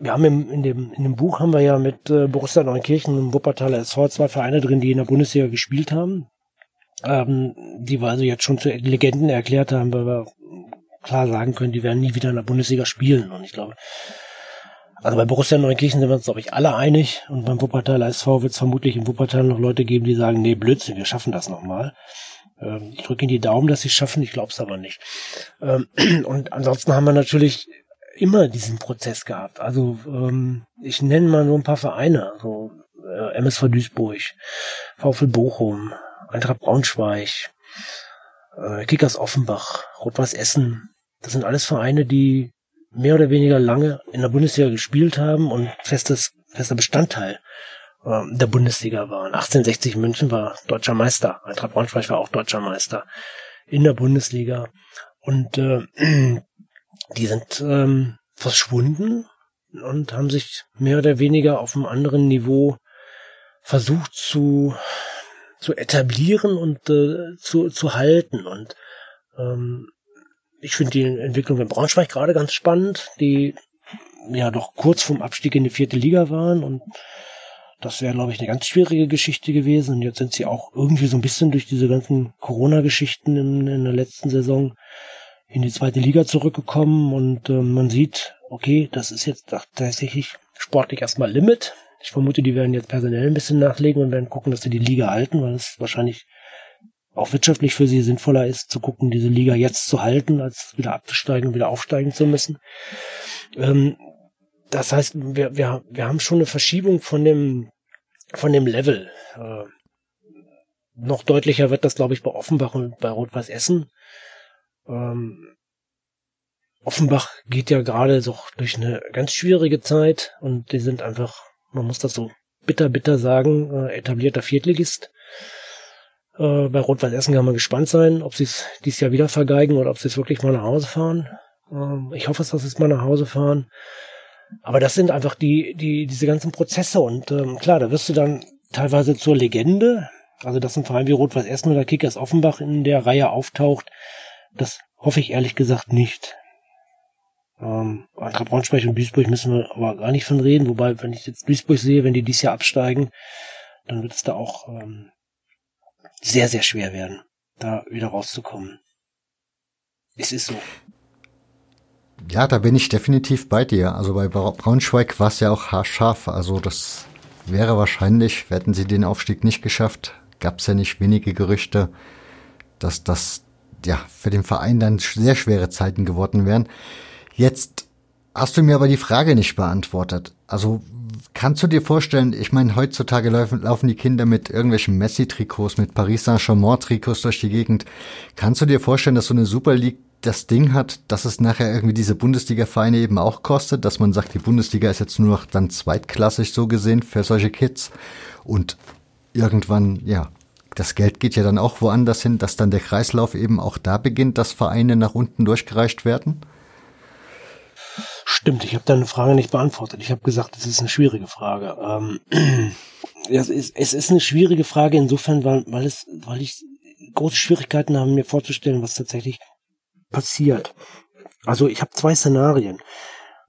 wir haben im, in, dem, in dem Buch haben wir ja mit äh, Borussia Neunkirchen und Wuppertaler SV zwei Vereine drin, die in der Bundesliga gespielt haben ähm, die wir also jetzt schon zu Legenden erklärt haben, weil wir klar sagen können, die werden nie wieder in der Bundesliga spielen. Und ich glaube, also bei Borussia Neukirchen sind wir uns, glaube ich, alle einig. Und beim Wuppertaler SV wird es vermutlich im Wuppertal noch Leute geben, die sagen, nee, Blödsinn, wir schaffen das nochmal. Ähm, ich drücke Ihnen die Daumen, dass sie es schaffen, ich glaube es aber nicht. Ähm, und ansonsten haben wir natürlich immer diesen Prozess gehabt. Also ähm, ich nenne mal nur ein paar Vereine, so äh, MSV Duisburg, VfL Bochum, Eintracht Braunschweig, äh, Kickers Offenbach, Rot-Weiß Essen. Das sind alles Vereine, die mehr oder weniger lange in der Bundesliga gespielt haben und festes, fester Bestandteil äh, der Bundesliga waren. 1860 München war deutscher Meister. Eintracht Braunschweig war auch deutscher Meister in der Bundesliga. Und äh, die sind ähm, verschwunden und haben sich mehr oder weniger auf einem anderen Niveau versucht zu zu etablieren und äh, zu, zu halten. Und ähm, ich finde die Entwicklung in Braunschweig gerade ganz spannend, die ja doch kurz vorm Abstieg in die vierte Liga waren und das wäre, glaube ich, eine ganz schwierige Geschichte gewesen. Und jetzt sind sie auch irgendwie so ein bisschen durch diese ganzen Corona-Geschichten in, in, der letzten Saison in die zweite Liga zurückgekommen und äh, man sieht, okay, das ist jetzt tatsächlich sportlich erstmal Limit. Ich vermute, die werden jetzt personell ein bisschen nachlegen und werden gucken, dass sie die Liga halten, weil es wahrscheinlich auch wirtschaftlich für sie sinnvoller ist, zu gucken, diese Liga jetzt zu halten, als wieder abzusteigen und wieder aufsteigen zu müssen. Ähm, das heißt, wir, wir, wir haben schon eine Verschiebung von dem, von dem Level. Äh, noch deutlicher wird das, glaube ich, bei Offenbach und bei Rot-Weiß Essen. Ähm, Offenbach geht ja gerade so durch eine ganz schwierige Zeit und die sind einfach man muss das so bitter, bitter sagen, äh, etablierter Viertligist. Äh, bei Rot-Weiß Essen kann man gespannt sein, ob sie es dieses Jahr wieder vergeigen oder ob sie es wirklich mal nach Hause fahren. Ähm, ich hoffe, dass sie es mal nach Hause fahren. Aber das sind einfach die, die, diese ganzen Prozesse und ähm, klar, da wirst du dann teilweise zur Legende. Also, dass ein Verein wie Rot-Weiß Essen oder Kickers Offenbach in der Reihe auftaucht, das hoffe ich ehrlich gesagt nicht. Ähm, Eintracht Braunschweig und Duisburg müssen wir aber gar nicht von reden. Wobei, wenn ich jetzt Duisburg sehe, wenn die dieses Jahr absteigen, dann wird es da auch ähm, sehr, sehr schwer werden, da wieder rauszukommen. Es ist so. Ja, da bin ich definitiv bei dir. Also bei Braunschweig war es ja auch haarscharf. Also das wäre wahrscheinlich, hätten sie den Aufstieg nicht geschafft, gab es ja nicht wenige Gerüchte, dass das ja für den Verein dann sehr schwere Zeiten geworden wären. Jetzt hast du mir aber die Frage nicht beantwortet. Also Kannst du dir vorstellen, ich meine, heutzutage laufen, laufen die Kinder mit irgendwelchen Messi-Trikots, mit Paris Saint-Germain-Trikots durch die Gegend. Kannst du dir vorstellen, dass so eine Super League das Ding hat, dass es nachher irgendwie diese Bundesliga-Vereine eben auch kostet, dass man sagt, die Bundesliga ist jetzt nur noch dann zweitklassig so gesehen für solche Kids und irgendwann, ja, das Geld geht ja dann auch woanders hin, dass dann der Kreislauf eben auch da beginnt, dass Vereine nach unten durchgereicht werden? Stimmt, ich habe deine Frage nicht beantwortet. Ich habe gesagt, es ist eine schwierige Frage. Ähm, es, ist, es ist eine schwierige Frage insofern, weil, weil, es, weil ich große Schwierigkeiten habe, mir vorzustellen, was tatsächlich passiert. Also ich habe zwei Szenarien.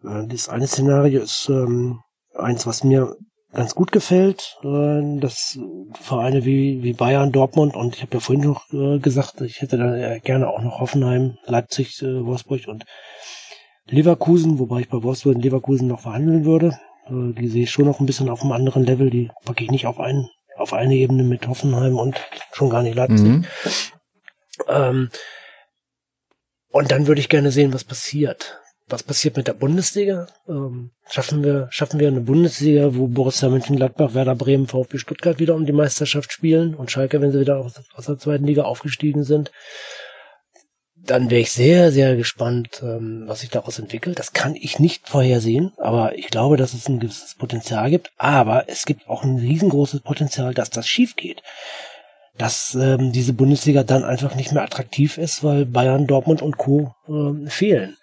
Äh, das eine Szenario ist ähm, eins, was mir ganz gut gefällt. Äh, dass Vereine wie, wie Bayern, Dortmund und ich habe ja vorhin noch äh, gesagt, ich hätte da gerne auch noch Hoffenheim, Leipzig, äh, Wolfsburg und Leverkusen, wobei ich bei Wolfsburg und Leverkusen noch verhandeln würde. Äh, die sehe ich schon noch ein bisschen auf einem anderen Level. Die packe ich nicht auf, ein, auf eine Ebene mit Hoffenheim und schon gar nicht Leipzig. Mhm. Ähm, und dann würde ich gerne sehen, was passiert. Was passiert mit der Bundesliga? Ähm, schaffen wir, schaffen wir eine Bundesliga, wo Borussia Mönchengladbach, Werder Bremen, VfB Stuttgart wieder um die Meisterschaft spielen und Schalke, wenn sie wieder aus, aus der zweiten Liga aufgestiegen sind? Dann wäre ich sehr, sehr gespannt, ähm, was sich daraus entwickelt. Das kann ich nicht vorhersehen, aber ich glaube, dass es ein gewisses Potenzial gibt. Aber es gibt auch ein riesengroßes Potenzial, dass das schief geht. Dass ähm, diese Bundesliga dann einfach nicht mehr attraktiv ist, weil Bayern, Dortmund und Co. Ähm, fehlen.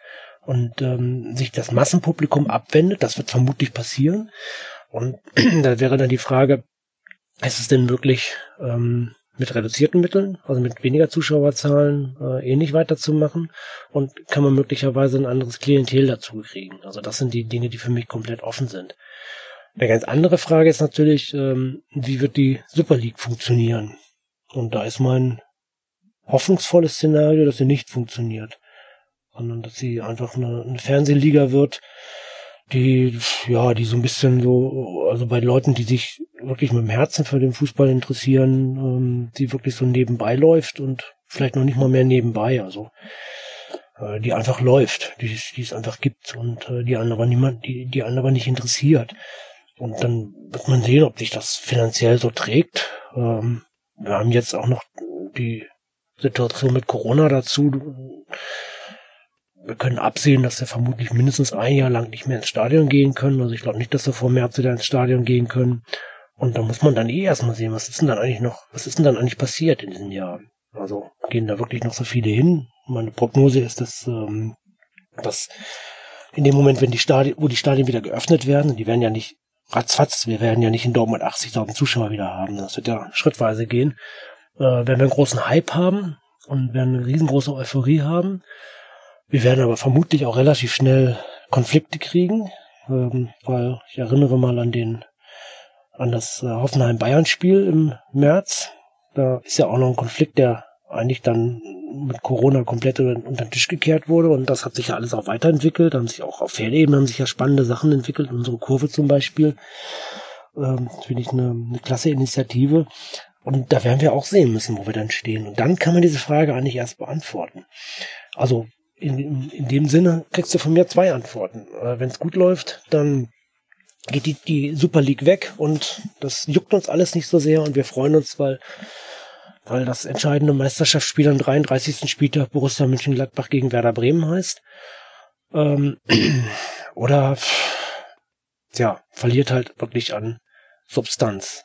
Und ähm, sich das Massenpublikum abwendet, das wird vermutlich passieren. Und da wäre dann die Frage, ist es denn wirklich ähm, mit reduzierten Mitteln, also mit weniger Zuschauerzahlen, äh, ähnlich weiterzumachen und kann man möglicherweise ein anderes Klientel dazu kriegen. Also das sind die Dinge, die für mich komplett offen sind. Eine ganz andere Frage ist natürlich, ähm, wie wird die Super League funktionieren? Und da ist mein hoffnungsvolles Szenario, dass sie nicht funktioniert, sondern dass sie einfach eine, eine Fernsehliga wird, die, ja, die so ein bisschen so, also bei Leuten, die sich wirklich mit dem Herzen für den Fußball interessieren, ähm, die wirklich so nebenbei läuft und vielleicht noch nicht mal mehr nebenbei, also äh, die einfach läuft, die, die es einfach gibt und äh, die andere niemand, die, die andere nicht interessiert. Und dann wird man sehen, ob sich das finanziell so trägt. Ähm, wir haben jetzt auch noch die Situation mit Corona dazu wir können absehen, dass wir vermutlich mindestens ein Jahr lang nicht mehr ins Stadion gehen können. Also ich glaube nicht, dass wir vor März wieder ins Stadion gehen können. Und da muss man dann eh erstmal sehen, was ist denn dann eigentlich noch, was ist denn dann eigentlich passiert in diesem Jahr? Also gehen da wirklich noch so viele hin? Meine Prognose ist, dass, ähm, dass in dem Moment, wenn die Stadien, wo die Stadien wieder geöffnet werden, die werden ja nicht ratzfatz, wir werden ja nicht in Dortmund 80.000 Zuschauer wieder haben, das wird ja schrittweise gehen, äh, werden wir einen großen Hype haben und werden eine riesengroße Euphorie haben wir werden aber vermutlich auch relativ schnell Konflikte kriegen, ähm, weil ich erinnere mal an den an das äh, Hoffenheim-Bayern-Spiel im März. Da ist ja auch noch ein Konflikt, der eigentlich dann mit Corona komplett unter den Tisch gekehrt wurde und das hat sich ja alles auch weiterentwickelt, haben sich auch auf Fernebene haben sich ja spannende Sachen entwickelt, unsere Kurve zum Beispiel. Ähm, Finde ich eine, eine klasse Initiative. Und da werden wir auch sehen müssen, wo wir dann stehen. Und dann kann man diese Frage eigentlich erst beantworten. Also in, in dem Sinne kriegst du von mir zwei Antworten. Äh, Wenn es gut läuft, dann geht die, die Super League weg und das juckt uns alles nicht so sehr und wir freuen uns, weil, weil das entscheidende Meisterschaftsspiel am 33. Spieltag Borussia Mönchengladbach gegen Werder Bremen heißt. Ähm, oder, ja, verliert halt wirklich an Substanz.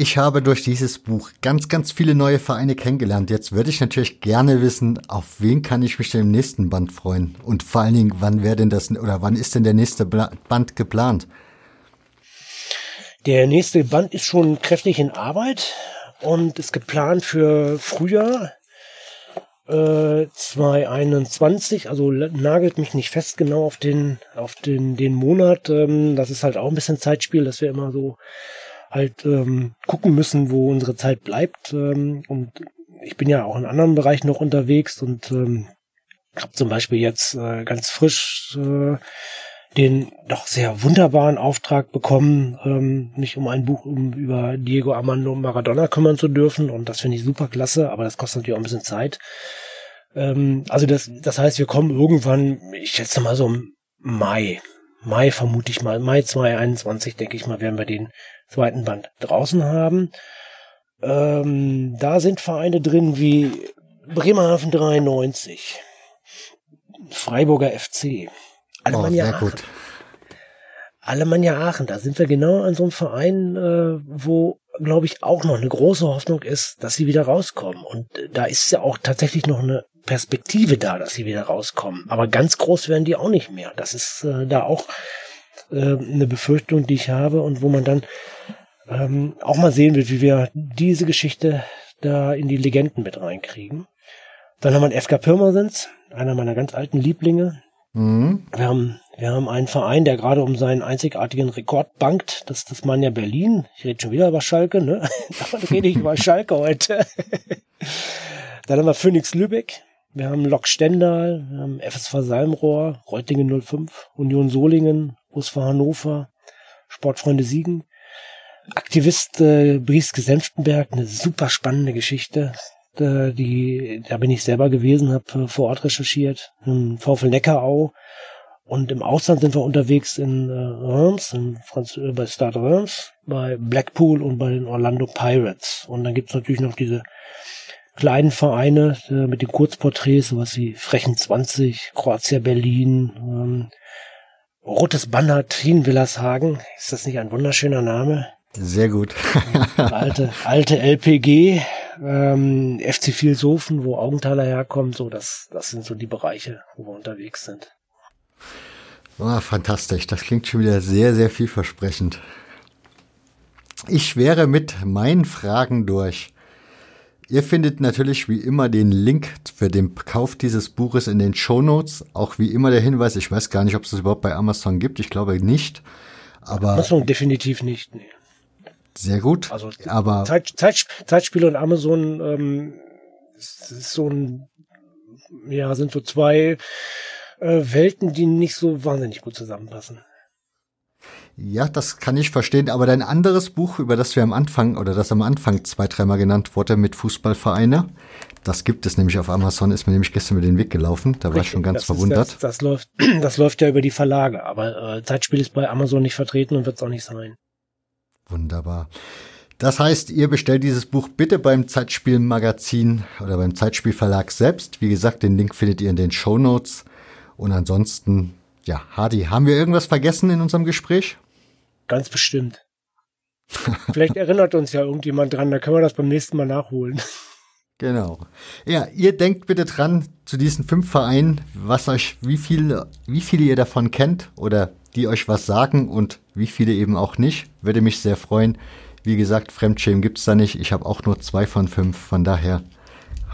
Ich habe durch dieses Buch ganz, ganz viele neue Vereine kennengelernt. Jetzt würde ich natürlich gerne wissen, auf wen kann ich mich denn im nächsten Band freuen? Und vor allen Dingen, wann wäre denn das, oder wann ist denn der nächste Band geplant? Der nächste Band ist schon kräftig in Arbeit und ist geplant für Frühjahr äh, 2021. Also nagelt mich nicht fest genau auf den, auf den, den Monat. Ähm, das ist halt auch ein bisschen Zeitspiel, dass wir immer so halt ähm, gucken müssen, wo unsere Zeit bleibt. Ähm, und ich bin ja auch in anderen Bereichen noch unterwegs und ähm, habe zum Beispiel jetzt äh, ganz frisch äh, den doch sehr wunderbaren Auftrag bekommen, ähm, mich um ein Buch um, über Diego Armando Maradona kümmern zu dürfen. Und das finde ich super klasse, aber das kostet natürlich auch ein bisschen Zeit. Ähm, also das, das heißt, wir kommen irgendwann, ich schätze mal so im Mai, Mai vermute ich mal, Mai 2021, denke ich mal, werden wir den zweiten Band draußen haben. Ähm, da sind Vereine drin wie Bremerhaven 93, Freiburger FC, Alemannia oh, Aachen. Gut. Alemannia Aachen, da sind wir genau an so einem Verein, äh, wo, glaube ich, auch noch eine große Hoffnung ist, dass sie wieder rauskommen. Und da ist ja auch tatsächlich noch eine Perspektive da, dass sie wieder rauskommen. Aber ganz groß werden die auch nicht mehr. Das ist äh, da auch äh, eine Befürchtung, die ich habe und wo man dann ähm, auch mal sehen wird, wie wir diese Geschichte da in die Legenden mit reinkriegen. Dann haben wir einen FK Pirmasens, einer meiner ganz alten Lieblinge. Mhm. Wir haben wir haben einen Verein, der gerade um seinen einzigartigen Rekord bankt. Das ist das Manja Berlin. Ich rede schon wieder über Schalke, ne? Davon rede ich über Schalke heute. Dann haben wir Phoenix Lübeck. Wir haben Lok Stendal, wir haben FSV Salmrohr, Reutingen 05, Union Solingen, USV Hannover, Sportfreunde Siegen. Aktivist äh, Brieske Senftenberg, eine super spannende Geschichte. Äh, die, da bin ich selber gewesen, habe äh, vor Ort recherchiert. VfL Neckarau. Und im Ausland sind wir unterwegs in äh, Reims, in Franz äh, bei Stade Reims, bei Blackpool und bei den Orlando Pirates. Und dann gibt's natürlich noch diese kleinen Vereine äh, mit den Kurzporträts, sowas wie Frechen 20, Kroatia Berlin, ähm, Rotes Banner Trien Willershagen. Ist das nicht ein wunderschöner Name? Sehr gut. alte, alte LPG, ähm, FC Vilshofen, wo Augenthaler herkommt, so das, das sind so die Bereiche, wo wir unterwegs sind. Oh, fantastisch. Das klingt schon wieder sehr, sehr vielversprechend. Ich wäre mit meinen Fragen durch. Ihr findet natürlich wie immer den Link für den Kauf dieses Buches in den Show Notes. Auch wie immer der Hinweis, ich weiß gar nicht, ob es das überhaupt bei Amazon gibt. Ich glaube nicht. Aber Amazon definitiv nicht. Nee. Sehr gut. Also aber Zeit, Zeit, Zeitspiele und Amazon ähm, ist so ein, ja, sind so zwei äh, Welten, die nicht so wahnsinnig gut zusammenpassen. Ja, das kann ich verstehen. Aber dein anderes Buch, über das wir am Anfang oder das am Anfang zwei, dreimal genannt wurde mit Fußballvereine, das gibt es nämlich auf Amazon, ist mir nämlich gestern über den Weg gelaufen. Da Richtig, war ich schon ganz verwundert. Das, das, läuft, das läuft ja über die Verlage, aber äh, Zeitspiel ist bei Amazon nicht vertreten und wird es auch nicht sein. Wunderbar. Das heißt, ihr bestellt dieses Buch bitte beim Zeitspielmagazin oder beim Zeitspielverlag selbst. Wie gesagt, den Link findet ihr in den Show Notes. Und ansonsten, ja, Hardy, haben wir irgendwas vergessen in unserem Gespräch? Ganz bestimmt. Vielleicht erinnert uns ja irgendjemand dran, da können wir das beim nächsten Mal nachholen. Genau. Ja, ihr denkt bitte dran zu diesen fünf Vereinen, was euch, wie viele, wie viele ihr davon kennt oder die euch was sagen und wie viele eben auch nicht. Würde mich sehr freuen. Wie gesagt, Fremdschämen gibt's da nicht. Ich habe auch nur zwei von fünf. Von daher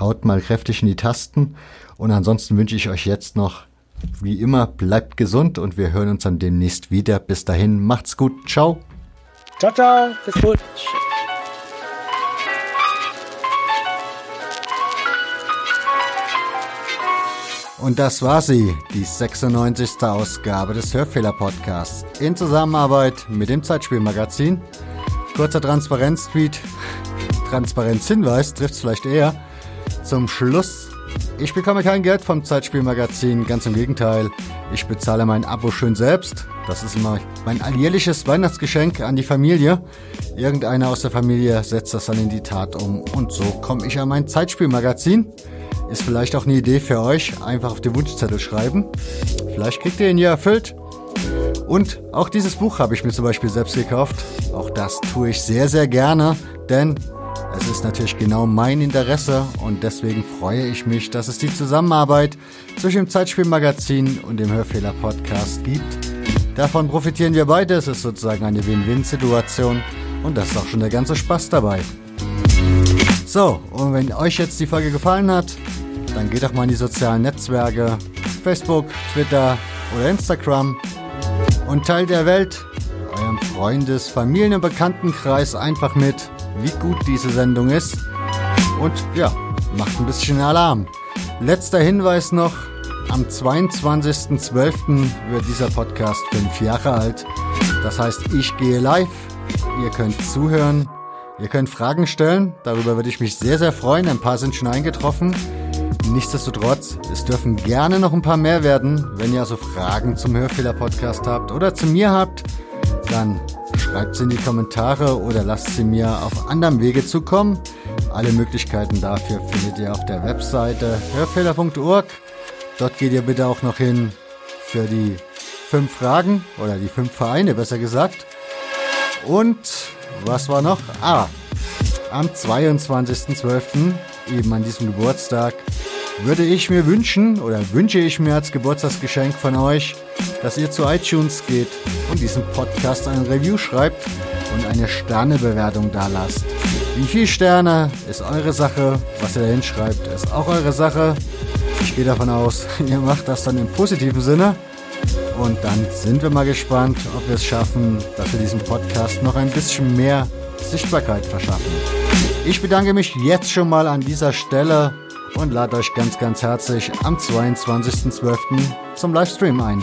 haut mal kräftig in die Tasten. Und ansonsten wünsche ich euch jetzt noch wie immer, bleibt gesund und wir hören uns dann demnächst wieder. Bis dahin, macht's gut. Ciao. Ciao, ciao. Bis gut. Und das war sie, die 96. Ausgabe des Hörfehler-Podcasts in Zusammenarbeit mit dem Zeitspielmagazin. Kurzer Transparenz-Tweet, Transparenz-Hinweis trifft's vielleicht eher. Zum Schluss ich bekomme kein Geld vom Zeitspielmagazin, ganz im Gegenteil. Ich bezahle mein Abo schön selbst. Das ist immer mein alljährliches Weihnachtsgeschenk an die Familie. Irgendeiner aus der Familie setzt das dann in die Tat um. Und so komme ich an mein Zeitspielmagazin. Ist vielleicht auch eine Idee für euch. Einfach auf den Wunschzettel schreiben. Vielleicht kriegt ihr ihn ja erfüllt. Und auch dieses Buch habe ich mir zum Beispiel selbst gekauft. Auch das tue ich sehr, sehr gerne, denn es ist natürlich genau mein Interesse und deswegen freue ich mich, dass es die Zusammenarbeit zwischen dem Zeitspielmagazin und dem Hörfehler-Podcast gibt. Davon profitieren wir beide. Es ist sozusagen eine Win-Win-Situation und das ist auch schon der ganze Spaß dabei. So, und wenn euch jetzt die Folge gefallen hat, dann geht doch mal in die sozialen Netzwerke, Facebook, Twitter oder Instagram und teilt der Welt, eurem Freundes-, Familien- und Bekanntenkreis einfach mit wie gut diese Sendung ist. Und ja, macht ein bisschen Alarm. Letzter Hinweis noch. Am 22.12. wird dieser Podcast fünf Jahre alt. Das heißt, ich gehe live. Ihr könnt zuhören. Ihr könnt Fragen stellen. Darüber würde ich mich sehr, sehr freuen. Ein paar sind schon eingetroffen. Nichtsdestotrotz, es dürfen gerne noch ein paar mehr werden. Wenn ihr also Fragen zum Hörfehler-Podcast habt oder zu mir habt, dann schreibt sie in die Kommentare oder lasst sie mir auf anderem Wege zukommen. Alle Möglichkeiten dafür findet ihr auf der Webseite hörfehler.org. Dort geht ihr bitte auch noch hin für die fünf Fragen oder die fünf Vereine, besser gesagt. Und was war noch? Ah, am 22.12., eben an diesem Geburtstag, würde ich mir wünschen oder wünsche ich mir als Geburtstagsgeschenk von euch, dass ihr zu iTunes geht und diesem Podcast ein Review schreibt und eine Sternebewertung da lasst. Wie viele Sterne ist eure Sache, was ihr da hinschreibt, ist auch eure Sache. Ich gehe davon aus, ihr macht das dann im positiven Sinne. Und dann sind wir mal gespannt, ob wir es schaffen, dass wir diesem Podcast noch ein bisschen mehr Sichtbarkeit verschaffen. Ich bedanke mich jetzt schon mal an dieser Stelle und lade euch ganz, ganz herzlich am 22.12. zum Livestream ein.